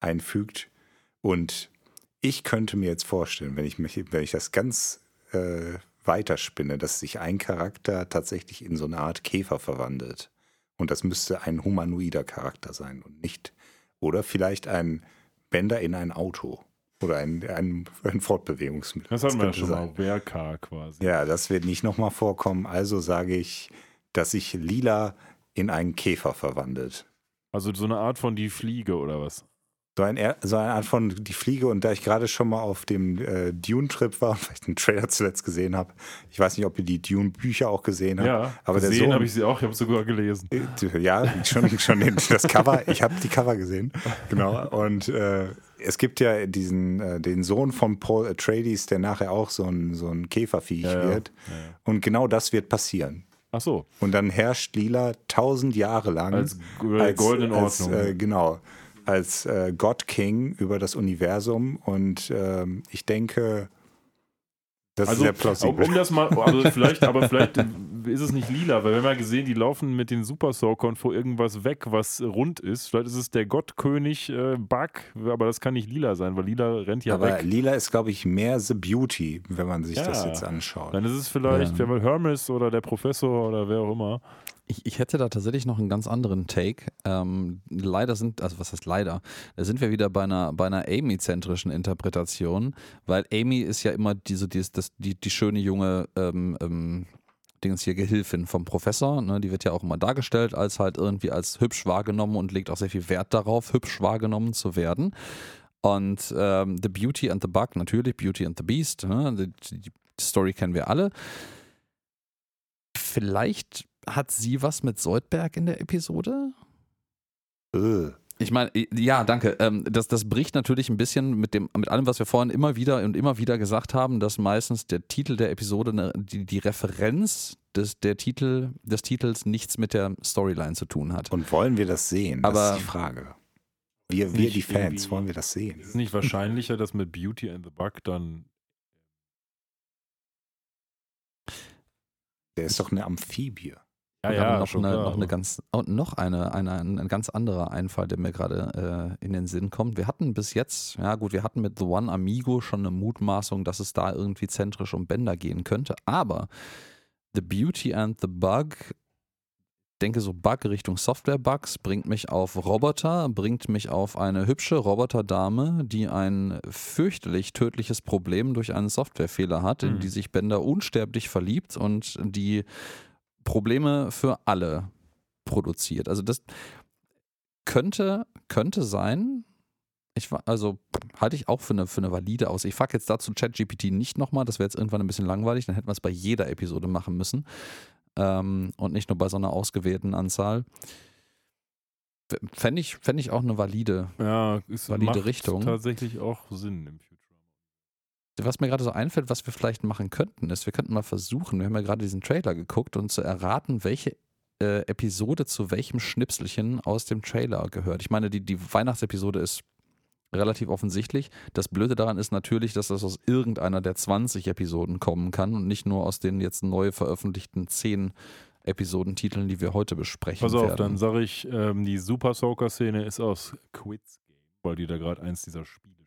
einfügt. Und ich könnte mir jetzt vorstellen, wenn ich, mich, wenn ich das ganz äh, weiterspinne, dass sich ein Charakter tatsächlich in so eine Art Käfer verwandelt. Und das müsste ein humanoider Charakter sein und nicht. Oder vielleicht ein Bänder in ein Auto. Oder ein, ein, ein Fortbewegungsmittel. Das hatten wir ja schon sein. mal, WRK quasi. Ja, das wird nicht nochmal vorkommen. Also sage ich, dass sich Lila in einen Käfer verwandelt. Also so eine Art von die Fliege oder was? So, ein, so eine Art von die Fliege und da ich gerade schon mal auf dem äh, Dune-Trip war, weil ich den Trailer zuletzt gesehen habe, ich weiß nicht, ob ihr die Dune-Bücher auch gesehen habt. Ja, aber gesehen habe ich sie auch, ich habe sogar gelesen. Äh, ja, schon, schon den, das Cover, ich habe die Cover gesehen, genau. Und äh, es gibt ja diesen, äh, den Sohn von Paul Atreides, der nachher auch so ein, so ein Käferviech ja, wird. Ja. Und genau das wird passieren. Ach so. Und dann herrscht Lila tausend Jahre lang als, als goldenen Ordnung. Als, äh, genau als äh, God King über das Universum und ähm, ich denke, das also, ist sehr plausibel. Um das mal, also vielleicht, aber vielleicht ist es nicht lila, weil wir haben ja gesehen, die laufen mit den Super Soakern vor irgendwas weg, was rund ist. Vielleicht ist es der Gottkönig äh, Bug, aber das kann nicht lila sein, weil lila rennt ja aber weg. Aber lila ist, glaube ich, mehr The Beauty, wenn man sich ja, das jetzt anschaut. Dann ist es vielleicht ja. Hermes oder der Professor oder wer auch immer. Ich, ich hätte da tatsächlich noch einen ganz anderen Take. Ähm, leider sind, also was heißt leider? Da sind wir wieder bei einer, bei einer Amy-zentrischen Interpretation, weil Amy ist ja immer diese, die, das, die, die schöne junge ähm, ähm, Dingens hier Gehilfin vom Professor. Ne? Die wird ja auch immer dargestellt als halt irgendwie als hübsch wahrgenommen und legt auch sehr viel Wert darauf, hübsch wahrgenommen zu werden. Und ähm, The Beauty and the Bug, natürlich Beauty and the Beast, ne? die, die Story kennen wir alle. Vielleicht hat sie was mit Soldberg in der Episode? Äh. Ich meine, ja, danke. Ähm, das, das bricht natürlich ein bisschen mit, dem, mit allem, was wir vorhin immer wieder und immer wieder gesagt haben, dass meistens der Titel der Episode, eine, die, die Referenz des, der Titel, des Titels nichts mit der Storyline zu tun hat. Und wollen wir das sehen? Das Aber ist die Frage. Wir, wir die Fans, wollen wir das sehen? Ist es nicht wahrscheinlicher, dass mit Beauty and the Bug dann Der ist doch eine Amphibie. Ja, ja, noch, eine, noch eine ganz oh, noch eine, eine, ein ganz anderer Einfall, der mir gerade äh, in den Sinn kommt. Wir hatten bis jetzt, ja gut, wir hatten mit The One Amigo schon eine Mutmaßung, dass es da irgendwie zentrisch um Bänder gehen könnte, aber The Beauty and the Bug, denke so Bug Richtung Software-Bugs, bringt mich auf Roboter, bringt mich auf eine hübsche Roboterdame, die ein fürchterlich tödliches Problem durch einen Softwarefehler hat, mhm. in die sich Bender unsterblich verliebt und die Probleme für alle produziert. Also das könnte, könnte sein. Ich, also halte ich auch für eine, für eine valide aus. Ich fuck jetzt dazu ChatGPT nicht nochmal, das wäre jetzt irgendwann ein bisschen langweilig, dann hätten wir es bei jeder Episode machen müssen. Ähm, und nicht nur bei so einer ausgewählten Anzahl. Fände ich, fänd ich auch eine valide, ja, valide macht Richtung. tatsächlich auch Sinn im Future. Was mir gerade so einfällt, was wir vielleicht machen könnten, ist, wir könnten mal versuchen, wir haben ja gerade diesen Trailer geguckt und zu erraten, welche äh, Episode zu welchem Schnipselchen aus dem Trailer gehört. Ich meine, die, die Weihnachtsepisode ist relativ offensichtlich. Das Blöde daran ist natürlich, dass das aus irgendeiner der 20 Episoden kommen kann und nicht nur aus den jetzt neu veröffentlichten 10 Episodentiteln, die wir heute besprechen Pass auf, werden. dann sage ich, ähm, die Super Soaker-Szene ist aus Quiz Game, weil die da gerade eins dieser Spiele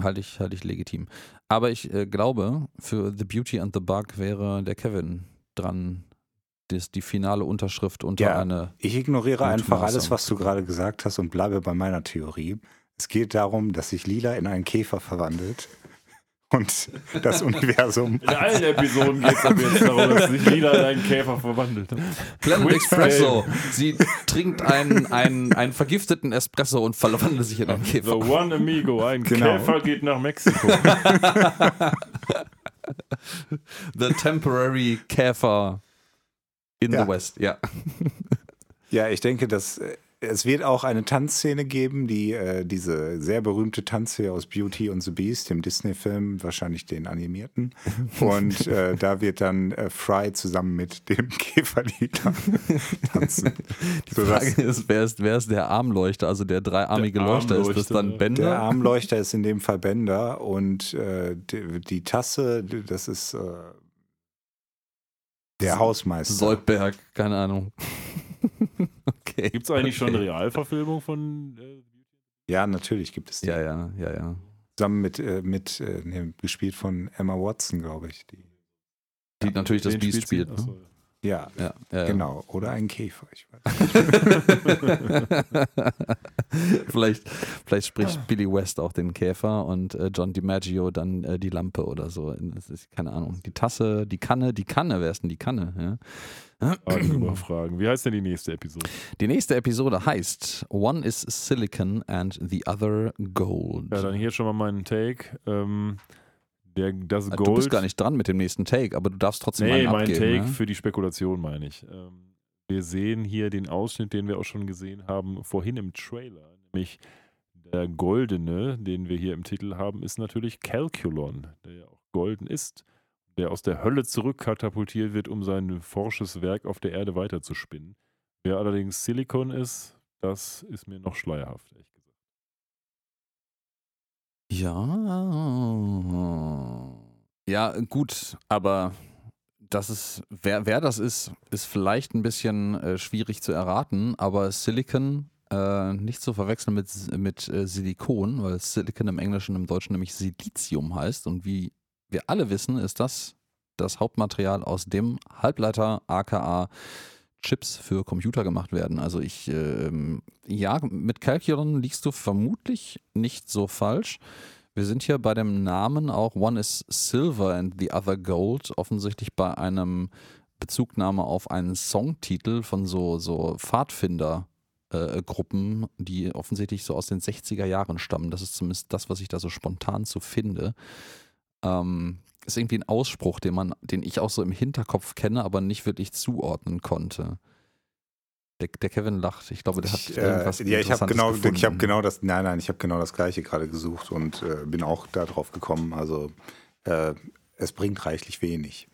Halte ich, halte ich legitim. Aber ich äh, glaube, für The Beauty and the Bug wäre der Kevin dran, das, die finale Unterschrift unter ja, eine. Ich ignoriere einfach alles, was du gerade gesagt hast und bleibe bei meiner Theorie. Es geht darum, dass sich Lila in einen Käfer verwandelt und das Universum. In allen Episoden geht es aber jetzt darum, dass sich Lila in einen Käfer verwandelt. Planet Espresso. Sie trinkt einen, einen, einen vergifteten Espresso und verwandelt sich in einen Käfer. The One Amigo, ein genau. Käfer geht nach Mexiko. the Temporary Käfer in ja. the West, ja. Ja, ich denke, dass äh, es wird auch eine Tanzszene geben, die äh, diese sehr berühmte Tanzszene aus Beauty and the Beast, dem Disney-Film, wahrscheinlich den animierten. Und äh, da wird dann äh, Fry zusammen mit dem Käferlied tanzen. Die Frage ist wer, ist, wer ist der Armleuchter, also der dreiarmige der Leuchter? Ist das dann Bender? Der Armleuchter ist in dem Fall Bender und äh, die, die, Tasse, das ist äh, der Hausmeister. Soldberg, keine Ahnung. okay. Gibt es eigentlich okay. schon eine Realverfilmung von äh, Ja, natürlich gibt es die. Ja, ja, ja, ja. Zusammen mit, äh, mit äh, nee, gespielt von Emma Watson, glaube ich. Die, die ja, natürlich das Beast spielt. Ne? Ja, ja, ja, genau. Oder ein Käfer. Ich weiß vielleicht, vielleicht spricht Billy West auch den Käfer und äh, John DiMaggio dann äh, die Lampe oder so. Das ist, keine Ahnung. Die Tasse, die Kanne, die Kanne, wer ist denn die Kanne? Ja? Fragen Fragen. Wie heißt denn die nächste Episode? Die nächste Episode heißt One is Silicon and the Other Gold. Ja, dann hier schon mal meinen Take. Ähm, der, das Gold, du bist gar nicht dran mit dem nächsten Take, aber du darfst trotzdem nee, meinen mein Take ne? für die Spekulation meine ich. Ähm, wir sehen hier den Ausschnitt, den wir auch schon gesehen haben vorhin im Trailer, nämlich der goldene, den wir hier im Titel haben, ist natürlich Calculon, der ja auch golden ist, der aus der Hölle zurückkatapultiert wird, um sein forsches Werk auf der Erde weiterzuspinnen. Wer allerdings Silicon ist, das ist mir noch schleierhaft, gesagt. Ja. Ja, gut, aber das ist, wer, wer das ist, ist vielleicht ein bisschen äh, schwierig zu erraten, aber Silicon äh, nicht zu verwechseln mit, mit äh, Silikon, weil Silicon im Englischen, im Deutschen nämlich Silizium heißt und wie wir alle wissen, ist das das Hauptmaterial, aus dem Halbleiter aka Chips für Computer gemacht werden. Also ich, ähm, ja, mit Calculon liegst du vermutlich nicht so falsch. Wir sind hier bei dem Namen auch One is Silver and the Other Gold, offensichtlich bei einem Bezugnahme auf einen Songtitel von so, so Pfadfinder-Gruppen, äh, die offensichtlich so aus den 60er Jahren stammen. Das ist zumindest das, was ich da so spontan zu finde. Ähm, ist irgendwie ein Ausspruch, den man, den ich auch so im Hinterkopf kenne, aber nicht wirklich zuordnen konnte. Der, der Kevin lacht. Ich glaube, der hat ich, äh, irgendwas Ja, ich habe genau, gefunden. ich habe genau das. Nein, nein, ich habe genau das Gleiche gerade gesucht und äh, bin auch darauf gekommen. Also äh, es bringt reichlich wenig.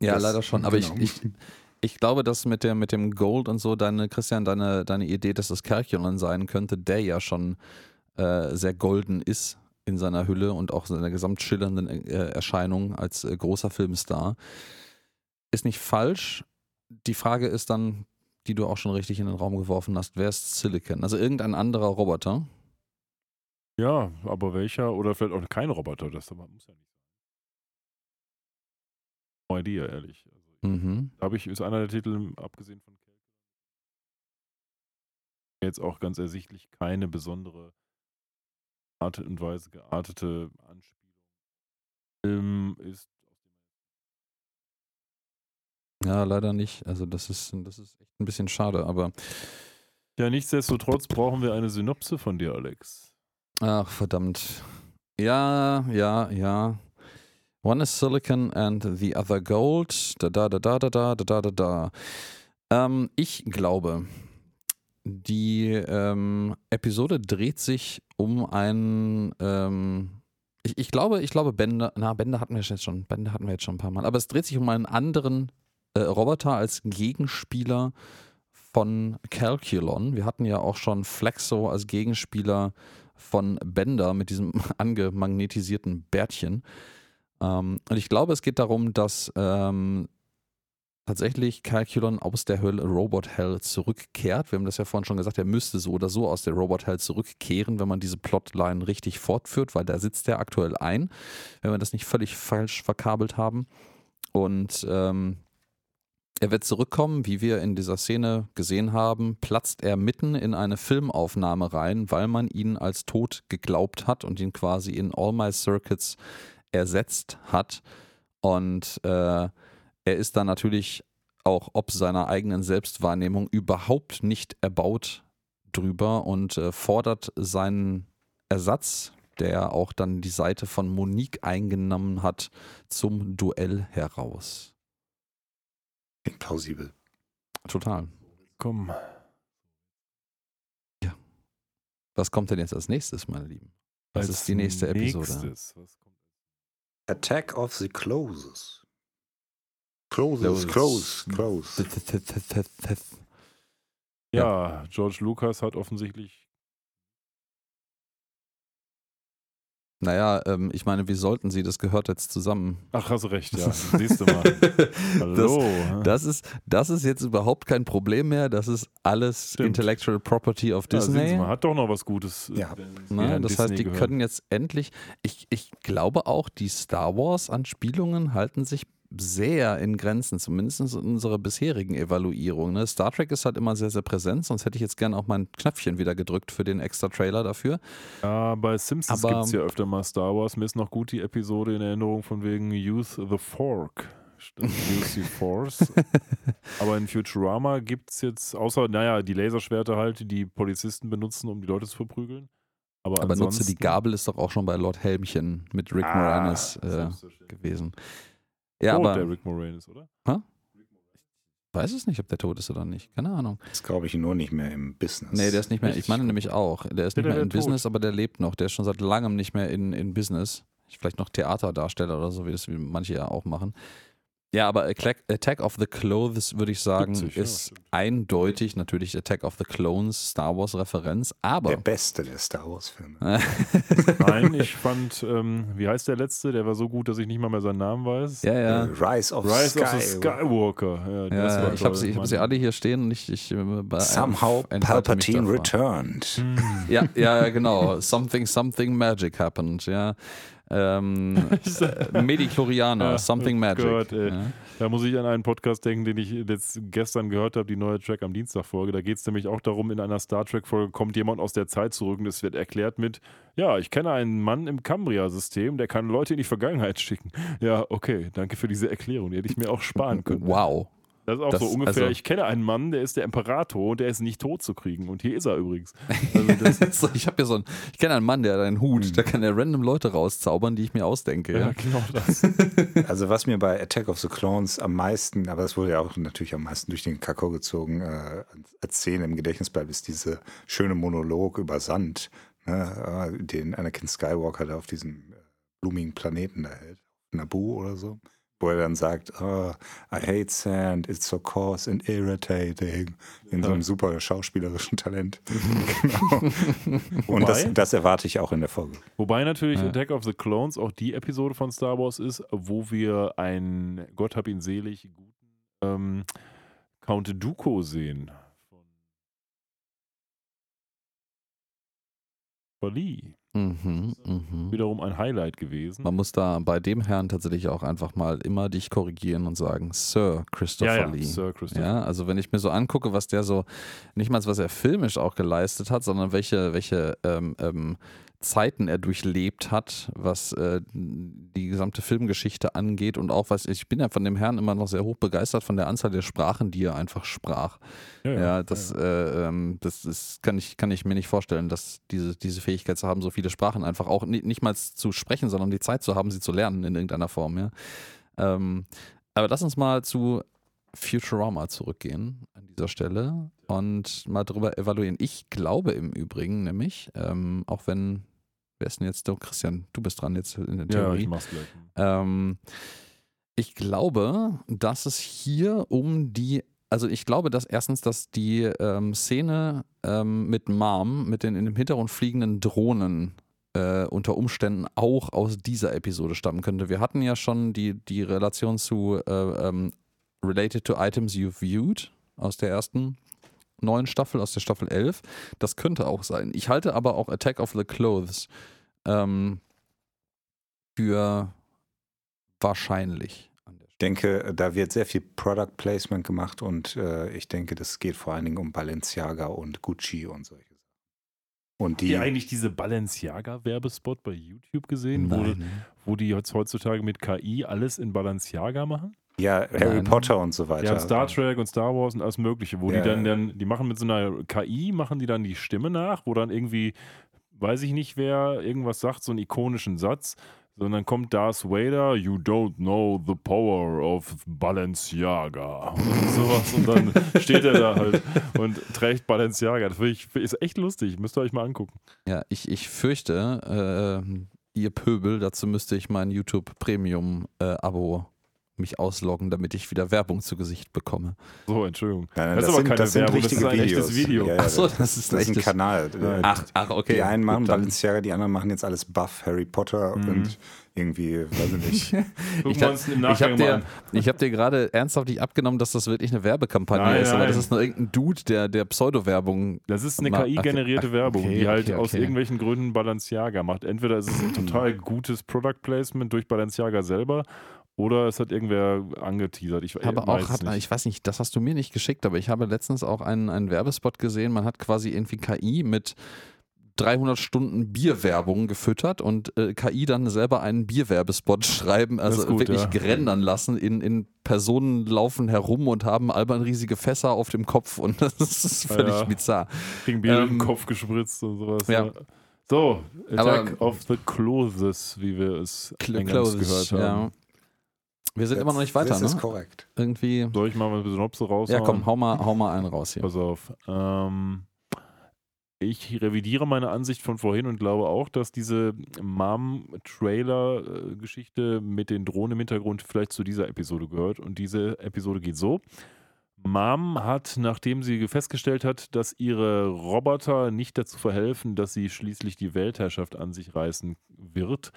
Ja, das, leider schon. Aber genau. ich, ich, ich glaube, dass mit, der, mit dem Gold und so, deine, Christian, deine, deine Idee, dass das Kerchelen sein könnte, der ja schon äh, sehr golden ist in seiner Hülle und auch seiner gesamt schillernden äh, Erscheinung als äh, großer Filmstar. Ist nicht falsch. Die Frage ist dann, die du auch schon richtig in den Raum geworfen hast, wer ist Silicon? Also irgendein anderer Roboter? Ja, aber welcher? Oder vielleicht auch kein Roboter, das muss ja nicht sein. No idea, ehrlich. Also, mhm. habe ich, ist einer der Titel, abgesehen von jetzt auch ganz ersichtlich keine besondere Art und Weise geartete Anspielung. Film ist ja, leider nicht. Also das ist, das ist echt ein bisschen schade, aber. Ja, nichtsdestotrotz brauchen wir eine Synopse von dir, Alex. Ach, verdammt. Ja, ja, ja. One is silicon and the other gold. Da da da da da da da da da. Ähm, ich glaube, die ähm, Episode dreht sich um ein. Ähm, ich, ich, glaube, ich glaube, Bände, na, Bände hatten wir jetzt schon, Bände hatten wir jetzt schon ein paar Mal, aber es dreht sich um einen anderen äh, Roboter als Gegenspieler von Calculon. Wir hatten ja auch schon Flexo als Gegenspieler von Bender mit diesem angemagnetisierten Bärtchen. Ähm, und ich glaube, es geht darum, dass ähm, tatsächlich Calculon aus der Hölle Robot Hell zurückkehrt. Wir haben das ja vorhin schon gesagt, er müsste so oder so aus der Robot Hell zurückkehren, wenn man diese Plotline richtig fortführt, weil da sitzt er aktuell ein, wenn wir das nicht völlig falsch verkabelt haben. Und ähm, er wird zurückkommen, wie wir in dieser Szene gesehen haben, platzt er mitten in eine Filmaufnahme rein, weil man ihn als tot geglaubt hat und ihn quasi in All My Circuits ersetzt hat. Und äh, er ist dann natürlich auch ob seiner eigenen Selbstwahrnehmung überhaupt nicht erbaut drüber und äh, fordert seinen Ersatz, der auch dann die Seite von Monique eingenommen hat, zum Duell heraus. Plausibel. Total. Komm. Ja. Was kommt denn jetzt als nächstes, meine Lieben? Was als ist die nächste Episode? Attack of the Closes. Close, close, close. Ja, George Lucas hat offensichtlich. Naja, ähm, ich meine, wie sollten sie? Das gehört jetzt zusammen. Ach, hast du recht, ja. Siehst du mal. Hallo. Das, das, ist, das ist jetzt überhaupt kein Problem mehr. Das ist alles Stimmt. Intellectual Property of Disney. Ja, man hat doch noch was Gutes. Äh, ja. Na, das Disney heißt, die gehört. können jetzt endlich. Ich, ich glaube auch, die Star Wars-Anspielungen halten sich sehr in Grenzen, zumindest in unserer bisherigen Evaluierung. Ne? Star Trek ist halt immer sehr, sehr präsent, sonst hätte ich jetzt gerne auch mein Knöpfchen wieder gedrückt für den extra Trailer dafür. Ja, bei Simpsons gibt es ja öfter mal Star Wars. Mir ist noch gut die Episode in Erinnerung von wegen Youth the Fork. UC Force. Aber in Futurama gibt es jetzt, außer, naja, die Laserschwerter halt, die die Polizisten benutzen, um die Leute zu verprügeln. Aber, Aber nutze die Gabel ist doch auch schon bei Lord Helmchen mit Rick ah, Moranis äh, gewesen. Ja, Tot, aber, der Rick Moranis, oder? Hä? Ich weiß es nicht, ob der tot ist oder nicht. Keine Ahnung. Das glaube ich nur nicht mehr im Business. Nee, der ist nicht mehr. Ich meine nämlich auch. Der ist nicht mehr im Business, aber der lebt noch. Der ist schon seit langem nicht mehr in, in Business. Vielleicht noch Theaterdarsteller oder so, wie das wie manche ja auch machen. Ja, aber Attack of the Clothes, würde ich sagen, 70, ist ja, eindeutig natürlich Attack of the Clones, Star Wars Referenz, aber. Der beste der Star Wars Filme. Nein, ich fand, ähm, wie heißt der letzte? Der war so gut, dass ich nicht mal mehr seinen Namen weiß. Ja, ja. Uh, Rise of, Rise Sky of the Skywalker. Ja, ja ich habe sie, hab sie alle hier stehen und ich. ich äh, Somehow Palpatine returned. Hm. Ja, ja, genau. Something, something magic happened, ja. Ähm, äh, ja, Something oh Magic. Gott, ja. Da muss ich an einen Podcast denken, den ich jetzt gestern gehört habe, die neue Track am Dienstag-Folge. Da geht es nämlich auch darum, in einer Star Trek-Folge kommt jemand aus der Zeit zurück und es wird erklärt mit, ja, ich kenne einen Mann im Cambria-System, der kann Leute in die Vergangenheit schicken. Ja, okay, danke für diese Erklärung, die hätte ich mir auch sparen können. Wow. Das ist auch das, so ungefähr, also, ich kenne einen Mann, der ist der Imperator und der ist nicht tot zu kriegen. Und hier ist er übrigens. Also ich habe ja so einen, ich kenne einen Mann, der hat einen Hut, mhm. da kann er random Leute rauszaubern, die ich mir ausdenke. Ja, ja. genau das. also was mir bei Attack of the Clones am meisten, aber das wurde ja auch natürlich am meisten durch den Kakao gezogen, äh, als Szene im Gedächtnis bleibt, ist diese schöne Monolog über Sand, ne, äh, den Anakin Skywalker da auf diesem äh, blumigen Planeten da hält. Naboo oder so wo er dann sagt, oh, I hate sand, it's so coarse and irritating, in so einem super schauspielerischen Talent. genau. Und das, das, erwarte ich auch in der Folge. Wobei natürlich ja. Attack of the Clones auch die Episode von Star Wars ist, wo wir einen, Gott hab ihn selig, guten ähm, Count Dooku sehen. Von Lee. Mhm, mh. Wiederum ein Highlight gewesen. Man muss da bei dem Herrn tatsächlich auch einfach mal immer dich korrigieren und sagen, Sir Christopher ja, ja, Lee. Sir Christopher. Ja, also wenn ich mir so angucke, was der so, nicht mal was er filmisch auch geleistet hat, sondern welche, welche ähm, ähm, Zeiten er durchlebt hat, was äh, die gesamte Filmgeschichte angeht und auch was ich bin ja von dem Herrn immer noch sehr hoch begeistert von der Anzahl der Sprachen, die er einfach sprach. Ja, ja, ja das, ja. Äh, ähm, das ist, kann ich kann ich mir nicht vorstellen, dass diese diese Fähigkeit zu haben, so viele Sprachen einfach auch nicht, nicht mal zu sprechen, sondern die Zeit zu haben, sie zu lernen in irgendeiner Form. Ja. Ähm, aber lass uns mal zu Futurama zurückgehen an dieser Stelle und mal darüber evaluieren. Ich glaube im Übrigen nämlich, ähm, auch wenn Wer ist denn jetzt? Oh, Christian, du bist dran jetzt in der Theorie. Ja, ich mach's gleich. Ähm, ich glaube, dass es hier um die also ich glaube, dass erstens, dass die ähm, Szene ähm, mit Mom, mit den in dem Hintergrund fliegenden Drohnen äh, unter Umständen auch aus dieser Episode stammen könnte. Wir hatten ja schon die, die Relation zu äh, ähm, Related to Items You've Viewed aus der ersten neuen Staffel, aus der Staffel 11. Das könnte auch sein. Ich halte aber auch Attack of the Clothes ähm, für wahrscheinlich. Ich denke, da wird sehr viel Product Placement gemacht und äh, ich denke, das geht vor allen Dingen um Balenciaga und Gucci und solche Sachen. Und die, Habt ihr eigentlich diese Balenciaga-Werbespot bei YouTube gesehen, wo, wo, die jetzt heutzutage mit KI alles in Balenciaga machen? Ja, Harry Nein. Potter und so weiter. Ja, Star Trek und Star Wars und alles Mögliche, wo ja. die dann, dann, die machen mit so einer KI, machen die dann die Stimme nach, wo dann irgendwie, weiß ich nicht wer, irgendwas sagt, so einen ikonischen Satz, sondern kommt Darth Vader, you don't know the power of Balenciaga und sowas und dann steht er da halt und trägt Balenciaga. Das ich, ist echt lustig, müsst ihr euch mal angucken. Ja, ich, ich fürchte, äh, ihr Pöbel, dazu müsste ich mein YouTube Premium äh, Abo mich ausloggen, damit ich wieder Werbung zu Gesicht bekomme. So, Entschuldigung. Nein, nein, das, das, ist aber keine das Werbung, das ist ein Videos. echtes Video. Ja, ja, Achso, das ist, das ist ein Kanal. Ach, ach, okay. Die einen machen Balenciaga, die anderen machen jetzt alles Buff, Harry Potter mhm. und irgendwie, weiß ich nicht. ich habe dir, hab dir gerade ernsthaft nicht abgenommen, dass das wirklich eine Werbekampagne nein, ist, nein. aber das ist nur irgendein Dude, der, der Pseudo-Werbung. Das ist eine KI-generierte Werbung, okay, die halt okay, okay. aus irgendwelchen Gründen Balenciaga macht. Entweder ist es ein total gutes Product Placement durch Balenciaga selber Oder es hat irgendwer angeteasert. Ich, habe auch, hat, ich weiß nicht, das hast du mir nicht geschickt, aber ich habe letztens auch einen, einen Werbespot gesehen. Man hat quasi irgendwie KI mit 300 Stunden Bierwerbung gefüttert und äh, KI dann selber einen Bierwerbespot schreiben, also gut, wirklich ja. gerendern lassen. In, in Personen laufen herum und haben albern riesige Fässer auf dem Kopf und das ist völlig ja. bizarr. Kriegen Bier ähm, im Kopf gespritzt und sowas. Ja. ja. So, Attack Aber, of the Clothes, wie wir es Clothes, gehört haben. Ja. Wir sind That's, immer noch nicht weiter, das ne? Das ist korrekt. Irgendwie. Soll ich mal ein bisschen Synopse raus? Ja, komm, hau mal, hau mal einen raus hier. Pass auf. Ähm, ich revidiere meine Ansicht von vorhin und glaube auch, dass diese Mom-Trailer-Geschichte mit den Drohnen im Hintergrund vielleicht zu dieser Episode gehört. Und diese Episode geht so. Mom hat, nachdem sie festgestellt hat, dass ihre Roboter nicht dazu verhelfen, dass sie schließlich die Weltherrschaft an sich reißen wird,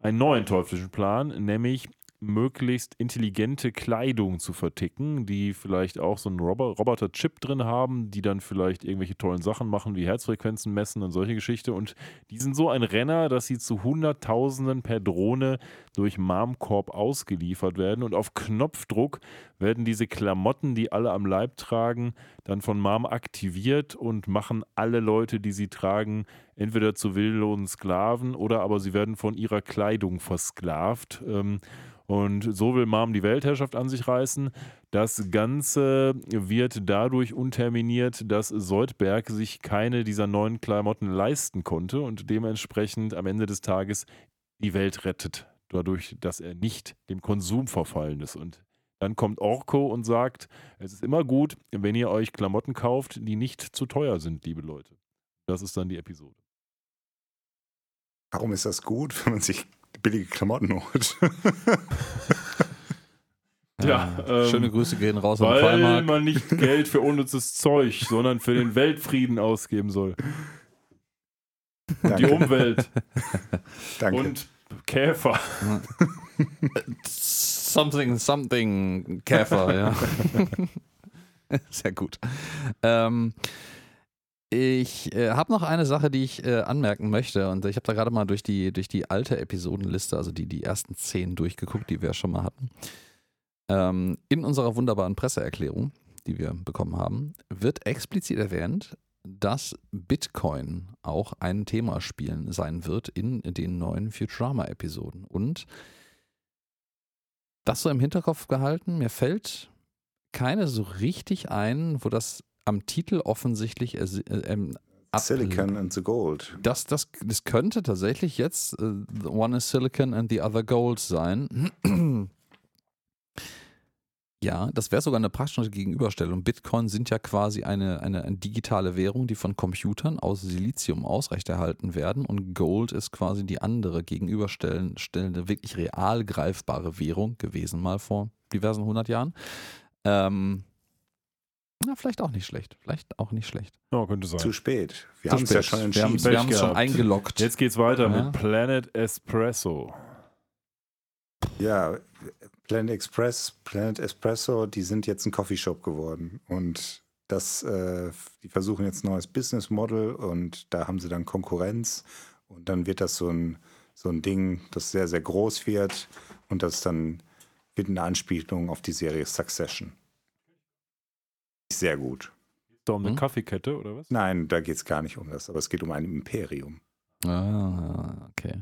einen neuen teuflischen Plan, nämlich möglichst intelligente Kleidung zu verticken, die vielleicht auch so einen Roboter-Chip drin haben, die dann vielleicht irgendwelche tollen Sachen machen, wie Herzfrequenzen messen und solche Geschichte. Und die sind so ein Renner, dass sie zu Hunderttausenden per Drohne durch Marmkorb ausgeliefert werden. Und auf Knopfdruck werden diese Klamotten, die alle am Leib tragen, dann von Marm aktiviert und machen alle Leute, die sie tragen, entweder zu willlosen Sklaven oder aber sie werden von ihrer Kleidung versklavt. Ähm, und so will Mom die Weltherrschaft an sich reißen. Das Ganze wird dadurch unterminiert, dass Soldberg sich keine dieser neuen Klamotten leisten konnte und dementsprechend am Ende des Tages die Welt rettet, dadurch, dass er nicht dem Konsum verfallen ist. Und dann kommt Orko und sagt, es ist immer gut, wenn ihr euch Klamotten kauft, die nicht zu teuer sind, liebe Leute. Das ist dann die Episode. Warum ist das gut, wenn man sich billige Klamotten holt. Ja, ähm, schöne Grüße gehen raus weil an Weil man nicht Geld für unnützes Zeug, sondern für den Weltfrieden ausgeben soll. Und die Umwelt. Danke. Und Käfer. something, something Käfer, ja. Sehr gut. Ähm, ich äh, habe noch eine Sache, die ich äh, anmerken möchte. Und ich habe da gerade mal durch die, durch die alte Episodenliste, also die, die ersten zehn durchgeguckt, die wir schon mal hatten. Ähm, in unserer wunderbaren Presseerklärung, die wir bekommen haben, wird explizit erwähnt, dass Bitcoin auch ein Thema spielen sein wird in den neuen Futurama-Episoden. Und das so im Hinterkopf gehalten, mir fällt keine so richtig ein, wo das am Titel offensichtlich äh, ähm, Silicon and the Gold. Das, das, das könnte tatsächlich jetzt uh, One is Silicon and the other Gold sein. ja, das wäre sogar eine praktische Gegenüberstellung. Bitcoin sind ja quasi eine, eine, eine, digitale Währung, die von Computern aus Silizium ausrechterhalten werden und Gold ist quasi die andere gegenüberstellende, wirklich real greifbare Währung gewesen, mal vor diversen hundert Jahren. Ähm, na, vielleicht auch nicht schlecht. Vielleicht auch nicht schlecht. Ja, könnte sein. Zu spät. Wir haben es ja schon entschieden. Wir haben es schon eingeloggt. Jetzt geht's weiter ja. mit Planet Espresso. Ja, Planet Express, Planet Espresso, die sind jetzt ein Coffeeshop geworden. Und das, äh, die versuchen jetzt ein neues Business Model und da haben sie dann Konkurrenz. Und dann wird das so ein, so ein Ding, das sehr, sehr groß wird. Und das dann wird eine Anspielung auf die Serie Succession. Sehr gut. Geht es da um eine hm? Kaffeekette oder was? Nein, da geht es gar nicht um das, aber es geht um ein Imperium. Ah, okay.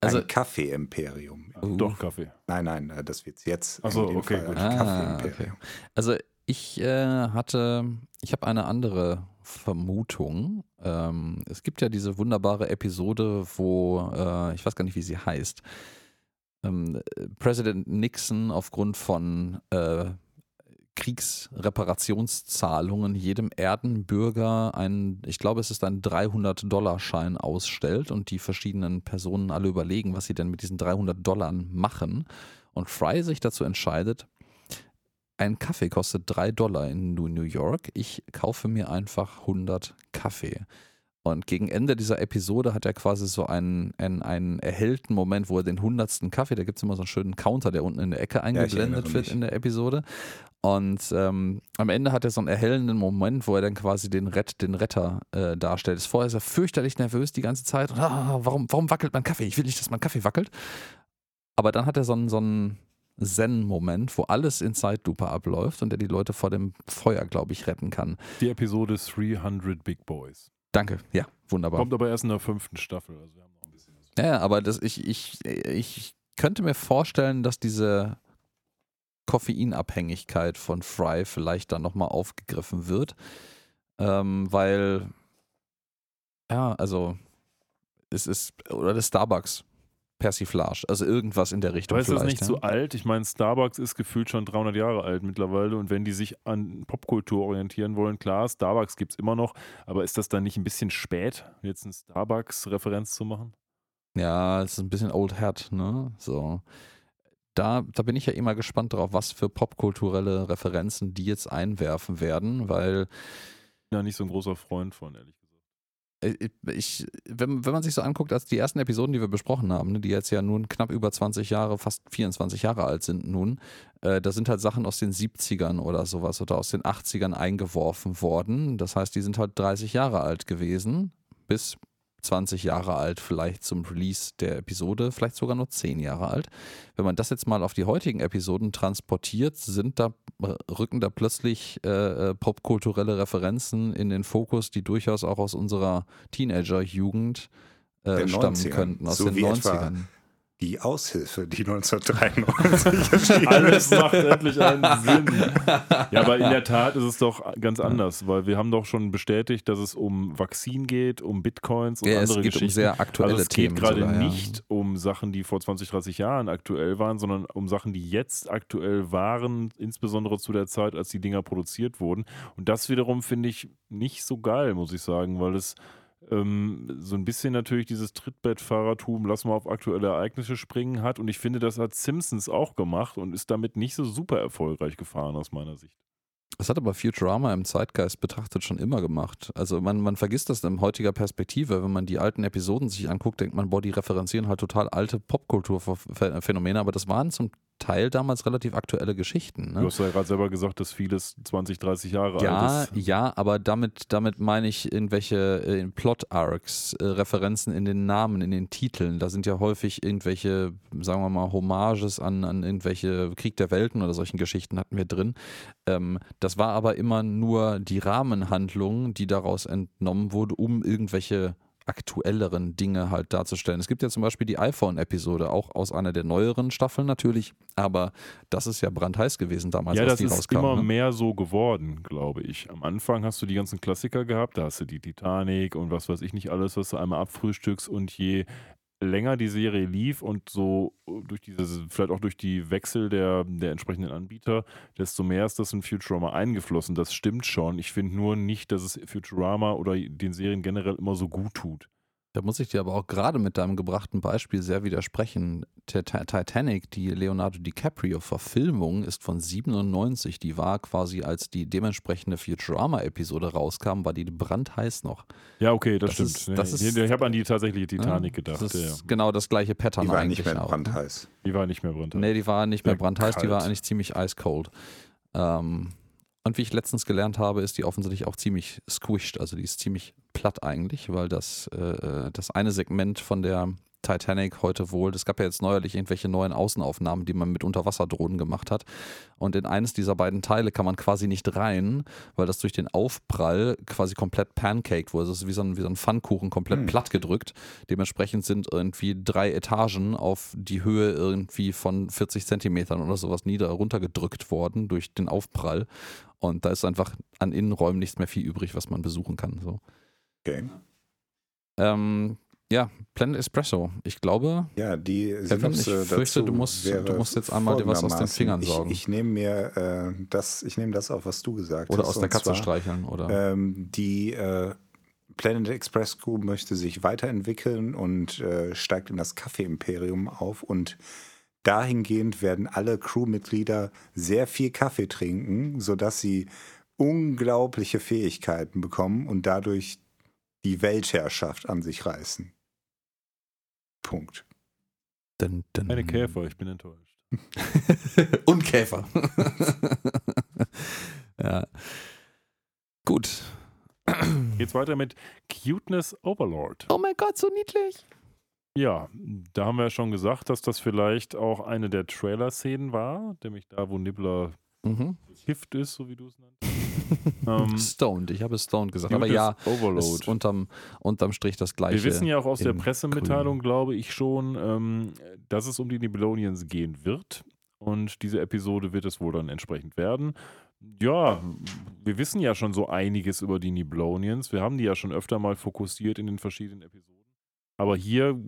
Also, ein Kaffee-Imperium. Uh. Doch, Kaffee. Nein, nein, äh, das wird jetzt. Achso, okay, Fall gut. Ah, okay. Also ich äh, hatte, ich habe eine andere Vermutung. Ähm, es gibt ja diese wunderbare Episode, wo, äh, ich weiß gar nicht, wie sie heißt, ähm, Präsident Nixon aufgrund von äh, Kriegsreparationszahlungen jedem Erdenbürger ein, ich glaube, es ist ein 300-Dollar-Schein ausstellt und die verschiedenen Personen alle überlegen, was sie denn mit diesen 300 Dollar machen. Und Fry sich dazu entscheidet, ein Kaffee kostet 3 Dollar in New York, ich kaufe mir einfach 100 Kaffee. Und gegen Ende dieser Episode hat er quasi so einen, einen, einen erhellten Moment, wo er den hundertsten Kaffee, da gibt es immer so einen schönen Counter, der unten in der Ecke eingeblendet ja, wird in der Episode. Und ähm, am Ende hat er so einen erhellenden Moment, wo er dann quasi den, Rett, den Retter äh, darstellt. Vorher ist er fürchterlich nervös die ganze Zeit. Und, ah, warum, warum wackelt mein Kaffee? Ich will nicht, dass mein Kaffee wackelt. Aber dann hat er so einen, so einen Zen-Moment, wo alles in Zeitlupe abläuft und der die Leute vor dem Feuer, glaube ich, retten kann. Die Episode 300 Big Boys. Danke, ja, wunderbar. Kommt aber erst in der fünften Staffel. Also wir haben noch ein bisschen ja, aber das, ich, ich, ich könnte mir vorstellen, dass diese Koffeinabhängigkeit von Fry vielleicht dann nochmal aufgegriffen wird. Ähm, weil, ja, also es ist, oder das Starbucks Persiflage, also irgendwas in der Richtung. Aber ist das nicht ja? zu alt? Ich meine, Starbucks ist gefühlt schon 300 Jahre alt mittlerweile und wenn die sich an Popkultur orientieren wollen, klar, Starbucks gibt es immer noch, aber ist das dann nicht ein bisschen spät, jetzt eine Starbucks-Referenz zu machen? Ja, es ist ein bisschen Old Hat, ne? So. Da, da bin ich ja immer gespannt drauf, was für popkulturelle Referenzen die jetzt einwerfen werden, weil. Ja, nicht so ein großer Freund von, ehrlich äh, ich, wenn, wenn man sich so anguckt, als die ersten Episoden, die wir besprochen haben, ne, die jetzt ja nun knapp über 20 Jahre, fast 24 Jahre alt sind nun, äh, da sind halt Sachen aus den 70ern oder sowas oder aus den 80ern eingeworfen worden. Das heißt, die sind halt 30 Jahre alt gewesen, bis 20 Jahre alt, vielleicht zum Release der Episode, vielleicht sogar nur 10 Jahre alt. Wenn man das jetzt mal auf die heutigen Episoden transportiert, sind da, rücken da plötzlich äh, äh popkulturelle Referenzen in den Fokus, die durchaus auch aus unserer Teenager-Jugend äh, stammen könnten, aus so den 90ern die Aushilfe, die 1993 Alles macht endlich einen Sinn. Ja, aber in der Tat ist es doch ganz anders, weil wir haben doch schon bestätigt, dass es um Vakzin geht, um Bitcoins und ja, andere es geht Geschichten. Um sehr aktuelle also es Themen geht gerade sogar, nicht ja. um Sachen, die vor 20, 30 Jahren aktuell waren, sondern um Sachen, die jetzt aktuell waren, insbesondere zu der Zeit, als die Dinger produziert wurden. Und das wiederum finde ich nicht so geil, muss ich sagen, weil es ähm, so ein bisschen natürlich dieses Trittbettfahrertum, lass mal auf aktuelle Ereignisse springen hat. Und ich finde, das hat Simpsons auch gemacht und ist damit nicht so super erfolgreich gefahren aus meiner Sicht. Das hat aber Futurama im Zeitgeist betrachtet schon immer gemacht. Also man, man vergisst das in heutiger Perspektive. Wenn man die alten Episoden sich anguckt, denkt man, boah, die referenzieren halt total alte Popkulturphänomene, aber das waren zum Teil damals relativ aktuelle Geschichten. Ne? Du hast ja gerade selber gesagt, dass vieles 20, 30 Jahre ja, alt ist. Ja, aber damit, damit meine ich irgendwelche äh, Plot-Arcs, äh, Referenzen in den Namen, in den Titeln. Da sind ja häufig irgendwelche, sagen wir mal, Hommages an, an irgendwelche Krieg der Welten oder solchen Geschichten hatten wir drin. Ähm, das war aber immer nur die Rahmenhandlung, die daraus entnommen wurde, um irgendwelche aktuelleren Dinge halt darzustellen. Es gibt ja zum Beispiel die iPhone-Episode, auch aus einer der neueren Staffeln natürlich, aber das ist ja brandheiß gewesen damals, ja, als die rauskam. Ja, das ist immer ne? mehr so geworden, glaube ich. Am Anfang hast du die ganzen Klassiker gehabt, da hast du die Titanic und was weiß ich nicht alles, was du einmal abfrühstückst und je länger die Serie lief und so durch diese, vielleicht auch durch die Wechsel der, der entsprechenden Anbieter, desto mehr ist das in Futurama eingeflossen. Das stimmt schon. Ich finde nur nicht, dass es Futurama oder den Serien generell immer so gut tut. Da muss ich dir aber auch gerade mit deinem gebrachten Beispiel sehr widersprechen. Der Titanic, die Leonardo DiCaprio-Verfilmung, ist von 97. Die war quasi, als die dementsprechende Futurama-Episode rauskam, war die brandheiß noch. Ja, okay, das, das stimmt. Ist, das ich, ich habe an die tatsächliche Titanic ja, gedacht. Das ist ja. genau das gleiche Pattern die war eigentlich nicht mehr auch. Brandheiß. Die war nicht mehr brandheiß. Nee, die war nicht mehr brandheiß, kalt. die war eigentlich ziemlich ice cold. Ähm, und wie ich letztens gelernt habe, ist die offensichtlich auch ziemlich squished, also die ist ziemlich platt eigentlich, weil das, äh, das eine Segment von der Titanic heute wohl, es gab ja jetzt neuerlich irgendwelche neuen Außenaufnahmen, die man mit Unterwasserdrohnen gemacht hat. Und in eines dieser beiden Teile kann man quasi nicht rein, weil das durch den Aufprall quasi komplett pancaked wurde. Das ist wie so ein, wie so ein Pfannkuchen komplett Hm. platt gedrückt. Dementsprechend sind irgendwie drei Etagen auf die Höhe irgendwie von 40 Zentimetern oder sowas nieder runtergedrückt worden durch den Aufprall. Und da ist einfach an Innenräumen nichts mehr viel übrig, was man besuchen kann. So. Okay. Ähm, ja, Planet Espresso. Ich glaube, Ja, die Kevin, ich fürchte, du musst- du musst jetzt einmal dir was aus den. Fingern saugen. Ich, ich nehme mir äh, das, ich nehme das auf, was du gesagt oder hast. aus der Katze zwar, streicheln. Oder Ähm, die äh, Planet Express Crew möchte sich weiterentwickeln und äh, steigt in das Kaffee-Imperium auf und dahingehend werden alle Crewmitglieder sehr viel Kaffee trinken, sodass sie unglaubliche Fähigkeiten bekommen und dadurch die Weltherrschaft an sich reißen. Punkt. dun, dun. Keine Käfer, ich bin enttäuscht. Und Käfer. ja. Gut. Geht's weiter mit Cuteness Overlord. Oh mein Gott, so niedlich. Ja, da haben wir ja schon gesagt, dass das vielleicht auch eine der Trailer-Szenen war, nämlich da, wo Nibbler mhm. Gift ist, so wie du es nanntest. ähm, stoned, ich habe Stoned gesagt, aber ja, Overload. ist unterm, unterm Strich das gleiche. Wir wissen ja auch aus der Pressemitteilung, Grün. glaube ich schon, ähm, dass es um die Nibelonians gehen wird. Und diese Episode wird es wohl dann entsprechend werden. Ja, wir wissen ja schon so einiges über die Nibelonians. Wir haben die ja schon öfter mal fokussiert in den verschiedenen Episoden. Aber hier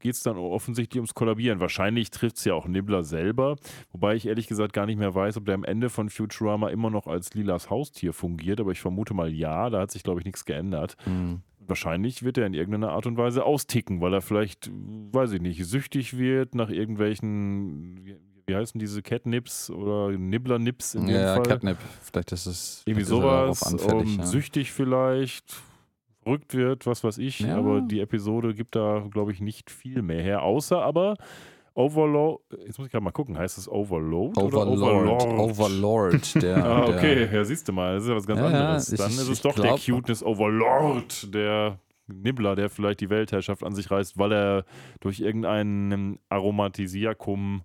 geht es dann offensichtlich ums Kollabieren. Wahrscheinlich trifft es ja auch Nibbler selber, wobei ich ehrlich gesagt gar nicht mehr weiß, ob der am Ende von Futurama immer noch als Lilas Haustier fungiert, aber ich vermute mal ja, da hat sich, glaube ich, nichts geändert. Mhm. Wahrscheinlich wird er in irgendeiner Art und Weise austicken, weil er vielleicht, weiß ich nicht, süchtig wird nach irgendwelchen, wie heißen diese Catnips oder Nibbler-Nips in dem ja, Fall? Ja, Catnip. Vielleicht ist es irgendwie sowas. Anfällig, um, ja. Süchtig vielleicht verrückt wird, was weiß ich. Ja. Aber die Episode gibt da, glaube ich, nicht viel mehr her. Außer aber Overload. Jetzt muss ich gerade mal gucken, heißt es Overload? Overlord. Oder Overlord. Overlord, der. ah, okay, ja, siehst du mal, das ist ja was ganz ja, anderes. Dann ich, ist es doch glaub, der Cuteness Overlord, der Nibbler, der vielleicht die Weltherrschaft an sich reißt, weil er durch irgendeinen Aromatisiakum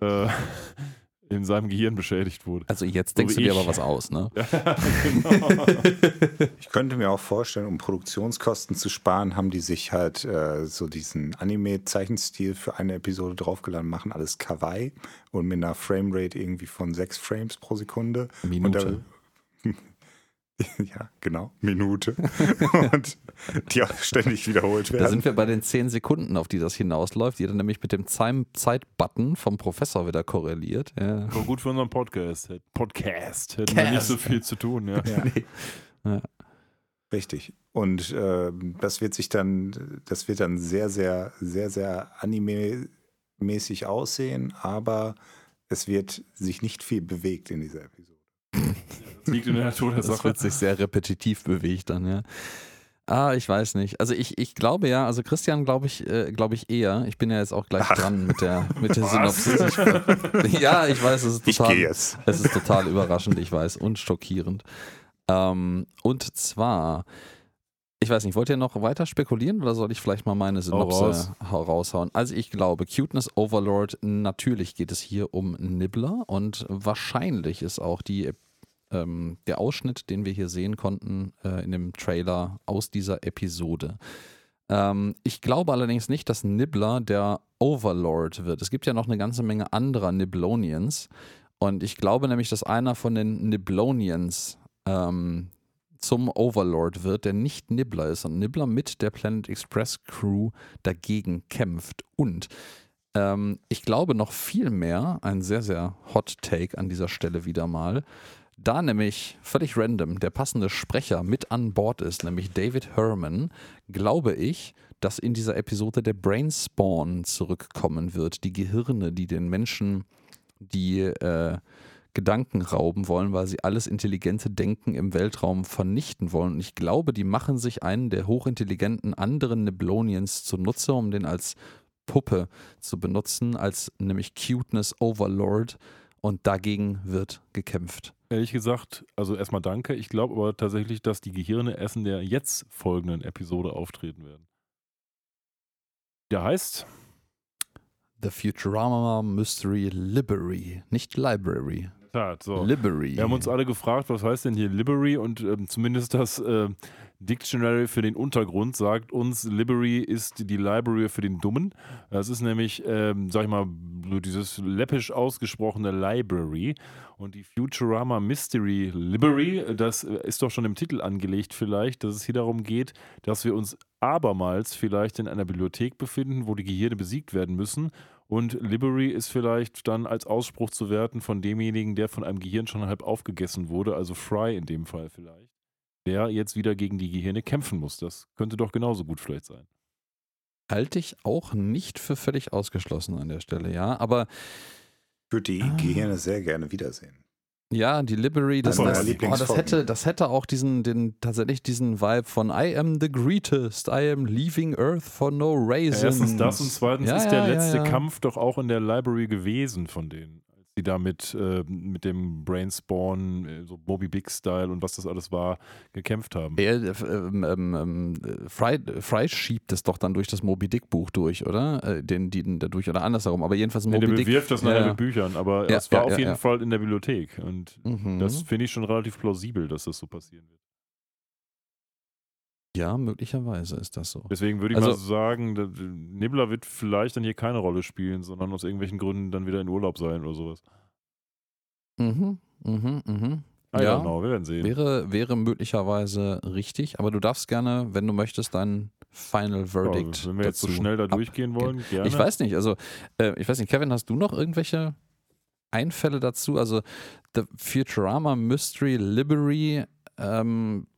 äh, in seinem Gehirn beschädigt wurde. Also jetzt denkst so du dir aber was aus, ne? genau. ich könnte mir auch vorstellen, um Produktionskosten zu sparen, haben die sich halt äh, so diesen Anime-Zeichenstil für eine Episode draufgeladen, machen alles Kawaii und mit einer Framerate irgendwie von sechs Frames pro Sekunde. Minute. Ja, genau, Minute. und die auch ständig wiederholt werden. Da sind wir bei den 10 Sekunden, auf die das hinausläuft, die dann nämlich mit dem Zeit-Button vom Professor wieder korreliert. Ja. Aber gut für unseren Podcast. Podcast. Hätten wir nicht so viel zu tun, ja. ja. Nee. ja. Richtig. Und äh, das wird sich dann, das wird dann sehr, sehr, sehr, sehr anime-mäßig aussehen, aber es wird sich nicht viel bewegt in dieser Episode. Liegt in der Natur der Sache. Das wird sich sehr repetitiv bewegt dann, ja. Ah, ich weiß nicht. Also ich, ich glaube ja, also Christian glaube ich, äh, glaube ich eher. Ich bin ja jetzt auch gleich Ach. dran mit der, mit der Synopsis. Ich, ja, ich weiß, es ist total, es. es ist total überraschend, ich weiß, und schockierend. Ähm, und zwar, ich weiß nicht, wollt ihr noch weiter spekulieren oder soll ich vielleicht mal meine Synopse raus. raushauen? Also ich glaube, Cuteness Overlord, natürlich geht es hier um Nibbler und wahrscheinlich ist auch die ähm, der Ausschnitt, den wir hier sehen konnten äh, in dem Trailer aus dieser Episode. Ähm, ich glaube allerdings nicht, dass Nibbler der Overlord wird. Es gibt ja noch eine ganze Menge anderer Nibblonians. Und ich glaube nämlich, dass einer von den Nibblonians ähm, zum Overlord wird, der nicht Nibbler ist und Nibbler mit der Planet Express Crew dagegen kämpft. Und ähm, ich glaube noch viel mehr, ein sehr, sehr Hot Take an dieser Stelle wieder mal, da nämlich völlig random der passende Sprecher mit an Bord ist, nämlich David Herman, glaube ich, dass in dieser Episode der Brain Spawn zurückkommen wird. Die Gehirne, die den Menschen die äh, Gedanken rauben wollen, weil sie alles intelligente Denken im Weltraum vernichten wollen. Und ich glaube, die machen sich einen der hochintelligenten anderen Neblonians zunutze, um den als Puppe zu benutzen, als nämlich Cuteness Overlord. Und dagegen wird gekämpft. Ehrlich gesagt, also erstmal danke. Ich glaube aber tatsächlich, dass die Gehirne Essen der jetzt folgenden Episode auftreten werden. Der heißt The Futurama Mystery Library, nicht Library. Tat, so. Library. Wir haben uns alle gefragt, was heißt denn hier Library und ähm, zumindest das äh, Dictionary für den Untergrund sagt uns, Library ist die Library für den Dummen. Das ist nämlich, ähm, sag ich mal, dieses läppisch ausgesprochene Library. Und die Futurama Mystery Library, das ist doch schon im Titel angelegt vielleicht, dass es hier darum geht, dass wir uns abermals vielleicht in einer Bibliothek befinden, wo die Gehirne besiegt werden müssen. Und Library ist vielleicht dann als Ausspruch zu werten von demjenigen, der von einem Gehirn schon halb aufgegessen wurde, also Fry in dem Fall vielleicht der jetzt wieder gegen die Gehirne kämpfen muss. Das könnte doch genauso gut vielleicht sein. Halte ich auch nicht für völlig ausgeschlossen an der Stelle, ja. Aber. Ich würde die ah. Gehirne sehr gerne wiedersehen. Ja, die Library, das, das, oh, das, hätte, das hätte auch diesen, den, tatsächlich diesen Vibe von I am the greatest, I am leaving Earth for no reason. Erstens das und zweitens ja, ist der ja, letzte ja, Kampf doch auch in der Library gewesen von denen die da mit, äh, mit dem Brainspawn, äh, so Moby Big-Style und was das alles war, gekämpft haben. Er, äh, ähm, ähm, ähm, Fry, Fry schiebt es doch dann durch das Moby Dick-Buch durch, oder? Äh, den, die dadurch, oder andersherum, aber jedenfalls Moby nee, der Dick. bewirft das nachher ja. mit Büchern, aber ja, es war ja, auf jeden Fall in der Bibliothek und mhm. das finde ich schon relativ plausibel, dass das so passieren wird. Ja, möglicherweise ist das so. Deswegen würde ich also, mal sagen, Nibbler wird vielleicht dann hier keine Rolle spielen, sondern aus irgendwelchen Gründen dann wieder in Urlaub sein oder sowas. Mhm, mhm, mhm. I ja, know, wir werden sehen. Wäre, wäre möglicherweise richtig, aber du darfst gerne, wenn du möchtest, dein Final Verdict. Ja, wenn wir jetzt so schnell da durchgehen wollen, gerne. Ich weiß nicht, also äh, ich weiß nicht, Kevin, hast du noch irgendwelche Einfälle dazu? Also The Futurama Mystery Library, ähm,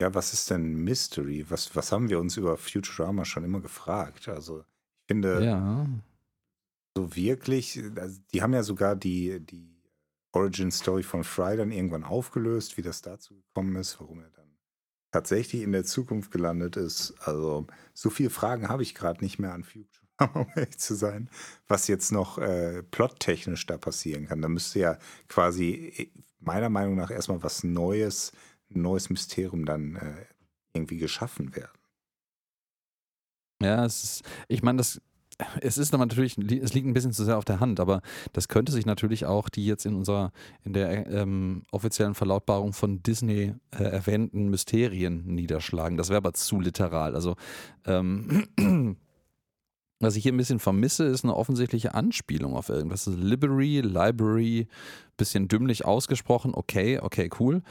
ja, was ist denn Mystery? Was, was haben wir uns über Futurama schon immer gefragt? Also, ich finde, ja. so wirklich, also die haben ja sogar die, die Origin Story von Fry dann irgendwann aufgelöst, wie das dazu gekommen ist, warum er dann tatsächlich in der Zukunft gelandet ist. Also, so viele Fragen habe ich gerade nicht mehr an Futurama, um ehrlich zu sein, was jetzt noch äh, plottechnisch da passieren kann. Da müsste ja quasi äh, meiner Meinung nach erstmal was Neues neues Mysterium dann äh, irgendwie geschaffen werden. Ja, es ist, ich meine, das, es ist natürlich, es liegt ein bisschen zu sehr auf der Hand, aber das könnte sich natürlich auch die jetzt in unserer, in der ähm, offiziellen Verlautbarung von Disney äh, erwähnten Mysterien niederschlagen. Das wäre aber zu literal. Also, ähm, was ich hier ein bisschen vermisse, ist eine offensichtliche Anspielung auf irgendwas. Library, Library, bisschen dümmlich ausgesprochen, okay, okay, cool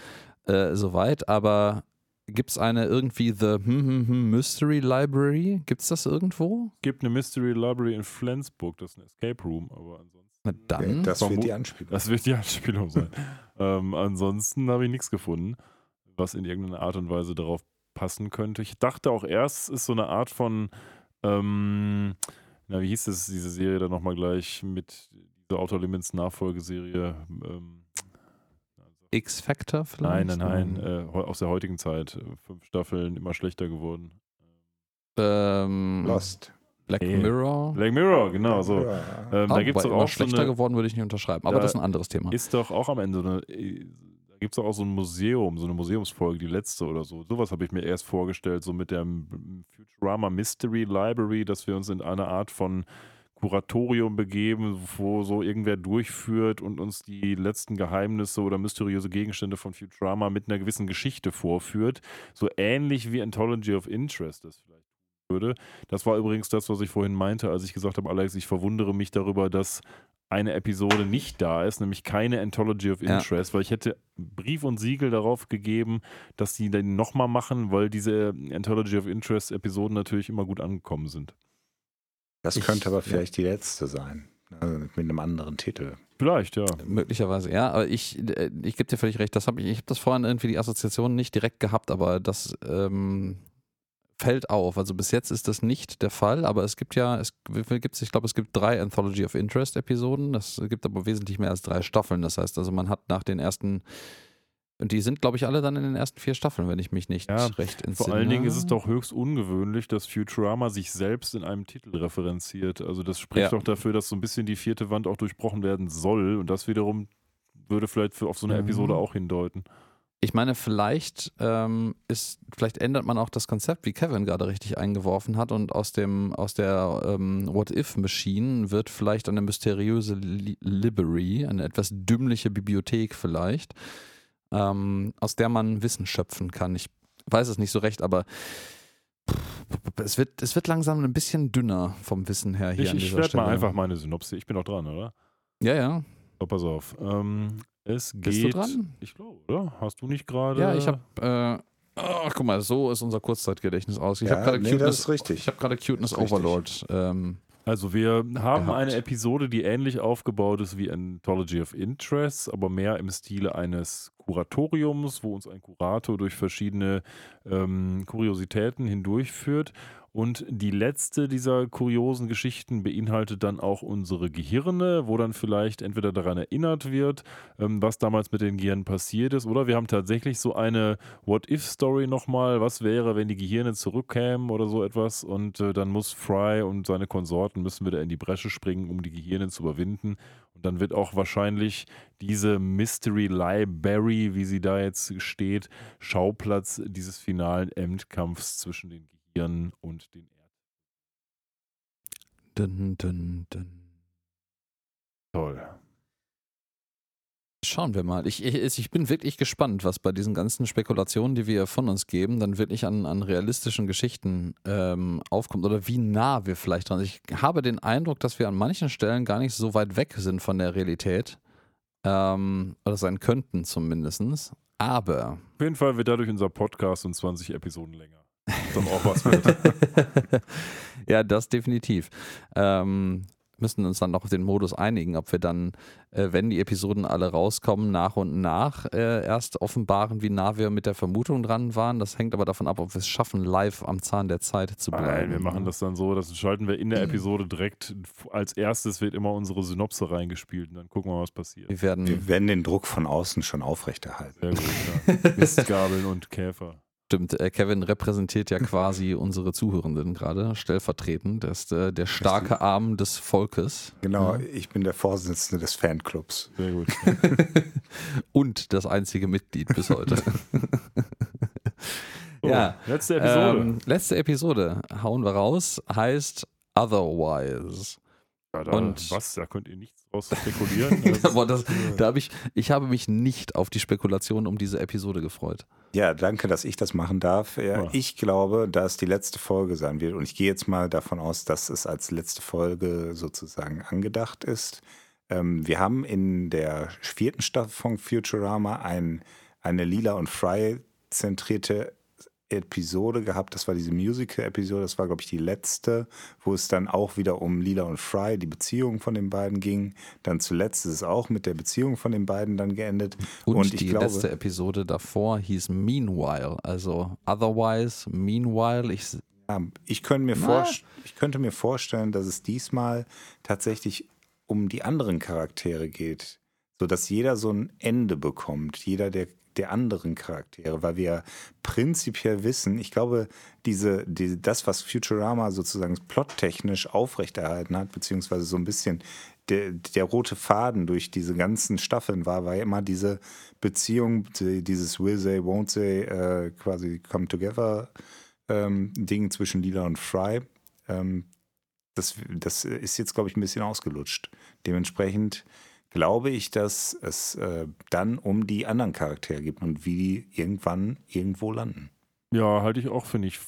äh, soweit, aber gibt es eine irgendwie The hm, hm, hm, Mystery Library? Gibt es das irgendwo? Gibt eine Mystery Library in Flensburg, das ist ein Escape Room, aber ansonsten. Na dann. Das wird die Anspielung. Das wird die Anspielung sein. ähm, ansonsten habe ich nichts gefunden, was in irgendeiner Art und Weise darauf passen könnte. Ich dachte auch erst, es ist so eine Art von, ähm, na, wie hieß das, diese Serie dann nochmal gleich mit dieser Outer Limits Nachfolgeserie? Ähm, X-Factor vielleicht? Nein, nein, nein, äh, aus der heutigen Zeit. Fünf Staffeln, immer schlechter geworden. Ähm, Lost. Black hey. Mirror. Black Mirror, genau so. Ja. Ähm, da gibt's doch auch schlechter so eine, geworden, würde ich nicht unterschreiben. Aber das ist ein anderes Thema. Ist doch auch am Ende eine, da gibt es doch auch so ein Museum, so eine Museumsfolge, die letzte oder so. Sowas habe ich mir erst vorgestellt, so mit der Futurama Mystery Library, dass wir uns in eine Art von Kuratorium begeben, wo so irgendwer durchführt und uns die letzten Geheimnisse oder mysteriöse Gegenstände von Futurama mit einer gewissen Geschichte vorführt. So ähnlich wie Anthology of Interest das vielleicht würde. Das war übrigens das, was ich vorhin meinte, als ich gesagt habe, Alex, ich verwundere mich darüber, dass eine Episode nicht da ist, nämlich keine Anthology of Interest, ja. weil ich hätte Brief und Siegel darauf gegeben, dass sie den nochmal machen, weil diese Anthology of Interest Episoden natürlich immer gut angekommen sind. Das ich, könnte aber vielleicht ja. die letzte sein. Also mit einem anderen Titel. Vielleicht, ja. Möglicherweise, ja. Aber ich, äh, ich gebe dir völlig recht. Das hab ich ich habe das vorhin irgendwie die Assoziation nicht direkt gehabt, aber das ähm, fällt auf. Also bis jetzt ist das nicht der Fall, aber es gibt ja, es gibt, ich glaube, es gibt drei Anthology of Interest Episoden. Das gibt aber wesentlich mehr als drei Staffeln. Das heißt also, man hat nach den ersten und die sind, glaube ich, alle dann in den ersten vier Staffeln, wenn ich mich nicht ja, recht entsinne. Vor allen Dingen ist es doch höchst ungewöhnlich, dass Futurama sich selbst in einem Titel referenziert. Also das spricht ja. doch dafür, dass so ein bisschen die vierte Wand auch durchbrochen werden soll. Und das wiederum würde vielleicht für, auf so eine mhm. Episode auch hindeuten. Ich meine, vielleicht ähm, ist, vielleicht ändert man auch das Konzept, wie Kevin gerade richtig eingeworfen hat, und aus dem, aus der ähm, What-If-Machine wird vielleicht eine mysteriöse Li Library, eine etwas dümmliche Bibliothek vielleicht ähm, aus der man Wissen schöpfen kann. Ich weiß es nicht so recht, aber es wird, es wird langsam ein bisschen dünner vom Wissen her hier ich, an dieser Ich werde mal einfach meine Synopse. Ich bin auch dran, oder? Ja, ja. Oh, pass auf. Ähm, es geht. Bist du dran? Ich glaube, oder? Hast du nicht gerade? Ja, ich habe. Äh, oh, guck mal, so ist unser Kurzzeitgedächtnis aus. Ich ja, habe gerade nee, Cuteness, Ich habe gerade Cuteness Overlord ähm, also wir haben gehabt. eine Episode, die ähnlich aufgebaut ist wie Anthology of Interest, aber mehr im Stile eines Kuratoriums, wo uns ein Kurator durch verschiedene ähm, Kuriositäten hindurchführt. Und die letzte dieser kuriosen Geschichten beinhaltet dann auch unsere Gehirne, wo dann vielleicht entweder daran erinnert wird, ähm, was damals mit den Gehirnen passiert ist, oder wir haben tatsächlich so eine What-If-Story nochmal, was wäre, wenn die Gehirne zurückkämen oder so etwas. Und äh, dann muss Fry und seine Konsorten müssen wieder in die Bresche springen, um die Gehirne zu überwinden. Und dann wird auch wahrscheinlich diese Mystery Library, wie sie da jetzt steht, Schauplatz dieses finalen Endkampfs zwischen den Gehirnen Tieren und den Erd. Dun, dun, dun. Toll. Schauen wir mal. Ich, ich, ich, bin wirklich gespannt, was bei diesen ganzen Spekulationen, die wir von uns geben, dann wirklich an, an realistischen Geschichten ähm, aufkommt oder wie nah wir vielleicht dran sind. Ich habe den Eindruck, dass wir an manchen Stellen gar nicht so weit weg sind von der Realität. Ähm, oder sein könnten zumindest. Aber. Auf jeden Fall wird dadurch unser Podcast um 20 Episoden länger doch auch was wird. ja, das definitiv. Ähm, müssen uns dann noch auf den Modus einigen, ob wir dann, äh, wenn die Episoden alle rauskommen, nach und nach äh, erst offenbaren, wie nah wir mit der Vermutung dran waren. Das hängt aber davon ab, ob wir es schaffen, live am Zahn der Zeit zu bleiben. Nein, wir machen das dann so, das schalten wir in der Episode direkt. Als erstes wird immer unsere Synopse reingespielt und dann gucken wir, was passiert. Wir werden, wir werden den Druck von außen schon aufrechterhalten. Sehr gut, ja. Mistgabeln und Käfer. Stimmt, äh, Kevin repräsentiert ja quasi unsere Zuhörenden gerade, stellvertretend. Das ist äh, der starke Arm des Volkes. Genau, ja. ich bin der Vorsitzende des Fanclubs. Sehr gut. Und das einzige Mitglied bis heute. oh, ja. Letzte Episode. Ähm, letzte Episode. Hauen wir raus. Heißt Otherwise. Ja, da, und was? Da könnt ihr nichts draus spekulieren. Aber das, da habe ich, ich habe mich nicht auf die Spekulation um diese Episode gefreut. Ja, danke, dass ich das machen darf. Ja, ja. Ich glaube, dass die letzte Folge sein wird. Und ich gehe jetzt mal davon aus, dass es als letzte Folge sozusagen angedacht ist. Ähm, wir haben in der vierten Staffel von Futurama ein, eine lila und frei zentrierte Episode gehabt. Das war diese Musical-Episode. Das war, glaube ich, die letzte, wo es dann auch wieder um Lila und Fry, die Beziehung von den beiden ging. Dann zuletzt ist es auch mit der Beziehung von den beiden dann geendet. Und, und die glaube, letzte Episode davor hieß Meanwhile. Also Otherwise, Meanwhile. Ich, ja, ich, könnte mir ich könnte mir vorstellen, dass es diesmal tatsächlich um die anderen Charaktere geht. So dass jeder so ein Ende bekommt. Jeder der der anderen Charaktere, weil wir prinzipiell wissen, ich glaube, diese, die, das, was Futurama sozusagen plottechnisch aufrechterhalten hat, beziehungsweise so ein bisschen der, der rote Faden durch diese ganzen Staffeln war, war ja immer diese Beziehung, die, dieses Will they, won't they, äh, quasi come together ähm, Ding zwischen Lila und Fry. Ähm, das, das ist jetzt, glaube ich, ein bisschen ausgelutscht. Dementsprechend glaube ich, dass es äh, dann um die anderen Charaktere geht und wie die irgendwann irgendwo landen. Ja, halte ich auch für nicht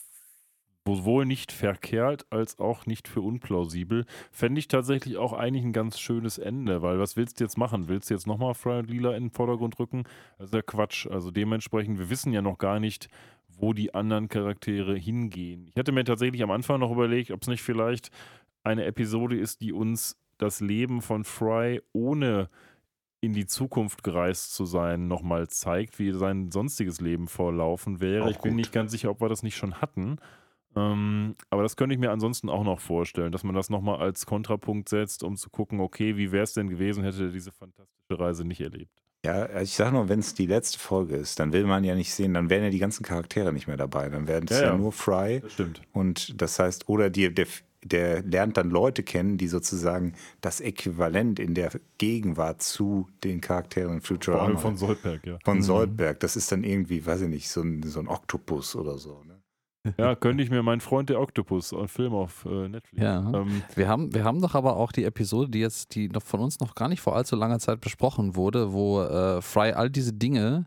sowohl nicht verkehrt als auch nicht für unplausibel. Fände ich tatsächlich auch eigentlich ein ganz schönes Ende, weil was willst du jetzt machen? Willst du jetzt nochmal Fry und Lila in den Vordergrund rücken? Das ist ja Quatsch. Also dementsprechend, wir wissen ja noch gar nicht, wo die anderen Charaktere hingehen. Ich hatte mir tatsächlich am Anfang noch überlegt, ob es nicht vielleicht eine Episode ist, die uns das Leben von Fry ohne in die Zukunft gereist zu sein, nochmal zeigt, wie sein sonstiges Leben vorlaufen wäre. Ich bin nicht ganz sicher, ob wir das nicht schon hatten. Ähm, aber das könnte ich mir ansonsten auch noch vorstellen, dass man das nochmal als Kontrapunkt setzt, um zu gucken, okay, wie wäre es denn gewesen, hätte er diese fantastische Reise nicht erlebt. Ja, ich sage nur, wenn es die letzte Folge ist, dann will man ja nicht sehen, dann wären ja die ganzen Charaktere nicht mehr dabei. Dann werden es ja, ja, ja, nur Fry. Das stimmt. Und das heißt, oder die, der, der lernt dann Leute kennen, die sozusagen das Äquivalent in der Gegenwart zu den Charakteren Futurama. Vor allem von Soldberg, ja. Von mhm. Soldberg. Das ist dann irgendwie, weiß ich nicht, so ein, so ein Oktopus oder so. Ne? Ja, könnte ich mir meinen Freund der Oktopus, ein Film auf äh, Netflix. Ja. Ähm, wir, haben, wir haben doch aber auch die Episode, die jetzt, die noch von uns noch gar nicht vor allzu langer Zeit besprochen wurde, wo äh, Fry all diese Dinge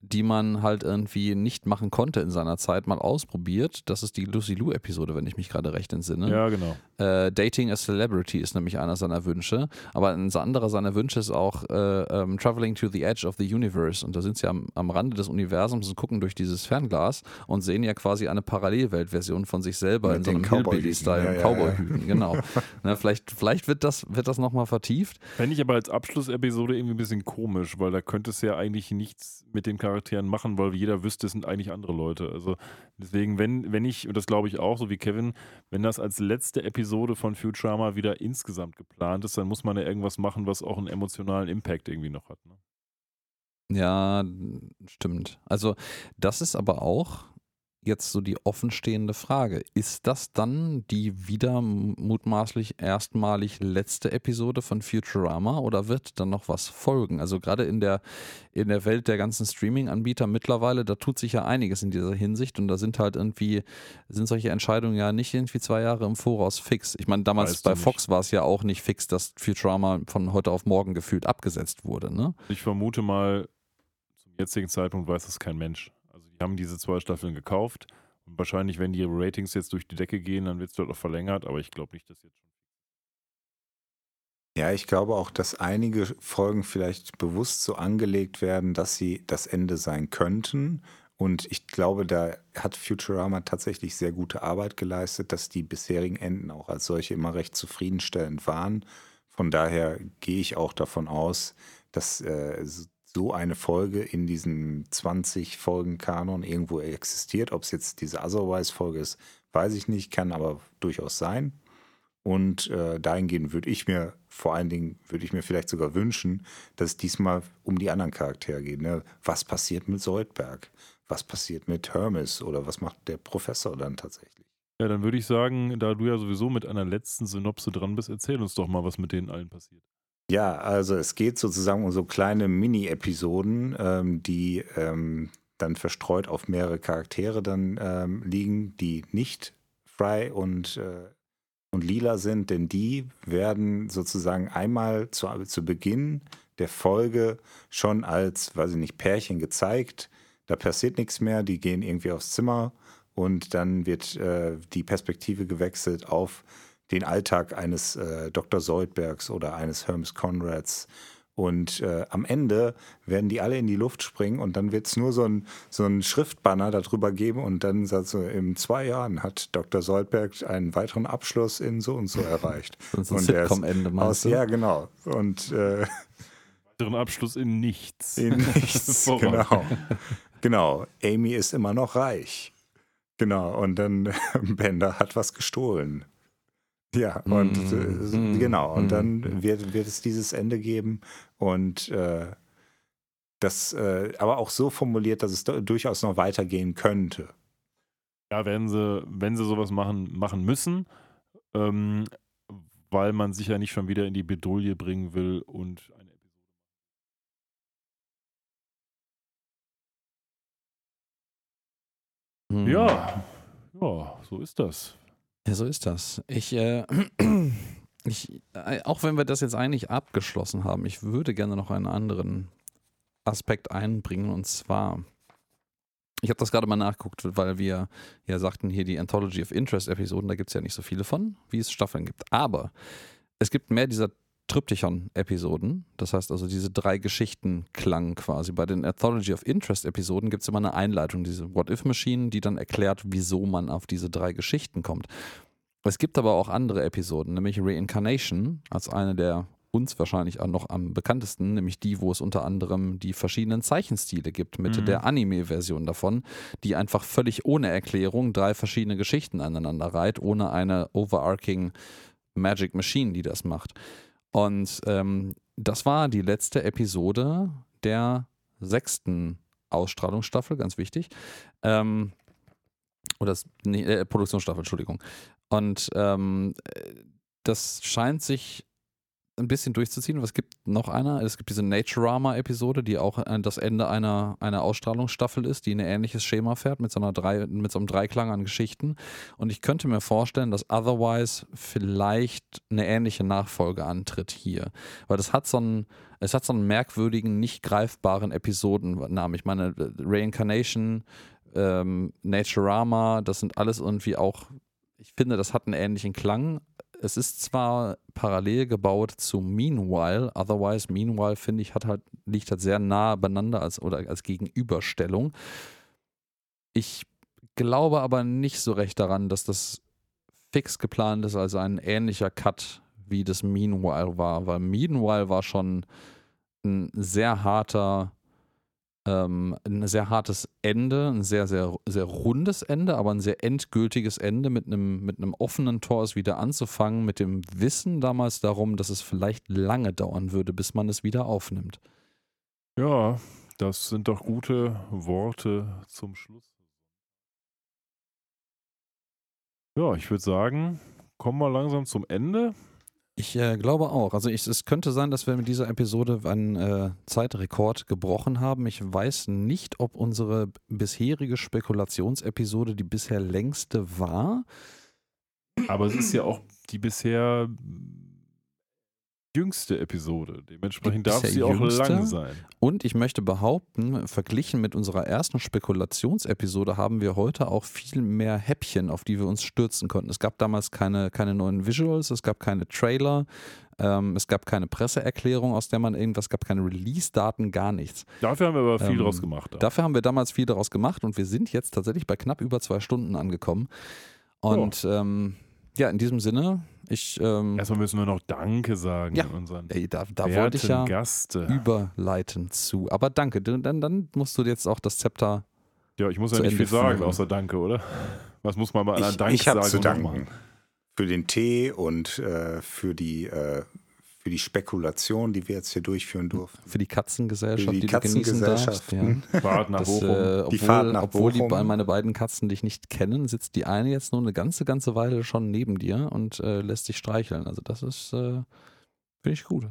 die man halt irgendwie nicht machen konnte in seiner Zeit, mal ausprobiert. Das ist die Lucy Lou-Episode, wenn ich mich gerade recht entsinne. Ja, genau. Äh, Dating a Celebrity ist nämlich einer seiner Wünsche. Aber ein anderer seiner Wünsche ist auch äh, ähm, Traveling to the Edge of the Universe. Und da sind sie am, am Rande des Universums und gucken durch dieses Fernglas und sehen ja quasi eine Parallelweltversion von sich selber Mit in so einem Hillbilly-Style, ja, ja, Cowboy-Hüten. Ja. Genau. Na, vielleicht vielleicht wird das, wird das nochmal vertieft. Fände ich aber als Abschlussepisode irgendwie ein bisschen komisch, weil da könnte es ja eigentlich nichts mit den Charakteren machen, weil jeder wüsste, es sind eigentlich andere Leute. Also deswegen, wenn, wenn ich, und das glaube ich auch, so wie Kevin, wenn das als letzte Episode von Futurama wieder insgesamt geplant ist, dann muss man ja irgendwas machen, was auch einen emotionalen Impact irgendwie noch hat. Ne? Ja, stimmt. Also das ist aber auch jetzt so die offenstehende Frage. Ist das dann die wieder mutmaßlich erstmalig letzte Episode von Futurama oder wird dann noch was folgen? Also gerade in der, in der Welt der ganzen Streaming-Anbieter mittlerweile, da tut sich ja einiges in dieser Hinsicht und da sind halt irgendwie, sind solche Entscheidungen ja nicht irgendwie zwei Jahre im Voraus fix. Ich meine, damals weißt bei Fox war es ja auch nicht fix, dass Futurama von heute auf morgen gefühlt abgesetzt wurde. Ne? Ich vermute mal, zum jetzigen Zeitpunkt weiß das kein Mensch. Die haben diese zwei Staffeln gekauft und wahrscheinlich, wenn die Ratings jetzt durch die Decke gehen, dann wird es dort auch verlängert, aber ich glaube nicht, dass jetzt schon. Ja, ich glaube auch, dass einige Folgen vielleicht bewusst so angelegt werden, dass sie das Ende sein könnten. Und ich glaube, da hat Futurama tatsächlich sehr gute Arbeit geleistet, dass die bisherigen Enden auch als solche immer recht zufriedenstellend waren. Von daher gehe ich auch davon aus, dass äh, so eine Folge in diesem 20-Folgen-Kanon irgendwo existiert. Ob es jetzt diese Otherwise-Folge ist, weiß ich nicht, kann aber durchaus sein. Und äh, dahingehend würde ich mir, vor allen Dingen, würde ich mir vielleicht sogar wünschen, dass es diesmal um die anderen Charaktere geht. Ne? Was passiert mit Soldberg? Was passiert mit Hermes? Oder was macht der Professor dann tatsächlich? Ja, dann würde ich sagen, da du ja sowieso mit einer letzten Synopse dran bist, erzähl uns doch mal, was mit denen allen passiert. Ja, also es geht sozusagen um so kleine Mini-Episoden, ähm, die ähm, dann verstreut auf mehrere Charaktere dann ähm, liegen, die nicht Fry und, äh, und Lila sind, denn die werden sozusagen einmal zu, zu Beginn der Folge schon als, weiß ich nicht, Pärchen gezeigt. Da passiert nichts mehr, die gehen irgendwie aufs Zimmer und dann wird äh, die Perspektive gewechselt auf den Alltag eines äh, Dr. Soldbergs oder eines Hermes Conrads. Und äh, am Ende werden die alle in die Luft springen und dann wird es nur so ein, so ein Schriftbanner darüber geben und dann sagt so, in zwei Jahren hat Dr. Soldberg einen weiteren Abschluss in so und so erreicht. Das ist ein Sitcom-Ende, meinst du? Ja, genau. Und äh, weiteren Abschluss in nichts. In nichts, genau. Genau. Amy ist immer noch reich. Genau. Und dann Bender hat was gestohlen. Ja, und mm, äh, genau, und mm, dann wird, wird es dieses Ende geben und äh, das äh, aber auch so formuliert, dass es durchaus noch weitergehen könnte. Ja, werden sie, wenn sie sowas machen, machen müssen, ähm, weil man sich ja nicht schon wieder in die Bedouille bringen will und eine Episode. Hm. Ja, ja, so ist das. Ja, so ist das. Ich, äh, ich, äh, auch wenn wir das jetzt eigentlich abgeschlossen haben, ich würde gerne noch einen anderen Aspekt einbringen und zwar, ich habe das gerade mal nachgeguckt, weil wir ja sagten, hier die Anthology of Interest Episoden, da gibt es ja nicht so viele von, wie es Staffeln gibt. Aber es gibt mehr dieser Triptychon-Episoden. Das heißt also, diese drei Geschichten klangen quasi. Bei den Anthology of Interest-Episoden gibt es immer eine Einleitung, diese What-If-Maschinen, die dann erklärt, wieso man auf diese drei Geschichten kommt. Es gibt aber auch andere Episoden, nämlich Reincarnation als eine der uns wahrscheinlich auch noch am bekanntesten, nämlich die, wo es unter anderem die verschiedenen Zeichenstile gibt, mit mhm. der Anime-Version davon, die einfach völlig ohne Erklärung drei verschiedene Geschichten aneinander reiht, ohne eine overarching Magic Machine, die das macht. Und ähm, das war die letzte Episode der sechsten Ausstrahlungsstaffel, ganz wichtig. Ähm, oder nee, äh, Produktionsstaffel, Entschuldigung. Und ähm, das scheint sich ein bisschen durchzuziehen. Es gibt noch eine, es gibt diese Naturama-Episode, die auch das Ende einer, einer Ausstrahlungsstaffel ist, die ein ähnliches Schema fährt mit so, einer drei, mit so einem Dreiklang an Geschichten. Und ich könnte mir vorstellen, dass Otherwise vielleicht eine ähnliche Nachfolge antritt hier. Weil das hat so einen, es hat so einen merkwürdigen, nicht greifbaren Episodennamen. Ich meine, Reincarnation, ähm, Naturama, das sind alles irgendwie auch ich finde, das hat einen ähnlichen Klang, es ist zwar parallel gebaut zu Meanwhile, otherwise Meanwhile finde ich hat halt liegt halt sehr nah beieinander als oder als Gegenüberstellung. Ich glaube aber nicht so recht daran, dass das fix geplant ist, also ein ähnlicher Cut wie das Meanwhile war, weil Meanwhile war schon ein sehr harter ähm, ein sehr hartes Ende, ein sehr, sehr, sehr rundes Ende, aber ein sehr endgültiges Ende mit einem, mit einem offenen Tor es wieder anzufangen, mit dem Wissen damals darum, dass es vielleicht lange dauern würde, bis man es wieder aufnimmt. Ja, das sind doch gute Worte zum Schluss. Ja, ich würde sagen, kommen wir langsam zum Ende. Ich äh, glaube auch. Also ich, es könnte sein, dass wir mit dieser Episode einen äh, Zeitrekord gebrochen haben. Ich weiß nicht, ob unsere bisherige Spekulationsepisode die bisher längste war. Aber es ist ja auch die bisher jüngste Episode. Dementsprechend darf sie auch lang sein. Und ich möchte behaupten, verglichen mit unserer ersten Spekulationsepisode haben wir heute auch viel mehr Häppchen, auf die wir uns stürzen konnten. Es gab damals keine, keine neuen Visuals, es gab keine Trailer, ähm, es gab keine Presseerklärung, aus der man irgendwas, es gab keine Release-Daten, gar nichts. Dafür haben wir aber viel ähm, draus gemacht. Auch. Dafür haben wir damals viel daraus gemacht und wir sind jetzt tatsächlich bei knapp über zwei Stunden angekommen. Und oh. ähm, ja, in diesem Sinne, ich. Ähm, Erstmal müssen wir noch Danke sagen ja, unseren ey, da, da wollte ich ja Gaste. überleiten zu. Aber danke, dann, dann musst du jetzt auch das Zepter. Ja, ich muss ja nicht viel sagen, außer Danke, oder? Was muss man mal an Dank ich, ich sagen? Ich habe zu danken. Für den Tee und äh, für die äh, für die Spekulation, die wir jetzt hier durchführen durften. Für die Katzengesellschaft, die, die Katzengesellschaft. Ja. Fahrt nach das, Bochum. Äh, obwohl, die Fahrt nach obwohl Bochum. die meine beiden Katzen dich nicht kennen, sitzt die eine jetzt nur eine ganze, ganze Weile schon neben dir und äh, lässt dich streicheln. Also das ist, äh, finde ich gut.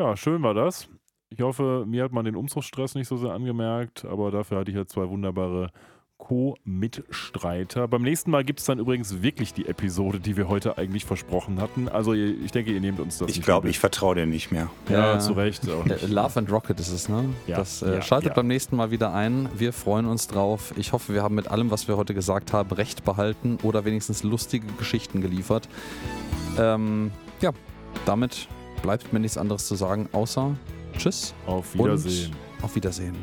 Ja, schön war das. Ich hoffe, mir hat man den Umzugsstress nicht so sehr angemerkt, aber dafür hatte ich ja zwei wunderbare Co-Mitstreiter. Beim nächsten Mal gibt es dann übrigens wirklich die Episode, die wir heute eigentlich versprochen hatten. Also ich denke, ihr nehmt uns das. Ich glaube, ich vertraue dir nicht mehr. Ja, ja zu Recht. Äh, Love and Rocket ist es, ne? Ja. Das äh, ja, schaltet ja. beim nächsten Mal wieder ein. Wir freuen uns drauf. Ich hoffe, wir haben mit allem, was wir heute gesagt haben, recht behalten oder wenigstens lustige Geschichten geliefert. Ähm, ja, damit bleibt mir nichts anderes zu sagen, außer Tschüss. Auf Wiedersehen. auf Wiedersehen.